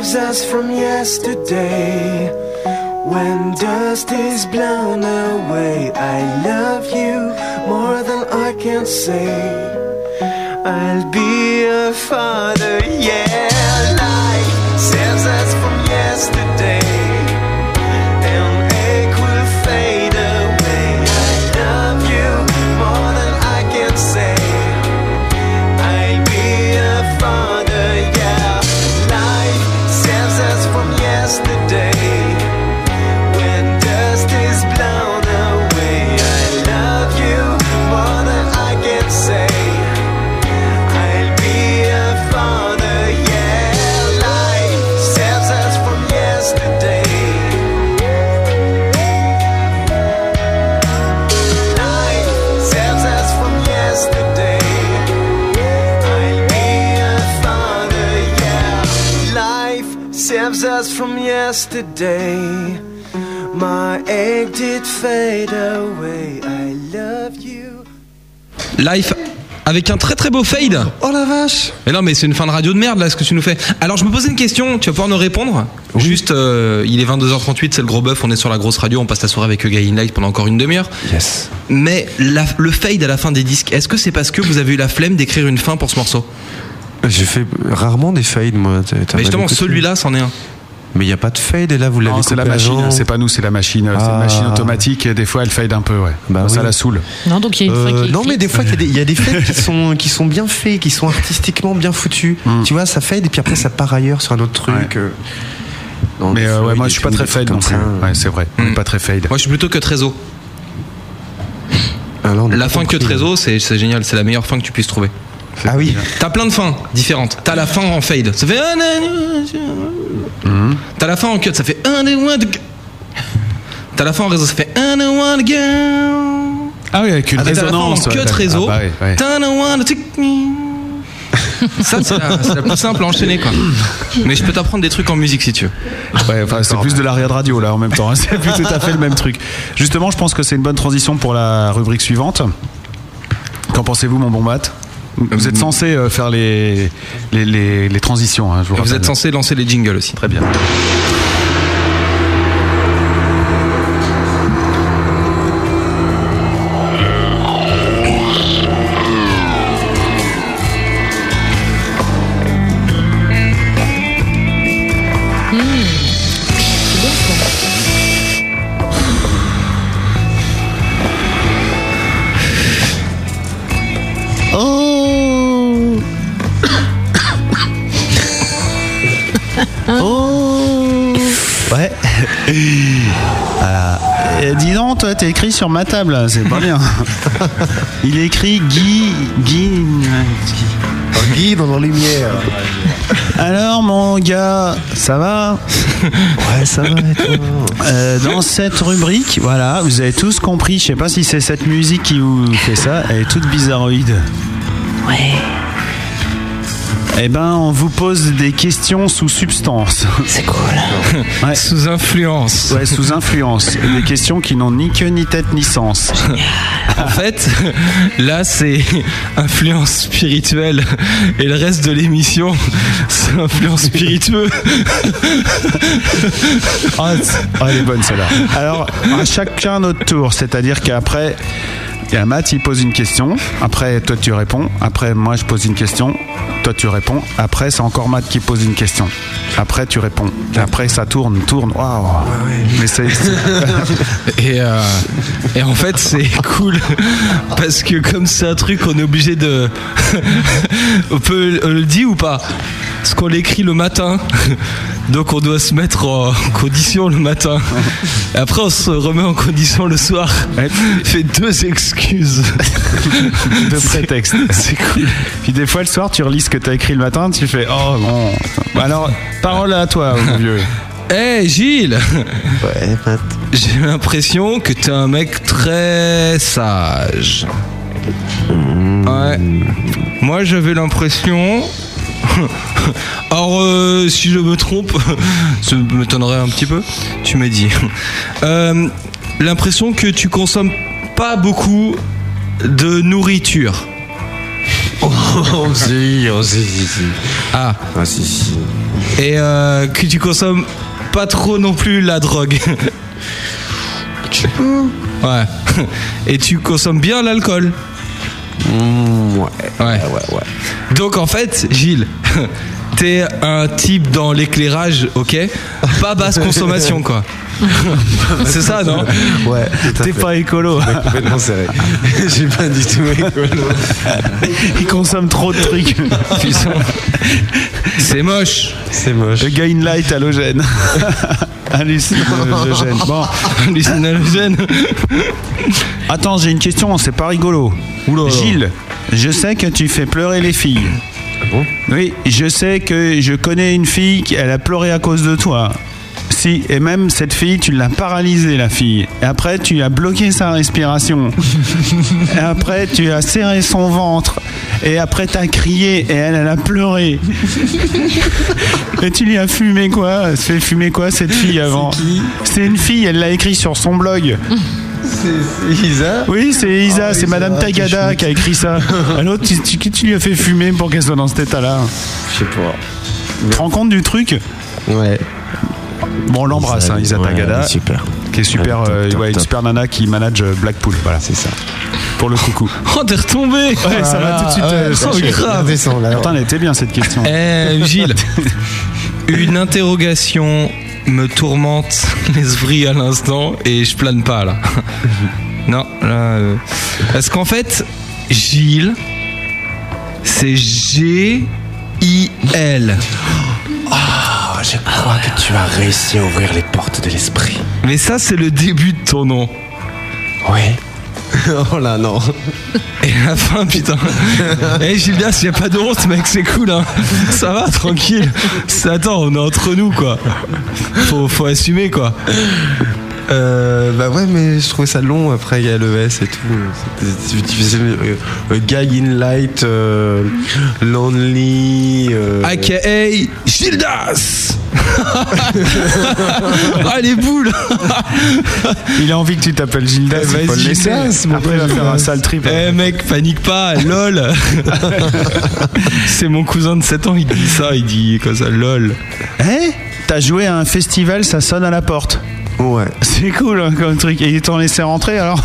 Saves us from yesterday. When dust is blown away, I love you more than I can say. I'll be a father, yeah. Fade away. I love you. Life avec un très très beau fade. Oh la vache Mais non, mais c'est une fin de radio de merde là, ce que tu nous fais. Alors je me posais une question, tu vas pouvoir nous répondre. Juste, euh, il est 22h38, c'est le gros bœuf, on est sur la grosse radio, on passe la soirée avec Guy Light pendant encore une demi-heure. Yes. Mais la- le fade à la fin des disques, est-ce que c'est parce que vous avez eu la flemme d'écrire une fin pour ce morceau? J'ai fait rarement des fades, moi. Mais justement, celui-là, c'en est un. Mais il n'y a pas de fade, et là, vous l'avez Non, c'est la machine, c'est pas nous, c'est la machine. C'est une Ah. machine automatique et des fois elle fade un peu, ouais. Bah ça oui. la saoule. Non, donc il y a une Euh, qui est non mais des fois il y a des- il y, a des fades qui sont qui sont bien faits, qui sont artistiquement bien foutus. Hmm. Tu vois, ça fade et puis après ça part ailleurs sur un autre truc. euh. Non, Mais euh, fois, ouais, moi je suis pas très fade non plus. Ouais, c'est vrai. On est pas très fade. Moi, je suis plutôt que Trésor. Ah, La fin que. Trésor, c'est c'est génial, c'est la meilleure fin que tu puisses trouver. Ah oui. T'as plein de fins différentes. T'as la fin en fade, ça fait. Mhm. T'as la fin en cut, ça fait. T'as la fin en réseau, ça fait. Ah oui, avec une Ah, t'as la fin en résonance. cut réseau. ah bah. Ça, c'est la, la plus simple à enchaîner, quoi. Mais je peux t'apprendre des trucs en musique si tu veux. Ouais, enfin, c'est plus de l'arrière de radio là en même temps. hein. C'est plus tout à fait le même truc. Justement, je pense que c'est une bonne transition pour la rubrique suivante. Qu'en pensez-vous, mon bon Matt? Vous êtes censé euh, faire les, les, les- les transitions. hein, je vous Vous êtes censé lancer les jingles aussi. Très bien. Sur ma table, c'est pas bien. Il écrit Guy. Guy. Guy dans la lumière. Alors, mon gars, ça va? Ouais, ça va et toi? Euh, Dans cette rubrique, voilà, vous avez tous compris. Je sais pas si c'est cette musique qui vous fait ça. Elle est toute bizarroïde. Ouais. Eh ben, on vous pose des questions sous substance. C'est cool. Ouais. Sous influence. Ouais, sous influence. Des questions qui n'ont ni queue, ni tête, ni sens. En fait, là, c'est influence spirituelle. Et le reste de l'émission, c'est influence spiritueux. Ah, c'est- ah, elle est bonne celle-là. Alors, à chacun notre tour, c'est-à-dire qu'après, il y a Matt, il pose une question. Après, toi, tu réponds. Après, moi, je pose une question. Toi, tu réponds. Après, c'est encore Matt qui pose une question. Après, tu réponds. Et après, ça tourne, tourne. Waouh! Mais c'est. Et, euh, et en fait, c'est cool parce que comme c'est un truc, on est obligé de. on peut on le dit ou pas? Parce qu'on l'écrit le matin, donc on doit se mettre en condition le matin. Et après, on se remet en condition le soir. Fait deux excuses. de prétexte. C'est cool. Puis des fois, le soir, tu relis ce que tu as écrit le matin, tu fais Oh bon. Bah Alors, parole à toi, mon vieux. Eh Gilles Ouais, Matt. J'ai l'impression que t'es un mec très sage. Ouais. Moi j'avais l'impression. Alors euh, si je me trompe, ça m'étonnerait un petit peu. Tu m'as dit. Euh, l'impression que tu consommes pas beaucoup de nourriture. Oh, si, oh, si, si, si. Ah. Ah, si, si. Et euh, que tu consommes pas trop non plus la drogue. Ouais. Et tu consommes bien l'alcool. Mm, ouais. Ouais. Ouais, ouais. Donc en fait, Gilles, t'es un type dans l'éclairage, ok Pas basse consommation, quoi. C'est ça, non Ouais, T'es pas écolo. Complètement serré. J'ai pas du tout écolo. Il consomme trop de trucs. C'est moche. C'est moche. Le gain light halogène. Hallucinogène. Bon, Hallucinogène. attends, j'ai une question, c'est pas rigolo. Gilles, je sais que tu fais pleurer les filles. Bon Oui, je sais que je connais une fille qui elle a pleuré à cause de toi. Si, et même cette fille, tu l'as paralysée, la fille. Et après, tu as bloqué sa respiration. et après, tu as serré son ventre. Et après, tu as crié et elle, elle a pleuré. et tu lui as fumé quoi? Fait fumer quoi, cette fille avant? C'est une fille, elle l'a écrit sur son blog. C'est Isa Oui, c'est Isa, Ah, c'est Madame Tagada qui a écrit ça. Alors, tu, tu, tu lui as fait fumer pour qu'elle soit dans cet état-là. Je sais pas. Tu te rends compte du truc Ouais. Bon, on l'embrasse, hein, Isa ouais, Tagada. super. Qui est super, Ouais, top, euh, top, ouais, une top. super nana qui manage euh, Blackpool. Voilà, c'est ça. Pour le coucou. Oh, t'es retombé Ouais, ça va tout de suite. euh, chercher. grave. Descends, là. Attends, elle était bien cette question. Eh, Gilles, une interrogation me tourmente l'esprit à l'instant et je plane pas là. Non, là. euh, Parce qu'en fait, Gilles, c'est G-I-L. Ah, je crois que tu as réussi à ouvrir les portes de l'esprit. Mais ça, c'est le début de ton nom. Ouais. oh là, non. Et la fin, putain. Eh, Gildas, y a pas de honte, mec, c'est cool, hein. Ça va, tranquille. Attends, on est entre nous, quoi. Faut, faut assumer, quoi. Euh, bah ouais, mais je trouvais ça long. Après, il y a le S et tout. C'était- faisais euh, euh, Guy in Light, euh, Lonely. euh, AKA Gildas Ah, les boules Il a envie que tu t'appelles Gildas, Eh, il faut le vas-y, laisser. Gildas, mon Après, il va faire un sale trip. Eh mec, panique pas, lol C'est mon cousin de 7 ans, il dit ça, il dit comme ça, lol. Eh T'as joué à un festival, ça sonne à la porte. Ouais. C'est cool hein, comme truc. Et ils t'ont laissé rentrer alors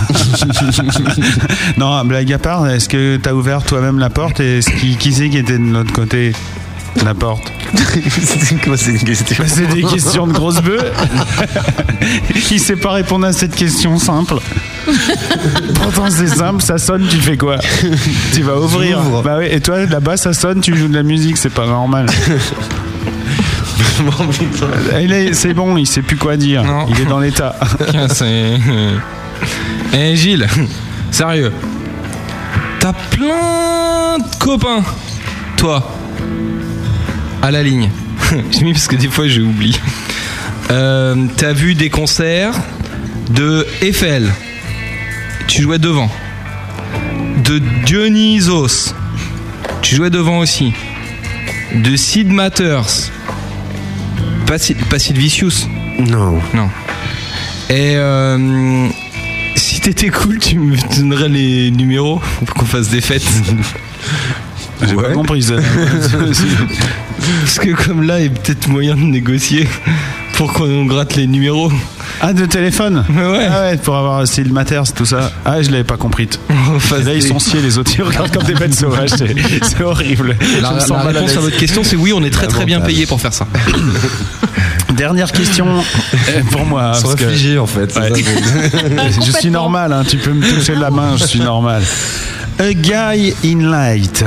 Non, blague à part, est-ce que t'as ouvert toi-même la porte et qui, qui c'est qui était de l'autre côté de la porte c'est quoi Bah, c'est des questions de grosse bœuf. Il sait pas répondre à cette question simple. Pourtant c'est simple, ça sonne, tu fais quoi Tu vas ouvrir. Bah oui, et toi là-bas ça sonne, tu joues de la musique, c'est pas normal. Il est- C'est bon, il sait plus quoi dire. Non. Il est dans l'état. C'est. Eh Gilles, sérieux. T'as plein de copains, toi, à la ligne. J'ai mis parce que des fois j'oublie. Euh, T'as vu des concerts de Eiffel. Tu jouais devant. De Dionysos. Tu jouais devant aussi. De Sid Matters. Pas, pas Sid Vicious. Non. Non. Et euh, si t'étais cool, tu me donnerais les numéros pour qu'on fasse des fêtes. J'ai pas compris ça. Parce que comme là, il y a peut-être moyen de négocier pour qu'on gratte les numéros. Ah, de téléphone Ouais. Ah ouais, pour avoir Steel Matters, tout ça. Ah, je l'avais pas compris. là, ils sont sciés, les autres. Ils regardent comme des bêtes sauvages. C'est c'est horrible. La, la à réponse l'aise. à votre question, c'est oui, on est très très bien payé pour faire ça. Dernière question euh, pour moi. Sont parce que- en fait. c'est Ouais. ça, c'est- je suis normal, hein, tu peux me toucher la main, je suis normal. A guy in light.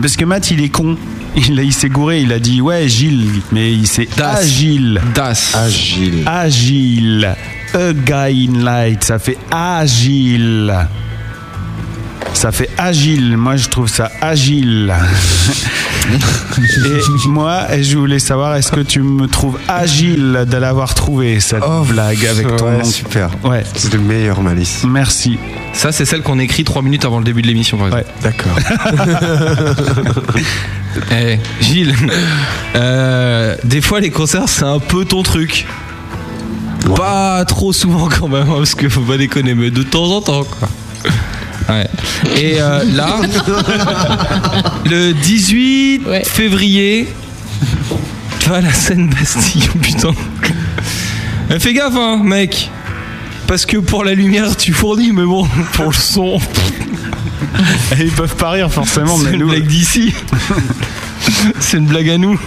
Parce que Matt, il est con. Il, il s'est gouré, il a dit ouais Gilles, mais il s'est Das. agile. Das. Agile. Agile. A guy in light, ça fait agile. Ça fait agile, moi je trouve ça agile. Et moi, je voulais savoir, est-ce que tu me trouves agile de l'avoir trouvé, cette blague avec ton ouais, nom super. Ouais. C'est le meilleur malice. Merci. Ça, c'est celle qu'on écrit 3 minutes avant le début de l'émission, par exemple. D'accord. Eh, Gilles, euh, des fois les concerts c'est un peu ton truc. Pas trop souvent quand même, hein, parce que faut pas déconner, mais de temps en temps quoi. Ouais. Et euh, là, le 18 février, tu vois la scène Bastille, putain. Eh, fais gaffe, hein, mec. Parce que pour la lumière, tu fournis, mais bon, pour le son. Et ils peuvent pas rire forcément, C'est mais une nous. blague d'ici. C'est une blague à nous.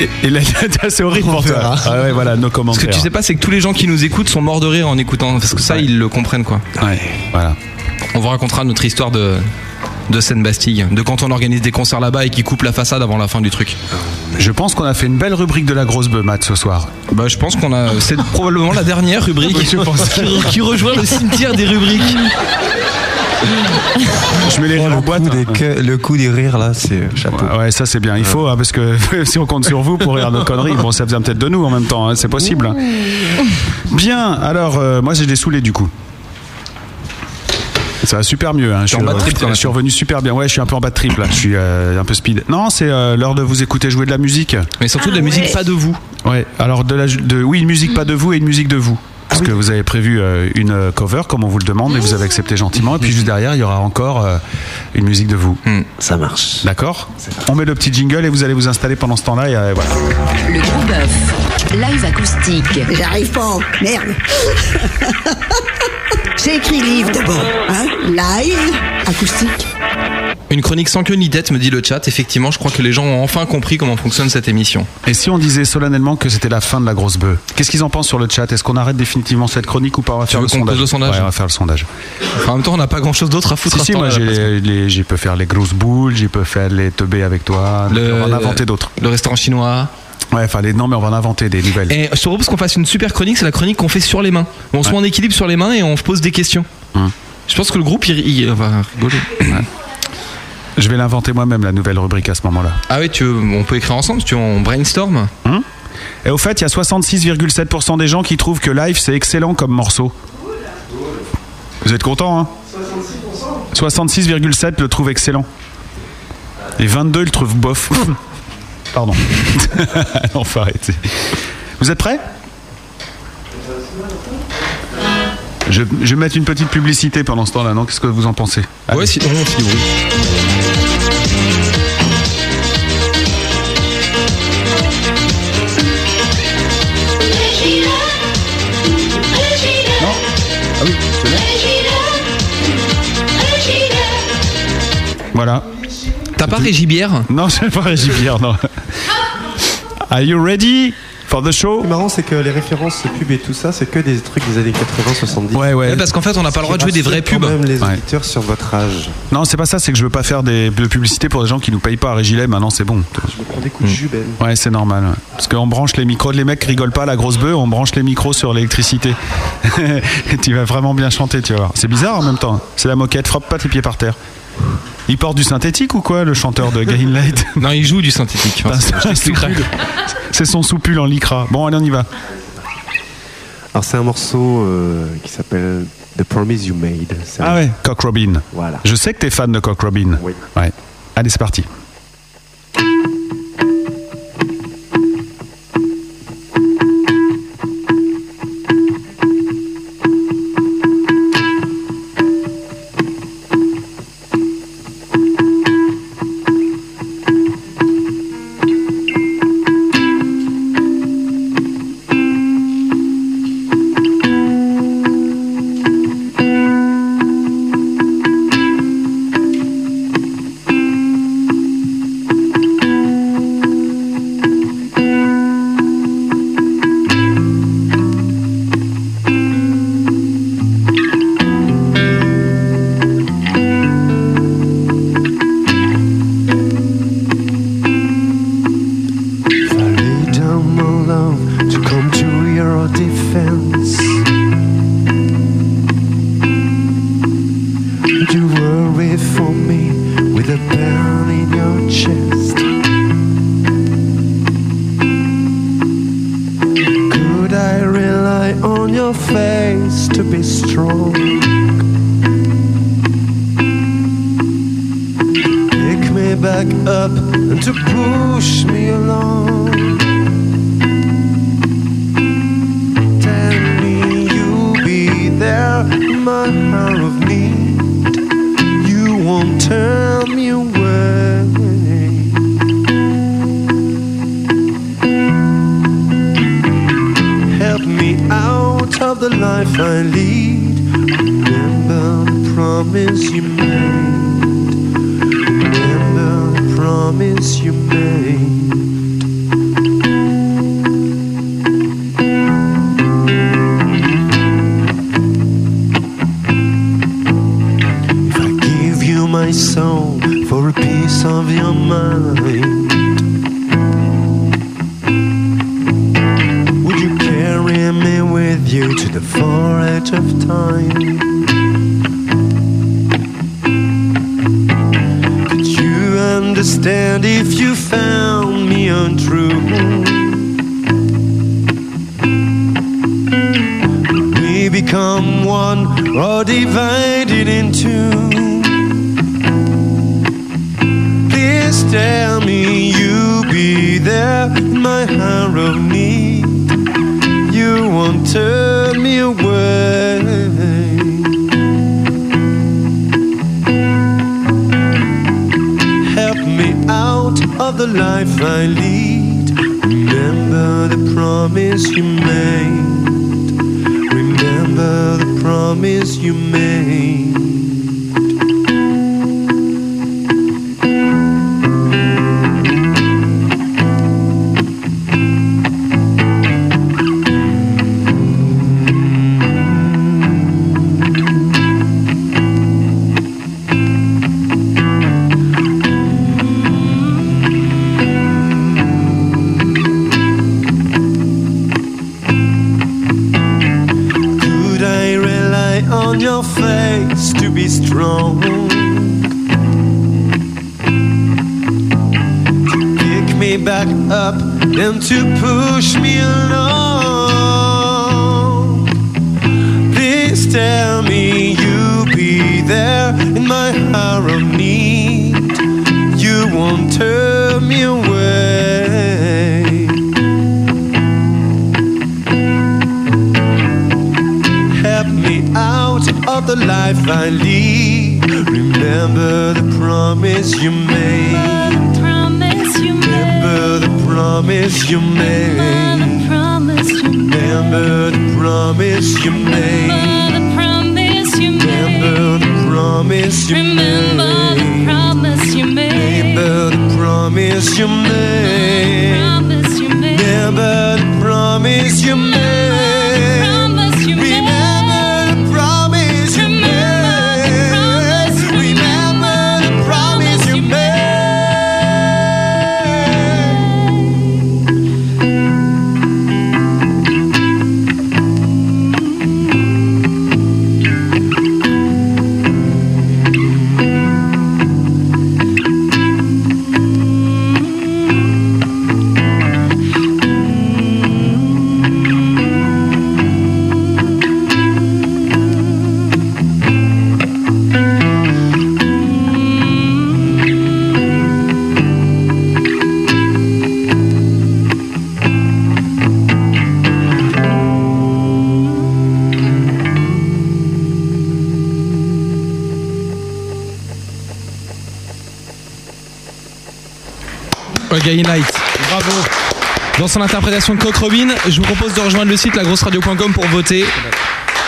Et, et là, c'est horrible pour toi. Ah ouais, voilà, nos Ce commentaires. que tu sais pas, c'est que tous les gens qui nous écoutent sont morts de rire en écoutant, parce que ça, ils le comprennent quoi. Ouais, voilà. On vous racontera notre histoire de de Seine-Bastille, de quand on organise des concerts là-bas et qui coupe la façade avant la fin du truc. Je pense qu'on a fait une belle rubrique de la grosse bœuf, Matt, ce soir. Bah, je pense qu'on a, c'est probablement la dernière rubrique Je pense. qui, qui rejoint le cimetière des rubriques. Je mets les rires en boîte. Coup des que- le coup des rires là, c'est euh, chapeau. Ouais, ouais, ça c'est bien. Il faut, hein, parce que si on compte sur vous pour rire nos conneries, bon, ça vient peut-être de nous en même temps, hein, c'est possible. hein. Bien, alors, euh, moi j'ai des saoulés du coup. Ça va super mieux. Hein. Je, en suis, bas de trip, je suis revenu super bien. Ouais, je suis un peu en bas de trip là. Je suis euh, un peu speed. Non, c'est euh, l'heure de vous écouter jouer de la musique. Mais surtout de la musique pas de vous. Ouais. Alors de la, de, oui, une musique pas de vous et une musique de vous. Parce que vous avez prévu euh, une euh, cover comme on vous le demande et vous avez accepté gentiment. Et puis juste derrière, il y aura encore euh, une musique de vous. Ça marche. D'accord On met le petit jingle et vous allez vous installer pendant ce temps-là. Et voilà. Le gros bœuf. Live acoustique. J'arrive pas. Merde. J'ai écrit livre d'abord. Hein Live, acoustique. Une chronique sans queue ni tête, me dit le chat. Effectivement, je crois que les gens ont enfin compris comment fonctionne cette émission. Et si on disait solennellement que c'était la fin de la grosse bœuf Qu'est-ce qu'ils en pensent sur le chat? Est-ce qu'on arrête définitivement cette chronique ou pas? On va faire le sondage. le sondage Ouais, on va faire le sondage. Enfin, en même temps, on n'a pas grand chose d'autre à foutre. Si, à si, moi j'ai peux faire les grosses boules, j'ai peux faire les teubés avec toi. Le- On va en inventer d'autres. Le restaurant chinois. Ouais, enfin les non, mais on va en inventer des nouvelles. Et je te propose qu'on fasse une super chronique, c'est la chronique qu'on fait sur les mains. On se met en équilibre sur les mains et on pose des questions. Hum. Je pense que le groupe, il, il va rigoler. Je vais l'inventer moi-même la nouvelle rubrique à ce moment-là. Ah oui, tu veux, on peut écrire ensemble, tu veux, on brainstorm. Hum Et au fait, il y a 66,7% des gens qui trouvent que Live c'est excellent comme morceau. Vous êtes content hein 66,7 le trouvent excellent. Et 22 le trouvent bof. Pardon. non, faut arrêter. Vous êtes prêts je, je vais mettre une petite publicité pendant ce temps-là, non? Qu'est-ce que vous en pensez? Ouais, si, on fait du bruit. Voilà. T'as pas Régibière Non, j'ai pas Régibière, non. Are you ready for the show? Ce qui est marrant, c'est que les références pubs et tout ça, c'est que des trucs des années 80-70. Ouais, ouais. Parce qu'en fait, on n'a pas le droit de jouer des vrais pubs. même les Ouais. auditeurs sur votre âge. Non, c'est pas ça, c'est que je veux pas faire des, de publicité pour des gens qui nous payent pas à Régilet. Maintenant, c'est bon. Je me prends des coups de jus, Ben. Ouais, c'est normal. ouais. Parce qu'on branche les micros, les mecs rigolent pas à la grosse bœuf, on branche les micros sur l'électricité. Et tu vas vraiment bien chanter, tu vas voir. C'est bizarre en même temps. C'est la moquette, frappe pas tes pieds par terre. Il porte du synthétique ou quoi, le chanteur de Gain Light Non, il joue du synthétique. Enfin, t'expliquerai. C'est son soupule en lycra. Bon, allez, on y va. Alors, c'est un morceau euh, qui s'appelle The Promise You Made. Ah un- ouais, Cock Robin. Voilà. Je sais que t'es fan de Cock Robin. Oui. Ouais. Allez, c'est parti. Lead. Remember the promise you made. Remember the promise you made. And to push me along. Please tell me you'll be there in my hour of need. You won't turn me away. Help me out of the life I lead. Remember the promise you made. Promise you made. Remember the promise you made. Remember the promise you made. Remember the promise you made. Remember the promise you made. Remember the promise you made. Son interprétation de Cock Robin, je vous propose de rejoindre le site lagrosseradio.com pour voter.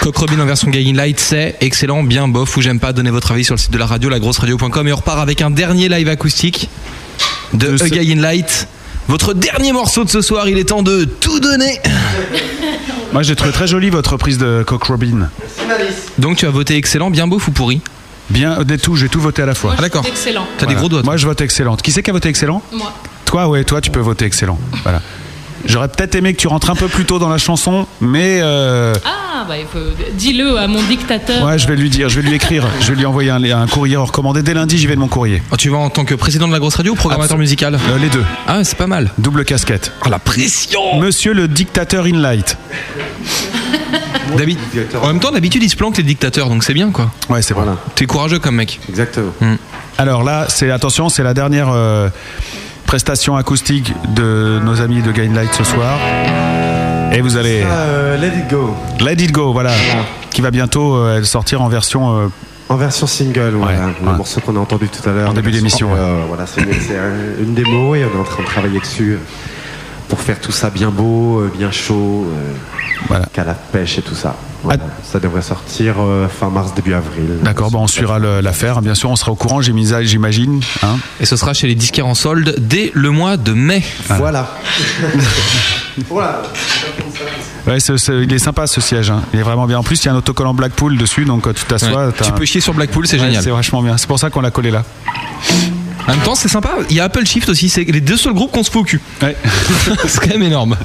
Cock Robin en version Guy in Light, c'est excellent, bien bof ou j'aime pas. Donnez votre avis sur le site de la radio, lagrosseradio.com. Et on repart avec un dernier live acoustique de A Guy in Light. Votre dernier morceau de ce soir, il est temps de tout donner. Moi, j'ai trouvé très jolie votre reprise de Cock Robin. Donc tu as voté excellent, bien bof ou pourri? Bien, des tout, j'ai tout voté à la fois. Ah, d'accord. Excellent. T'as des gros doigts. Moi, je vote excellente. Qui c'est qui a voté excellent? Moi. Toi, ouais, toi, tu peux voter excellent. Voilà. J'aurais peut-être aimé que tu rentres un peu plus tôt dans la chanson, mais euh, Ah, bah, il faut... dis-le à mon dictateur. ouais, je vais lui dire, je vais lui écrire, je vais lui envoyer un, un courrier recommandé. Dès lundi, j'y vais de mon courrier. Oh, tu vas en tant que président de la grosse radio ou programmateur musical Euh, les deux. Ah, c'est pas mal. Double casquette. Oh, la pression Monsieur le dictateur in light. En même temps, d'habitude, ils se planquent les dictateurs, donc c'est bien quoi. Ouais, c'est vrai. T'es courageux comme mec. Exactement. Alors là, c'est attention, c'est la dernière euh, prestation acoustique de nos amis de Gainlight ce soir. Et vous allez Euh, let it go. Let It Go, voilà, qui va bientôt euh, sortir en version. euh, En version single, voilà. le ouais. morceau qu'on a entendu tout à l'heure. En début d'émission, euh, voilà, c'est une, une démo et on est en train de travailler dessus pour faire tout ça bien beau, bien chaud, Voilà. qu'à la pêche et tout ça. Voilà. Ça devrait sortir euh, fin mars, début avril. D'accord, bon, on suivra le- l'affaire. Bien sûr, on sera au courant, j'ai mis ça, j'imagine. hein. Et ce sera chez les disquaires en solde dès le mois de mai. Voilà. voilà. Ouais, c'est- c'est- il est sympa ce siège. hein. Il est vraiment bien. En plus, il y a un autocollant Blackpool dessus, donc quand tu t'assois. Ouais. Tu un- peux chier sur Blackpool, c'est Ouais, génial. C'est vachement bien. C'est pour ça qu'on l'a collé là. En même temps, c'est sympa. Il y a Apple Shift aussi. C'est les deux seuls groupes qu'on se fait au cul. Ouais. c'est quand même énorme.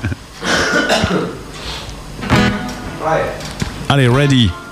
Allez, ready.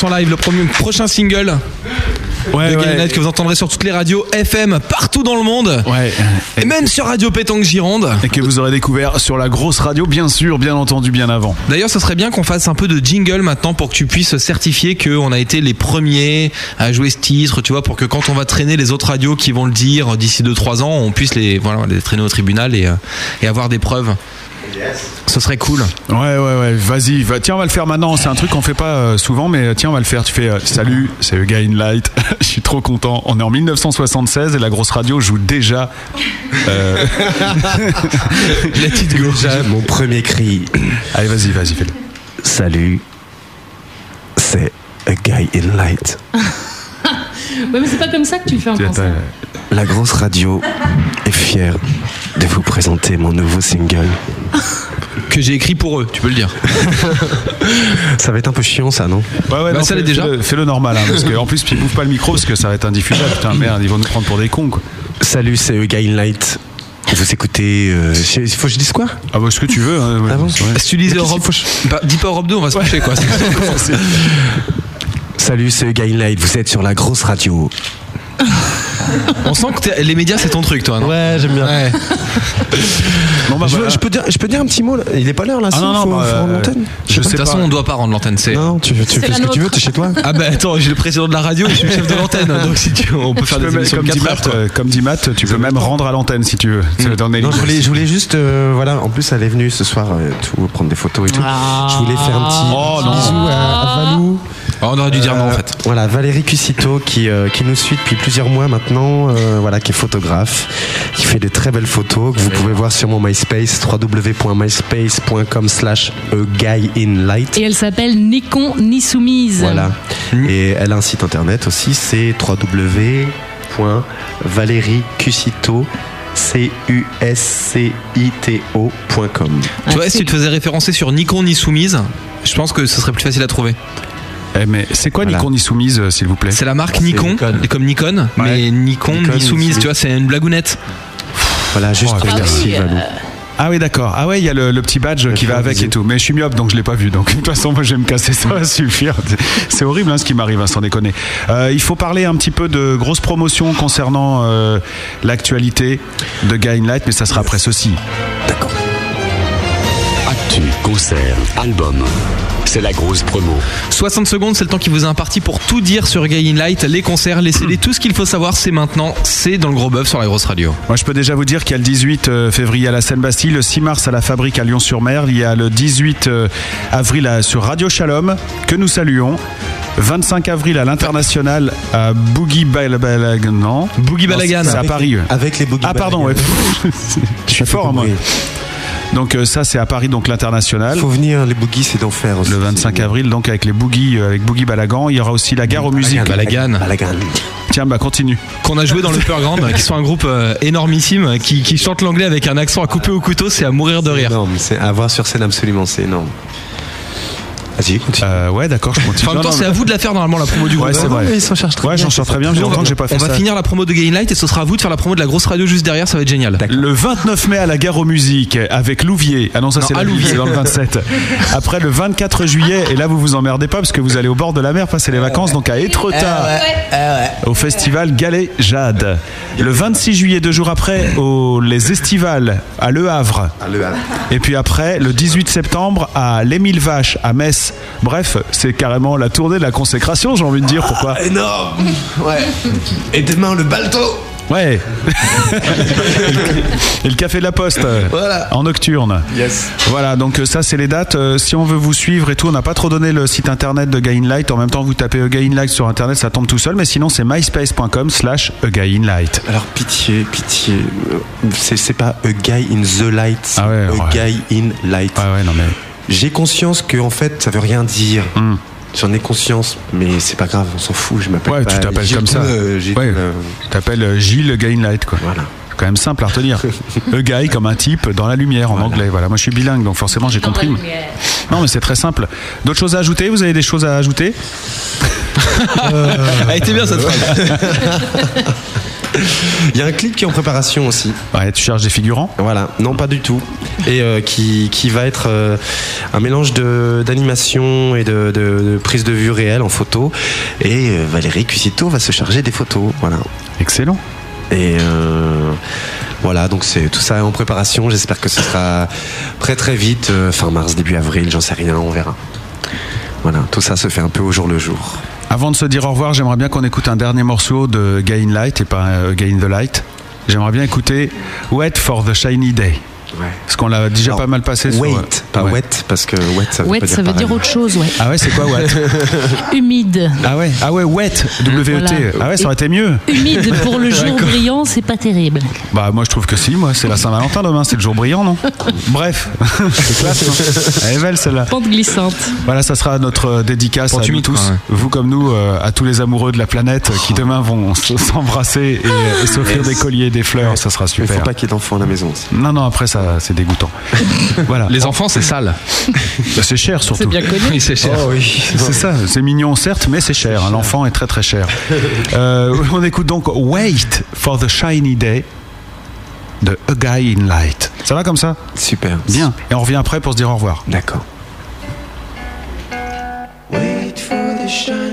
Version live, le premier, prochain single. Ouais, de ouais. Que vous entendrez sur toutes les radios FM partout dans le monde. Ouais. Et même sur Radio Pétanque Gironde. Et que vous aurez découvert sur la grosse radio, bien sûr, bien entendu, bien avant. D'ailleurs, ce serait bien qu'on fasse un peu de jingle maintenant pour que tu puisses certifier qu'on a été les premiers à jouer ce titre, tu vois, pour que quand on va traîner les autres radios qui vont le dire d'ici 2-3 ans, on puisse les, voilà, les traîner au tribunal et, euh, et avoir des preuves. Ce serait cool. Ouais, ouais, ouais, vas-y. Va. Tiens, on va le faire maintenant. C'est un truc qu'on fait pas euh, souvent, mais euh, tiens, on va le faire. Tu fais euh, Salut, c'est le Guy in Light. Je suis trop content. On est en 1976 et la grosse radio joue déjà. euh, Let go. Déjà, mon premier cri. Allez, vas-y, vas-y, fais-le. Salut, c'est A Guy in Light. Ouais, mais c'est pas comme ça que tu le fais en concert. La grosse radio est fière de vous présenter mon nouveau single. Que j'ai écrit pour eux, tu peux le dire. Ça va être un peu chiant, ça, non? Ouais, ouais, Bah, non, ça fais- l'est déjà. Fais-le, normal, hein, parce qu'en plus, puis bouffe pas le micro parce que ça va être indiffusable. Putain, merde, ils vont nous prendre pour des cons, quoi. Salut, c'est in Light. Vous écoutez. euh, faut que je dise quoi? Ah, bah, ce que tu veux. hein, ouais, Ah bon? Si tu disais Europe, bah, dis pas Europe 2, on va se coucher quoi. Salut, c'est in Light. Vous êtes sur la grosse radio. On sent que les médias c'est ton truc, toi, non Ouais, j'aime bien. Ouais. Bon, bah, je, je peux dire, je peux dire un petit mot là Il est pas l'heure là Ah, si, non, non, faut, bah, faut rendre euh, l'antenne je De toute façon, on doit pas rendre l'antenne. C'est. Non, tu, tu C'est fais ce que tu veux, t'es chez toi. Ah bah attends, j'ai le président de la radio et je suis le chef de l'antenne, donc si tu, on peut faire Tu des émissions comme, de dit 4 heures. Matt, comme dit Matt, tu peux même rendre à l'antenne si tu veux. Dans Non, je voulais, je voulais juste, euh, voilà, en plus elle est venue ce soir euh, tout, prendre des photos et tout. Je voulais faire un petit, Oh, petit non. bisou à, à Valou. Oh, on aurait dû dire non en fait. Voilà, Valérie Cucito qui, qui nous suit depuis plusieurs mois maintenant, euh, voilà, qui est photographe, qui fait de très belles photos que vous pouvez voir sur mon MySpace, www.myspace.com slash light Et elle s'appelle Nikon ni soumise. Voilà. Et elle a un site internet aussi, c'est www.valériecucito C-U-S-C-I-T-O.com. Tu vois, si tu te faisais référencer sur Nikon ni soumise, je pense que ce serait plus facile à trouver. Eh, mais c'est quoi Voilà. Nikon ni soumise, euh, s'il vous plaît C'est la marque Nikon, Nikon. comme Nikon, mais Nikon, Nikon, ni soumise, tu vois, c'est une blagounette. Voilà, juste Oh, merci oui, Valou. Ah oui, d'accord. Ah ouais, il y a le, le petit badge qui va avec et tout. Mais je suis myope, donc je l'ai pas vu. Donc de toute façon, moi, je vais me casser, ça va suffire. C'est horrible hein, ce qui m'arrive, hein, sans déconner. Euh, il faut parler un petit peu de grosses promotions concernant euh, l'actualité de Guy in Light, mais ça sera après ceci. Actu, concert, album. C'est la grosse promo. 60 secondes, c'est le temps qui vous est imparti pour tout dire sur Gay in Light, les concerts, les CD, tout ce qu'il faut savoir, c'est maintenant, c'est dans le gros bœuf sur la grosse radio. Moi, je peux déjà vous dire qu'il y a le 18 euh, février à la Seine-Bastille, le 6 mars à la Fabrique à Lyon-sur-Mer, il y a le 18 euh, avril à- sur Radio Shalom, que nous saluons. 25 avril à l'international à Boogie Balagan. Non Boogie Balagan. C'est à Paris. Avec les boogies Ah, pardon, ouais. Je suis fort, moi. Donc, euh, ça, c'est à Paris, donc l'international. Faut venir, les boogies c'est d'enfer aussi. Le 25 avril, donc avec les boogies, euh, avec Boogie Balagan. Il y aura aussi la gare aux musiques. Balagan. Balagan. Tiens, bah continue. Qu'on a joué dans le Purgrand, qui sont un groupe euh, énormissime, qui, qui chante l'anglais avec un accent à couper au couteau, c'est à mourir de rire. Non, mais c'est à voir sur scène absolument, c'est énorme. Vas-y, continue. Euh, ouais, d'accord, je continue. En même temps, c'est à vous de la faire normalement la promo du groupe. Ouais, c'est Non, vrai. ils s'en chargent très Ouais, bien, j'en sors très bien. J'ai on longtemps va, que j'ai pas fait on va ça. finir la promo de Gay in Light et ce sera à vous de faire la promo de la grosse radio juste derrière, ça va être génial. Le 29 mai à la gare aux musiques avec Louvier. Ah non, ça c'est la Louvier. c'est dans le 27. Après le 24 juillet, et là vous vous emmerdez pas parce que vous allez au bord de la mer passer les vacances, donc à Étretat, au festival Galet Jade. Le 26 juillet, deux jours après, au Les Estivales à Le Havre. Ah, le Havre. Et puis après, le 18 septembre, à l'Émile Vache, à Metz. Bref, c'est carrément la tournée de la consécration, j'ai envie de dire. Pourquoi Ah, Énorme Ouais. Et demain, le balto Ouais Et le café de la Poste, Voilà. en nocturne. Yes. Voilà, donc euh, ça c'est les dates. Euh, si on veut vous suivre et tout, on n'a pas trop donné le site internet de Gain Light. En même temps, vous tapez A Gain Light sur internet, ça tombe tout seul. Mais sinon, c'est myspace.com slash A Gain Light. Alors, pitié, pitié. euh, C'est pas a guy in the light, c'est Ah ouais, a ouais. guy in light. Ouais, ouais, non mais. J'ai conscience que, en fait, ça veut rien dire. Hmm. J'en ai conscience, mais c'est pas grave, on s'en fout, je m'appelle Ouais, pas tu t'appelles comme ça. euh, Ouais. euh, Tu t'appelles euh, Gilles Gain Light, quoi. Voilà. C'est quand même simple à retenir. A guy comme un type dans la lumière en anglais. Voilà, moi je suis bilingue, donc forcément j'ai compris. Non, mais c'est très simple. D'autres choses à ajouter? Vous avez des choses à ajouter? Elle était bien cette phrase. Il y a un clip qui est en préparation aussi. Ouais, tu cherches des figurants Voilà, non pas du tout. Et euh, qui, qui va être euh, un mélange d'animation et de, de- de prise de vue réelle en photo. Et euh, Valérie Cusito va se charger des photos. Voilà. Excellent. Et voilà, donc c'est tout ça est en préparation. J'espère que ce sera très très vite, fin mars, début avril, j'en sais rien, on verra. Voilà, tout ça se fait un peu au jour le jour. Avant de se dire au revoir, j'aimerais bien qu'on écoute un dernier morceau de Gain Light et pas euh, Gain the Light. J'aimerais bien écouter Wet for the Shiny Day. Parce qu'on l'a déjà pas mal passé sur. Wait, euh, pas ouais. wet, parce que wet ça veut Wet, pas dire ça veut pareil. dire autre chose, ouais. Ah ouais, c'est quoi wet? Humide. Ah ouais, ah ouais, wet, W-E-T. Voilà. Ah ouais, ça aurait été mieux. Humide pour le jour brillant, c'est pas terrible. Bah moi je trouve que si, moi c'est la Saint-Valentin demain, c'est le jour brillant, non? Bref, c'est classe. non Elle est belle celle-là. Pente glissante. Voilà, ça sera notre euh, dédicace Pour à nous tous, quoi, ouais. vous comme nous, euh, à tous les amoureux de la planète qui demain vont s'embrasser et, et s'offrir Yes. des colliers, des fleurs, ça sera Il super. faut pas qu'il y ait d'enfants à la maison aussi. Non, non, après ça c'est dégoûtant. voilà. Les enfants, c'est sale. Bah, c'est cher surtout. C'est bien connu. Oui, c'est cher. Oh oui. C'est ça, c'est mignon certes, mais c'est cher. L'enfant est très très cher. Euh, on écoute donc Wait for the Shiny Day de A Guy in Light. Ça va comme ça? Super. Bien. Et on revient après pour se dire au revoir. D'accord. Wait for the shiny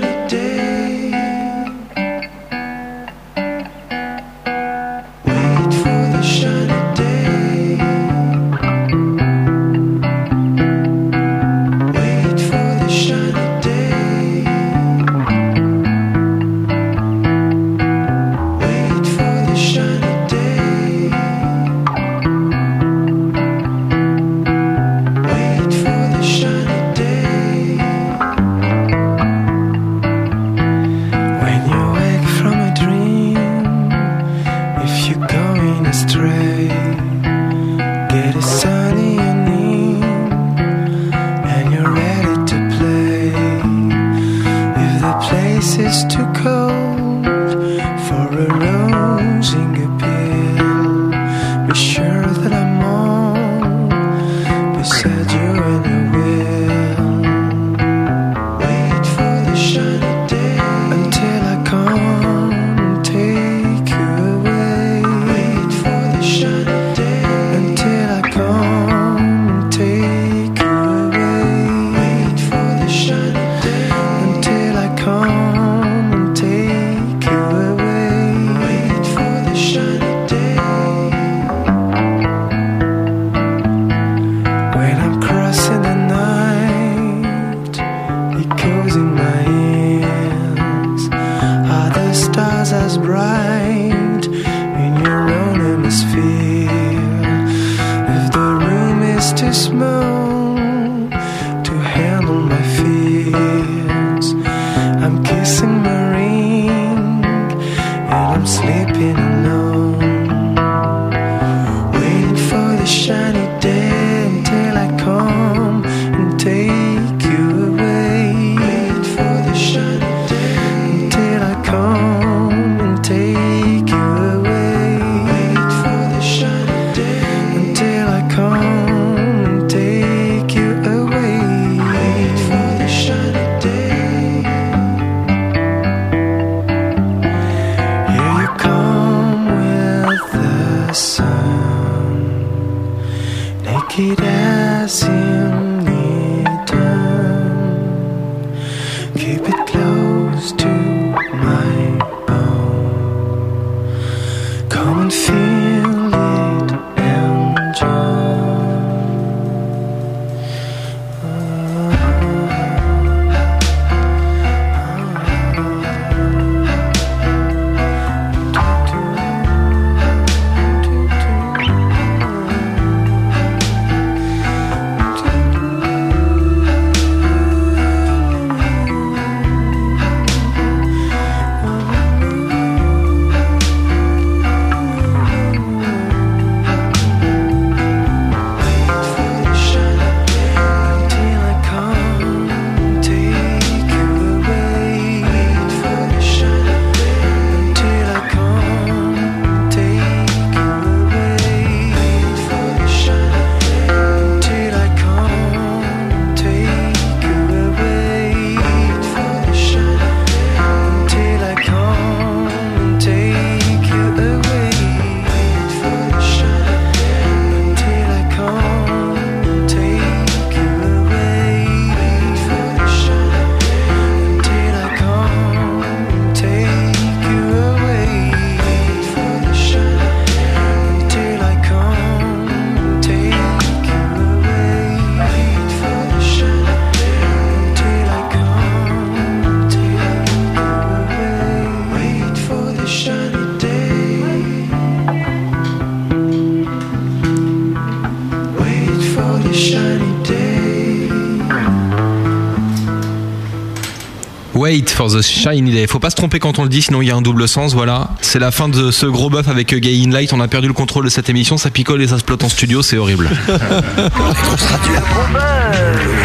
for the shiny day. Faut pas se tromper quand on le dit, sinon il y a un double sens. Voilà, c'est la fin de ce gros bœuf avec Gay in Light. On a perdu le contrôle de cette émission, ça picole et ça se plotte en studio, c'est horrible.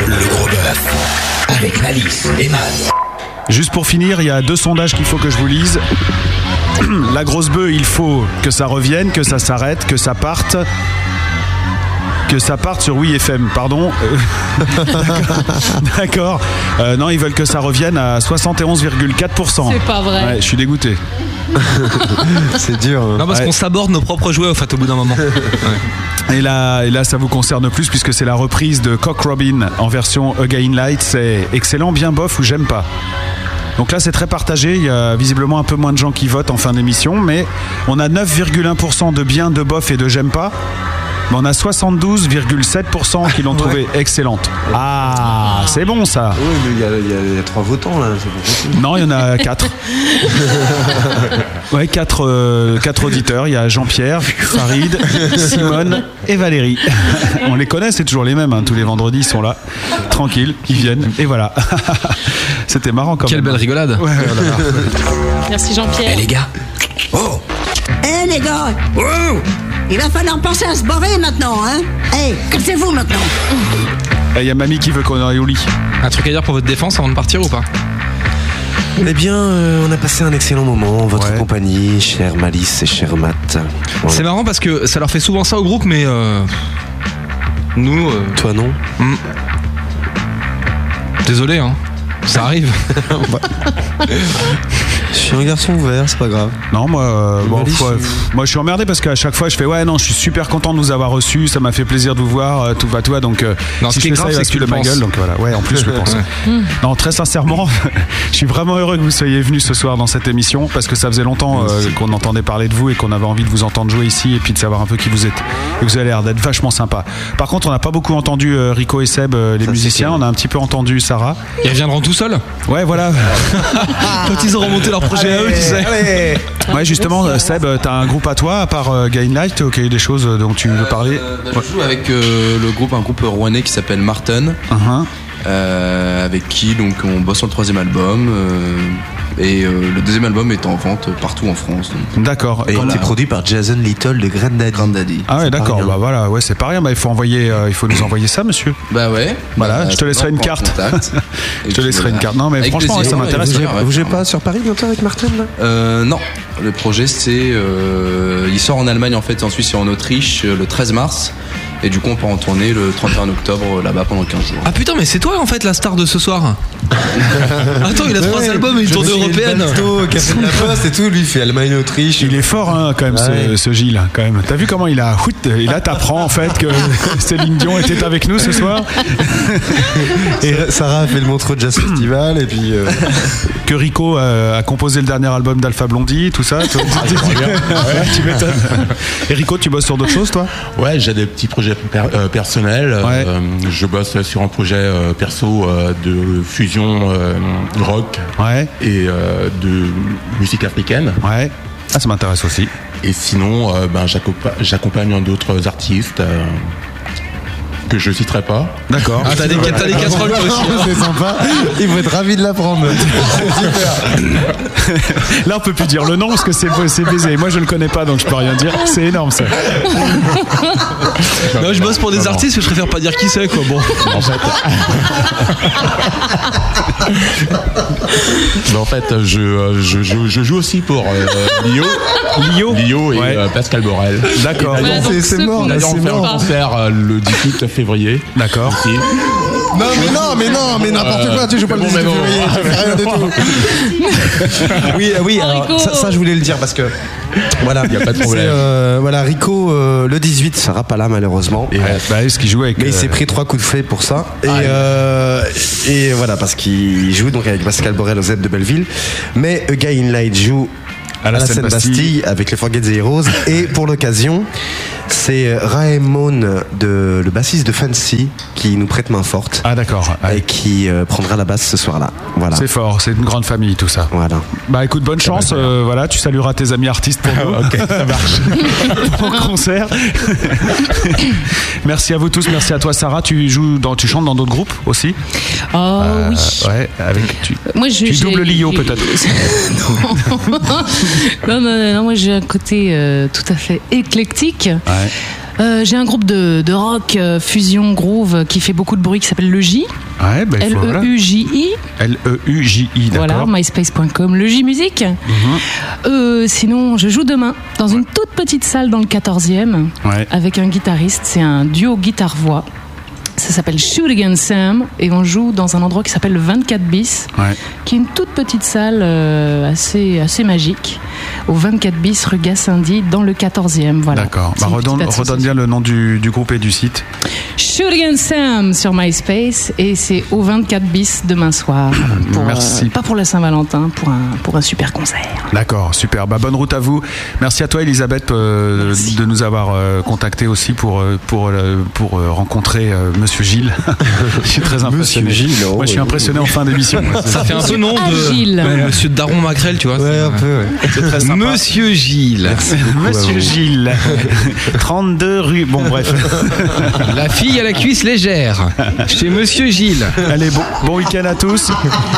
Le gros bœuf. Avec Malice et Matt. Juste pour finir, il y a deux sondages qu'il faut que je vous lise. La grosse bœuf, il faut que ça revienne, que ça s'arrête, que ça parte. Que ça parte sur Oui FM, pardon. Euh, D'accord. Euh, non, ils veulent que ça revienne à 71,4%. C'est pas vrai. Ouais, je suis dégoûté. C'est dur. hein. Non, parce Ouais. qu'on s'aborde nos propres jouets au fait au bout d'un moment. Et là, et là, ça vous concerne plus puisque c'est la reprise de Cock Robin en version Again Light. C'est excellent, bien bof ou j'aime pas. Donc là, c'est très partagé. Il y a visiblement un peu moins de gens qui votent en fin d'émission, mais on a 9,1% de bien, de bof et de j'aime pas. Mais on a 72,7% qui l'ont trouvée excellente. Ah, c'est bon ça. Oui, mais il y a, il y a- il y a trois votants là, pas. Non, il y en a 4. Ouais, 4 quatre auditeurs. Il y a Jean-Pierre, Farid, Simone et Valérie. On les connaît, c'est toujours les mêmes. hein. Tous les vendredis, ils sont là, tranquilles, ils viennent. Et voilà. C'était marrant quand Quelle même. belle rigolade. Ouais, voilà. Merci Jean-Pierre. Eh les gars Oh Eh les gars Oh Il va falloir penser à se barrer maintenant, hein Eh, cassez-vous maintenant Il y a mamie qui veut qu'on aille au lit. Un truc à dire pour votre défense avant de partir ou pas? Eh bien, euh, on a passé un excellent moment en votre compagnie, cher Malice et cher Matt. Voilà. C'est marrant parce que ça leur fait souvent ça au groupe, mais euh, nous. euh, Toi non hmm. Désolé, hein. Ça arrive. Je suis un garçon ouvert, c'est pas grave. Non, moi, euh, bon, faut- euh, moi, je suis emmerdé parce qu'à chaque fois, je fais ouais, non, je suis super content de vous avoir reçus. Ça m'a fait plaisir de vous voir. euh, Tout va, toi. Donc, euh, Non, si ce qui je est fais ça, grave, il va c'est se que tu le ma penses. gueule. Donc voilà. Ouais, en plus, je le pense. Non, très sincèrement, je suis vraiment heureux que vous soyez venus ce soir dans cette émission parce que ça faisait longtemps euh, qu'on entendait parler de vous et qu'on avait envie de vous entendre jouer ici et puis de savoir un peu qui vous êtes. Et vous avez l'air d'être vachement sympa. Par contre, on n'a pas beaucoup entendu euh, Rico et Seb, euh, les Ça, musiciens. On a un petit peu entendu Sarah. Ils reviendront tout seuls Ouais, voilà. Quand ils auront monté leur projet à eux, tu sais. Ouais, justement, euh, Seb, euh, t'as un groupe à toi à part euh, Gain Light Ok, des choses euh, dont tu veux parler? Bah, Je joue avec euh, le groupe, un groupe rouennais qui s'appelle Martin, Uh-huh. euh, avec qui donc on bosse sur le troisième album. Et euh, le deuxième album est en vente partout en France. D'accord. Et Quand- c'est produit par Jason Little de Grandaddy. Grandaddy. Ah ouais, C'est pas d'accord. Bah voilà, ouais, c'est pas rien. Bah, il faut envoyer, euh, il faut nous envoyer ça, monsieur. Bah ouais. Voilà, Bah, je te laisserai une carte. Je te laisserai voilà. une carte. Non, mais Avec franchement, plaisir, ça ouais, m'intéresse. ouais. Vous jouez pas sur Paris bientôt avec Martin là? Euh, non, le projet c'est. euh, il sort en Allemagne en fait, en Suisse et en Autriche le 13 mars. Et du coup, on part en tournée le 31 octobre euh, là-bas pendant 15 jours. Ah putain, mais c'est toi en fait la star de ce soir. Attends, il a trois albums et une tournée européenne. Café de la Poste et tout, lui il fait Allemagne, Autriche. Il est fort, hein, quand même, ce, Ouais. ce Gilles, quand même. T'as vu comment il a. Et là, t'apprends, en fait, que Céline Dion était avec nous ce soir. Et Sarah a fait le Montreux Jazz Festival et puis. euh, Que Rico euh, a composé le dernier album d'Alpha Blondie, tout ça. Tu- Ouais, tu m'étonnes. Et Rico, tu bosses sur d'autres choses, toi? Ouais, j'ai des petits projets per- euh, personnels. Ouais. Euh, je bosse sur un projet euh, perso de fusion rock Ouais, et de musique africaine. ouais. Ah, ça m'intéresse aussi. Et sinon, ben, j'accompa- j'accompagne d'autres artistes que je citerai pas. D'accord. Ah, t'as des, t'as des casseroles toi aussi. hein. c'est sympa. Ils vont être ravis de l'apprendre. Là, on peut plus dire le nom parce que c'est c'est baisé. Moi, je le connais pas, donc je peux rien dire. C'est énorme, ça. Non, je bosse pour des artistes, mais je préfère pas dire qui c'est quoi. Bon. En fait, Mais en fait je, euh, je, je- je joue aussi pour euh, Lio, Lio Lio et Ouais. euh, Pascal Borel. D'accord. Donc c'est- c'est ceux mort, qu'on là, D'ailleurs, ne on fait sait un pas. concert euh, le 18 février. D'accord. Ici. Non, mais non, mais non, mais n'importe quoi, tu joues pas le bon, 18 mais bon. février, tu fais rien du tout. oui, euh, oui, alors, ça, ça, je voulais le dire parce que. Voilà, Y a pas de problème. euh, voilà, Rico, euh, le 18, sera pas là malheureusement. Et, bah, ce qu'il joue avec. Mais il euh, s'est pris trois coups de fée pour ça. Et, euh, et voilà, parce qu'il joue donc avec Pascal Borel au Z de Belleville. Mais Again Light joue à la, scène Bastille. avec les Forget the Heroes. Et pour l'occasion, C'est Raemon, de, le bassiste de Fancy, qui nous prête main forte. Ah d'accord. Et qui euh, prendra la basse ce soir-là. Voilà. C'est fort, c'est une grande famille tout ça. Voilà. Bah écoute, bonne chance. euh, voilà, tu salueras tes amis artistes pour nous. ok, ça marche. Bon concert. merci à vous tous, merci à toi Sarah. Tu joues dans, tu chantes dans d'autres groupes aussi? Oh Euh, oui. Ouais, avec tu. Moi, je, tu doubles Lio peut-être. non, non, non, non, moi j'ai un côté euh, tout à fait éclectique. Ouais. Euh, j'ai un groupe de, de rock euh, fusion groove qui fait beaucoup de bruit qui s'appelle Le J. Ouais, bah, il faut- voilà. L-E-U-J-I. L-E-U-J-I, Voilà, d'accord. myspace.com, le J Musique. Mhm. Euh, sinon, je joue demain dans une toute petite salle dans le 14e Ouais. avec un guitariste. C'est un duo guitare-voix. Ça s'appelle Shoot Again Sam et on joue dans un endroit qui s'appelle le 24 bis, Ouais. qui est une toute petite salle euh, assez, assez magique, au 24 bis rue Gassendi dans le 14e. Voilà. D'accord. Bah, redonne, redonne bien le nom du, du groupe et du site. Shoot Again Sam sur MySpace et c'est au 24 bis demain soir. Pour, Merci. euh, pas pour la Saint-Valentin, pour un, pour un super concert. D'accord, super. Bah, bonne route à vous. Merci à toi, Elisabeth, euh, de nous avoir euh, contacté aussi pour, euh, pour, euh, pour euh, rencontrer euh, Monsieur Gilles. je suis très impressionné. Gilles, oh, Moi, je suis oui. impressionné en fin d'émission. Ça fait un peu nom de. Ouais, Monsieur Daron Macrel, tu vois. Ouais, un peu, ouais. C'est très sympa. Monsieur Gilles. Monsieur Gilles. 32 rue. Bon, bref. La fille à la cuisse légère. Chez Monsieur Gilles. Allez, bon, bon week-end à tous.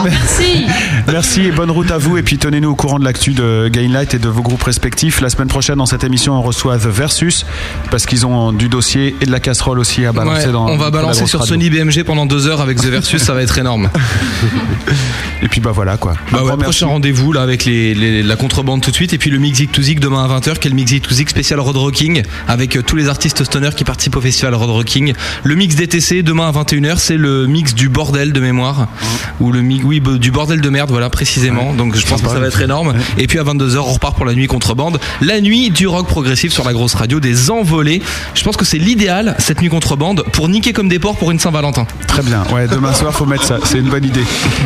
Merci. Merci et bonne route à vous. Et puis tenez-nous au courant de l'actu de Gainlight et de vos groupes respectifs. La semaine prochaine, dans cette émission, on reçoit The Versus parce qu'ils ont du dossier et de la casserole aussi à balancer Ouais, dans. on va dans la balancer sur. Sony BMG pendant deux heures avec The Versus, ça va être énorme. Et puis bah voilà quoi. Bah ouais, prochain rendez-vous là avec les, les- la contrebande tout de suite et puis le Mixit to Zik demain à 20h qui est le Mixit to Zik spécial Road Rocking avec euh, tous les artistes stoner qui participent au festival Road Rocking. Le mix DTC demain à 21h c'est le mix du bordel de mémoire ou le mix oui du bordel de merde voilà précisément. Donc je pense que ça va être énorme. Et puis à 22h on repart pour la nuit contrebande, la nuit du rock progressif sur la grosse radio des envolées. Je pense que c'est l'idéal cette nuit contrebande pour niquer comme des porcs pour une Saint-Valentin. Très bien. Ouais, demain soir, faut mettre ça. C'est une bonne idée.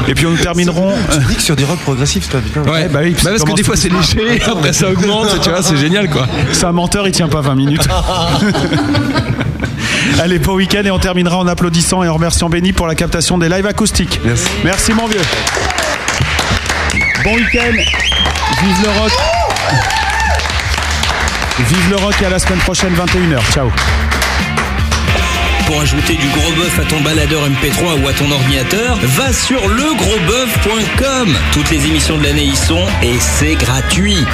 Et puis nous terminerons. Tu dis que sur du rock progressif, toi, putain. Ouais, bah oui, Bah, parce que des fois c'est léger, après ça augmente, tu vois, c'est génial quoi. C'est un menteur, il tient pas 20 minutes. Allez, bon week-end et on terminera en applaudissant et en remerciant Benny pour la captation des lives acoustiques. Merci. mon vieux. Bon week-end. Vive le rock. Vive le rock et à la semaine prochaine, 21h. Ciao. Pour ajouter du gros bœuf à ton baladeur MP3 ou à ton ordinateur, va sur legrosboeuf.com. Toutes les émissions de l'année y sont et c'est gratuit.